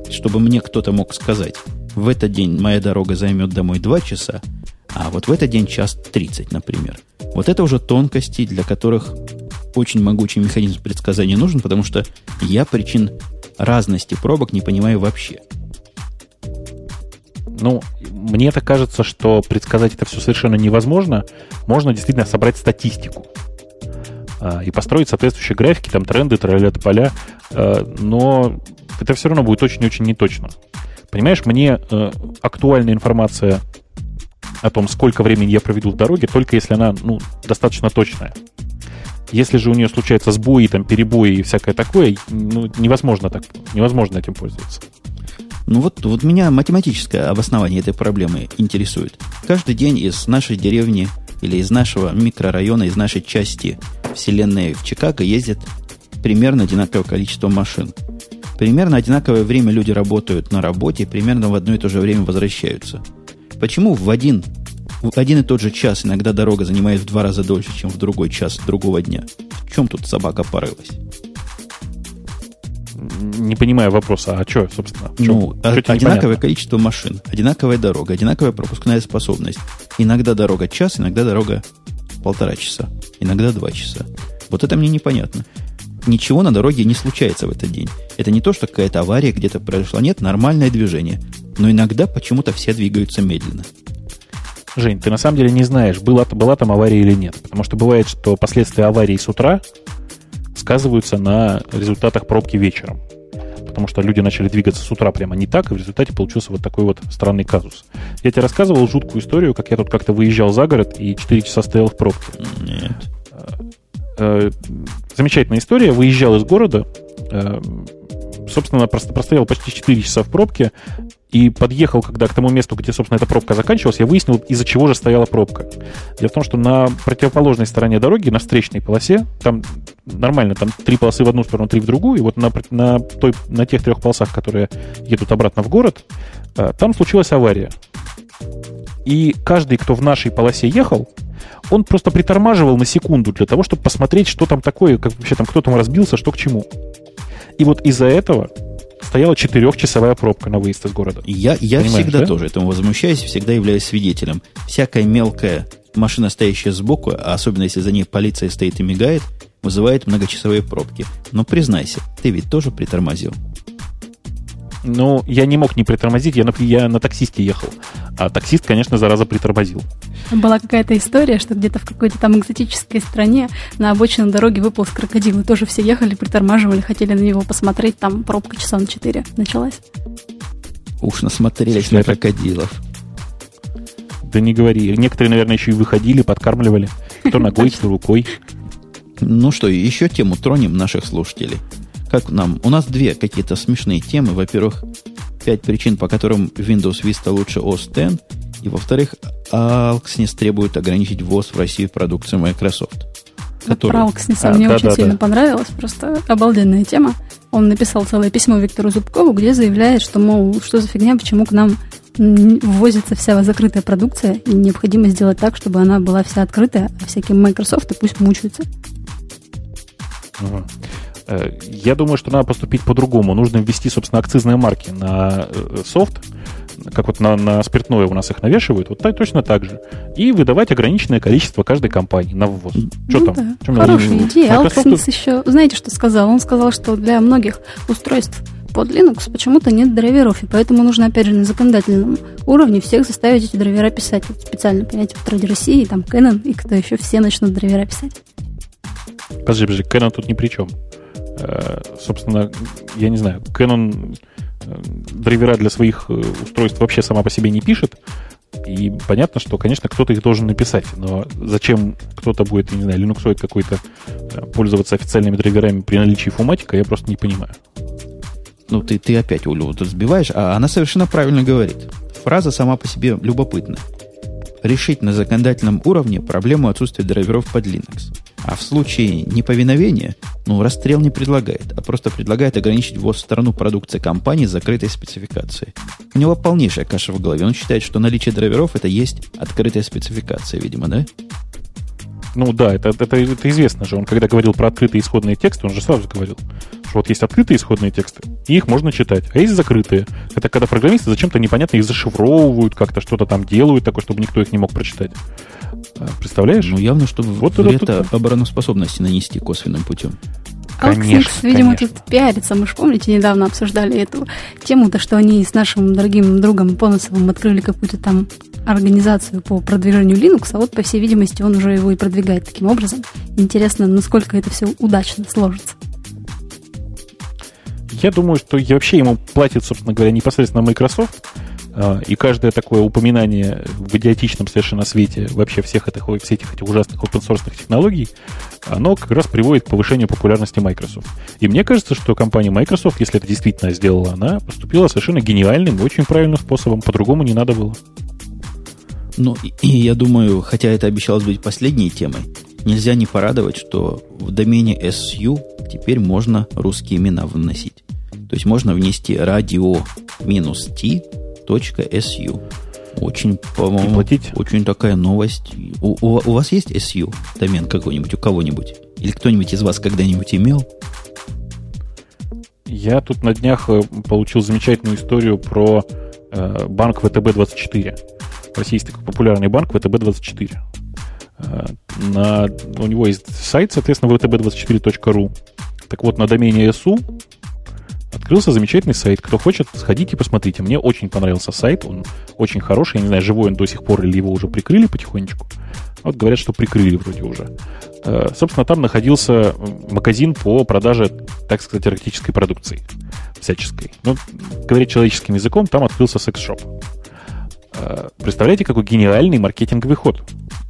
чтобы мне кто-то мог сказать, в этот день моя дорога займет домой 2 часа, а вот в этот день час 30, например. Вот это уже тонкости, для которых очень могучий механизм предсказания нужен, потому что я причин разности пробок не понимаю вообще. Ну, мне так кажется, что предсказать это все совершенно невозможно. Можно действительно собрать статистику а, и построить соответствующие графики, там тренды, тролля поля, а, но это все равно будет очень-очень неточно. Понимаешь, мне э, актуальная информация о том, сколько времени я проведу в дороге, только если она ну, достаточно точная. Если же у нее случаются сбои, там, перебои и всякое такое, ну, невозможно так, невозможно этим пользоваться. Ну вот, вот меня математическое обоснование этой проблемы интересует. Каждый день из нашей деревни или из нашего микрорайона, из нашей части вселенной в Чикаго ездит примерно одинаковое количество машин. Примерно одинаковое время люди работают на работе, примерно в одно и то же время возвращаются. Почему в один, в один и тот же час иногда дорога занимает в два раза дольше, чем в другой час другого дня? В чем тут собака порылась? Не понимаю вопроса, а что, собственно? В ну, а, одинаковое количество машин, одинаковая дорога, одинаковая пропускная способность. Иногда дорога час, иногда дорога полтора часа, иногда два часа. Вот это мне непонятно. Ничего на дороге не случается в этот день. Это не то, что какая-то авария где-то произошла. Нет, нормальное движение. Но иногда почему-то все двигаются медленно. Жень, ты на самом деле не знаешь, была, была там авария или нет. Потому что бывает, что последствия аварии с утра сказываются на результатах пробки вечером. Потому что люди начали двигаться с утра прямо не так, и в результате получился вот такой вот странный казус. Я тебе рассказывал жуткую историю, как я тут как-то выезжал за город и 4 часа стоял в пробке. Нет. Э, замечательная история. Выезжал из города, э, собственно, просто простоял почти 4 часа в пробке и подъехал, когда к тому месту, где, собственно, эта пробка заканчивалась, я выяснил, из-за чего же стояла пробка. Дело в том, что на противоположной стороне дороги, на встречной полосе, там нормально, там три полосы в одну сторону, три в другую, и вот на, на, той, на тех трех полосах, которые едут обратно в город, э, там случилась авария. И каждый, кто в нашей полосе ехал, он просто притормаживал на секунду для того, чтобы посмотреть, что там такое, как вообще там кто там разбился, что к чему. И вот из-за этого стояла четырехчасовая пробка на выезд из города. Я, я всегда да? тоже этому возмущаюсь, всегда являюсь свидетелем. Всякая мелкая машина, стоящая сбоку, а особенно если за ней полиция стоит и мигает, вызывает многочасовые пробки. Но признайся, ты ведь тоже притормозил. Ну, я не мог не притормозить, я на, я на таксисте ехал. А таксист, конечно, зараза притормозил. Была какая-то история, что где-то в какой-то там экзотической стране на обочине дороги выполз крокодил, и тоже все ехали, притормаживали, хотели на него посмотреть, там пробка часа на 4 началась. Уж насмотрелись на крокодилов. Да не говори. Некоторые, наверное, еще и выходили, подкармливали. Кто ногой, <laughs> кто рукой. Ну что, еще тему тронем наших слушателей. Как нам? У нас две какие-то смешные темы. Во-первых, пять причин, по которым Windows Vista лучше OS X. И во-вторых, Alxnis требует ограничить ввоз в Россию продукции Microsoft. Который... Про Alxnis а, мне да, очень да, сильно да. понравилось. Просто обалденная тема. Он написал целое письмо Виктору Зубкову, где заявляет, что, мол, что за фигня, почему к нам ввозится вся закрытая продукция, и необходимо сделать так, чтобы она была вся открытая, а всякие Microsoft пусть мучаются. Ага. Э, я думаю, что надо поступить по-другому. Нужно ввести, собственно, акцизные марки на э, софт, как вот на, на спиртное у нас их навешивают, вот так, точно так же. И выдавать ограниченное количество каждой компании на ввоз. Что ну, там? Да. Чем Хорошая я, идея. Microsoft... Еще, знаете, что сказал? Он сказал, что для многих устройств под Linux почему-то нет драйверов, и поэтому нужно, опять же, на законодательном уровне всех заставить эти драйвера писать. Вот специально, понимаете, в Ради России, там Canon, и кто еще, все начнут драйвера писать. Подожди, подожди, Canon тут ни при чем. Э, собственно, я не знаю, Canon э, драйвера для своих э, устройств вообще сама по себе не пишет. И понятно, что, конечно, кто-то их должен написать. Но зачем кто-то будет, не знаю, линуксоид какой-то пользоваться официальными драйверами при наличии фуматика, я просто не понимаю. Ну, ты, ты опять Улю тут сбиваешь, а она совершенно правильно говорит. Фраза сама по себе любопытна. Решить на законодательном уровне проблему отсутствия драйверов под Linux. А в случае неповиновения, ну, расстрел не предлагает, а просто предлагает ограничить ввоз в страну продукции компании с закрытой спецификацией. У него полнейшая каша в голове. Он считает, что наличие драйверов это есть открытая спецификация, видимо, да? Ну да, это, это, это известно же. Он когда говорил про открытые исходные тексты, он же сразу говорил, что вот есть открытые исходные тексты, и их можно читать, а есть закрытые. Это когда программисты зачем-то непонятно их зашифровывают, как-то что-то там делают такое, чтобы никто их не мог прочитать. А, представляешь? Ну, явно, чтобы вот вред это, это... обороноспособности нанести косвенным путем. Конечно, видимо, конечно. тут пиарится. Мы же, помните, недавно обсуждали эту тему, то, что они с нашим дорогим другом Поносовым открыли какую-то там организацию по продвижению Linux, а вот, по всей видимости, он уже его и продвигает таким образом. Интересно, насколько это все удачно сложится. Я думаю, что вообще ему платит, собственно говоря, непосредственно Microsoft, а, и каждое такое упоминание в идиотичном совершенно свете вообще всех этих, всех этих ужасных open source технологий, оно как раз приводит к повышению популярности Microsoft. И мне кажется, что компания Microsoft, если это действительно сделала она, поступила совершенно гениальным и очень правильным способом. По-другому не надо было. Ну, и я думаю, хотя это обещалось быть последней темой, нельзя не порадовать, что в домене SU теперь можно русские имена вносить. То есть можно внести radio-t.su. Очень, по-моему, платить? очень такая новость. У, у, у вас есть SU домен какой-нибудь, у кого-нибудь? Или кто-нибудь из вас когда-нибудь имел? Я тут на днях э, получил замечательную историю про э, банк ВТБ-24. В России есть такой популярный банк ВТБ-24. Э, на, у него есть сайт, соответственно, vtb24.ru. Так вот, на домене SU открылся замечательный сайт. Кто хочет, сходите посмотрите. Мне очень понравился сайт, он очень хороший. Я не знаю, живой он до сих пор или его уже прикрыли потихонечку. Вот говорят, что прикрыли вроде уже. Э, собственно, там находился магазин по продаже, так сказать, эротической продукции всяческой. Ну, говоря человеческим языком, там открылся секс-шоп. Э, представляете, какой гениальный маркетинговый ход?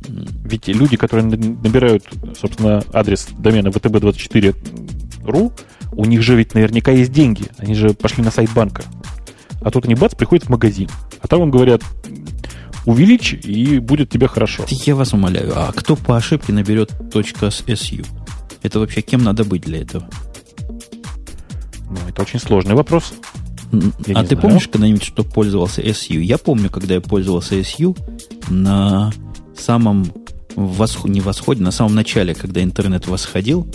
Ведь люди, которые набирают, собственно, адрес домена vtb24.ru, у них же ведь наверняка есть деньги. Они же пошли на сайт банка. А тут они бац, приходят в магазин. А там им говорят, увеличь, и будет тебе хорошо. Я вас умоляю, а кто по ошибке наберет .su? Это вообще кем надо быть для этого? Ну, это очень сложный вопрос. Я а ты знаю. помнишь когда-нибудь, что пользовался SU? Я помню, когда я пользовался SU на самом восход, не восходе, на самом начале, когда интернет восходил,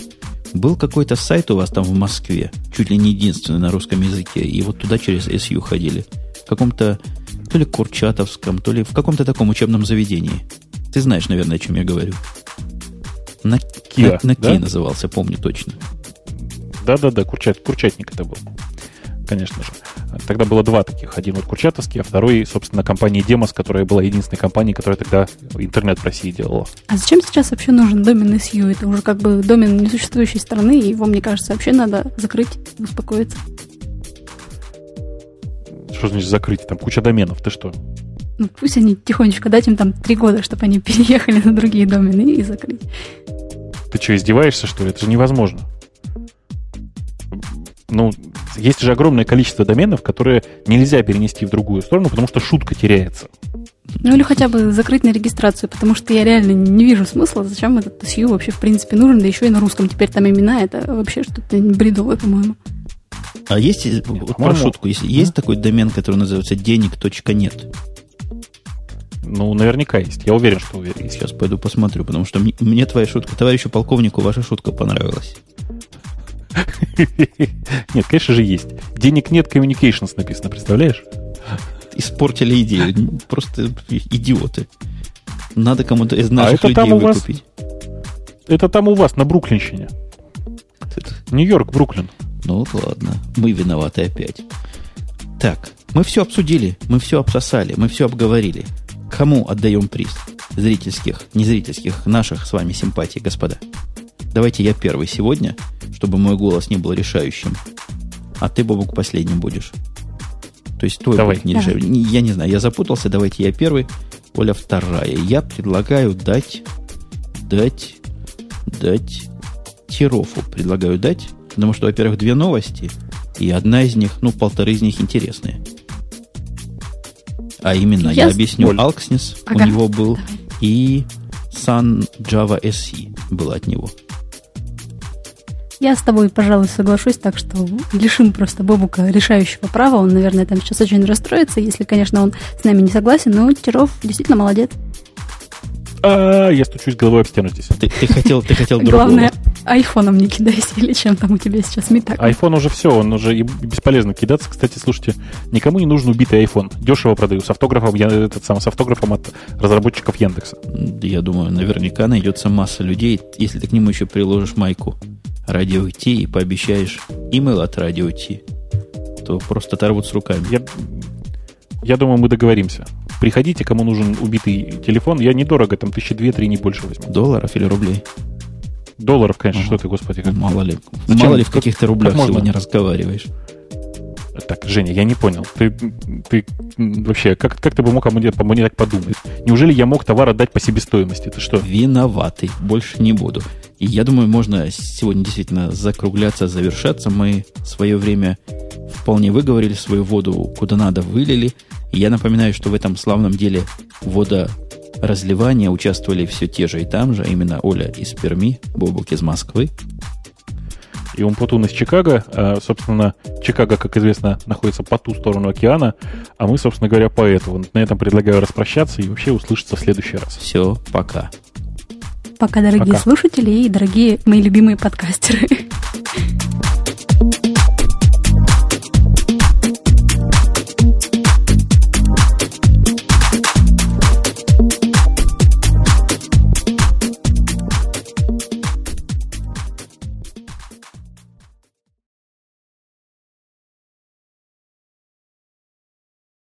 был какой-то сайт у вас там в Москве, чуть ли не единственный на русском языке, и вот туда через SU ходили. В каком-то то ли Курчатовском, то ли в каком-то таком учебном заведении. Ты знаешь, наверное, о чем я говорю. На, Киа, на, на да? Ки назывался, помню точно. Да-да-да, Курчат, Курчатник это был конечно же. Тогда было два таких. Один вот Курчатовский, а второй, собственно, компания Demos, которая была единственной компанией, которая тогда интернет в России делала. А зачем сейчас вообще нужен домен SU? Это уже как бы домен несуществующей страны, и его, мне кажется, вообще надо закрыть успокоиться. Что значит закрыть? Там куча доменов, ты что? Ну, пусть они тихонечко, дать им там три года, чтобы они <laughs> переехали на другие домены и закрыть. Ты что, издеваешься, что ли? Это же невозможно. Ну, есть же огромное количество доменов, которые нельзя перенести в другую сторону, потому что шутка теряется. Ну или хотя бы закрыть на регистрацию, потому что я реально не вижу смысла, зачем этот TSU вообще в принципе нужен, да еще и на русском. Теперь там имена, это вообще что-то бредовое, по-моему. А есть, вот про шутку, есть, есть такой домен, который называется денег.нет? Ну, наверняка есть. Я уверен, что уверен. Сейчас пойду посмотрю, потому что мне, мне твоя шутка, товарищу полковнику, ваша шутка понравилась. <laughs> Нет, конечно же есть. Денег нет, communications написано, представляешь? Испортили идею. Просто идиоты. Надо кому-то из наших а людей там выкупить. это там у вас, на Бруклинщине. Нью-Йорк, Бруклин. Ну ладно, мы виноваты опять. Так, мы все обсудили, мы все обсосали, мы все обговорили. Кому отдаем приз? Зрительских, незрительских, наших с вами симпатий, господа. Давайте я первый сегодня, чтобы мой голос не был решающим. А ты, Бобук, последним будешь. То есть твой Давай. будет не решающий. Я не знаю, я запутался. Давайте я первый, Оля вторая. Я предлагаю дать, дать, дать Тирофу. Предлагаю дать, потому что, во-первых, две новости, и одна из них, ну, полторы из них интересные. А именно, я, я объясню. Alxnis ага. у него был, Давай. и Sun Java SE был от него. Я с тобой, пожалуй, соглашусь, так что лишим просто Бобука решающего права. Он, наверное, там сейчас очень расстроится, если, конечно, он с нами не согласен. Но Тиров действительно молодец. А, я стучусь головой об стену здесь. Ты, ты хотел, ты хотел другого. Главное, айфоном не кидайся или чем там у тебя сейчас метак. Айфон уже все, он уже и бесполезно кидаться. Кстати, слушайте, никому не нужен убитый айфон. Дешево продаю с автографом, я, этот сам, с автографом от разработчиков Яндекса. Я думаю, наверняка найдется масса людей, если ты к нему еще приложишь майку радио Ти и пообещаешь имейл от радио Ти, то просто оторвут с руками. Я, я думаю, мы договоримся. Приходите, кому нужен убитый телефон. Я недорого, там тысячи две-три, не больше возьму. Долларов или рублей? Долларов, конечно, ага. что ты, господи. Как... Мало ли. Зачем? Мало ли в каких-то рублях как сегодня разговариваешь. Так, Женя, я не понял. Ты, ты вообще, как, как ты бы мог обо мне, обо мне так подумать? Неужели я мог товар отдать по себестоимости? Ты что? Виноватый. Больше не буду. И я думаю, можно сегодня действительно закругляться, завершаться. Мы свое время вполне выговорили свою воду, куда надо вылили. Я напоминаю, что в этом славном деле водоразливания участвовали все те же и там же, а именно Оля из Перми, Бобук из Москвы. и Умпутун из Чикаго. А, собственно, Чикаго, как известно, находится по ту сторону океана, а мы, собственно говоря, по этому. На этом предлагаю распрощаться и вообще услышаться в следующий раз. Все, пока. Пока, дорогие Пока. слушатели и дорогие мои любимые подкастеры.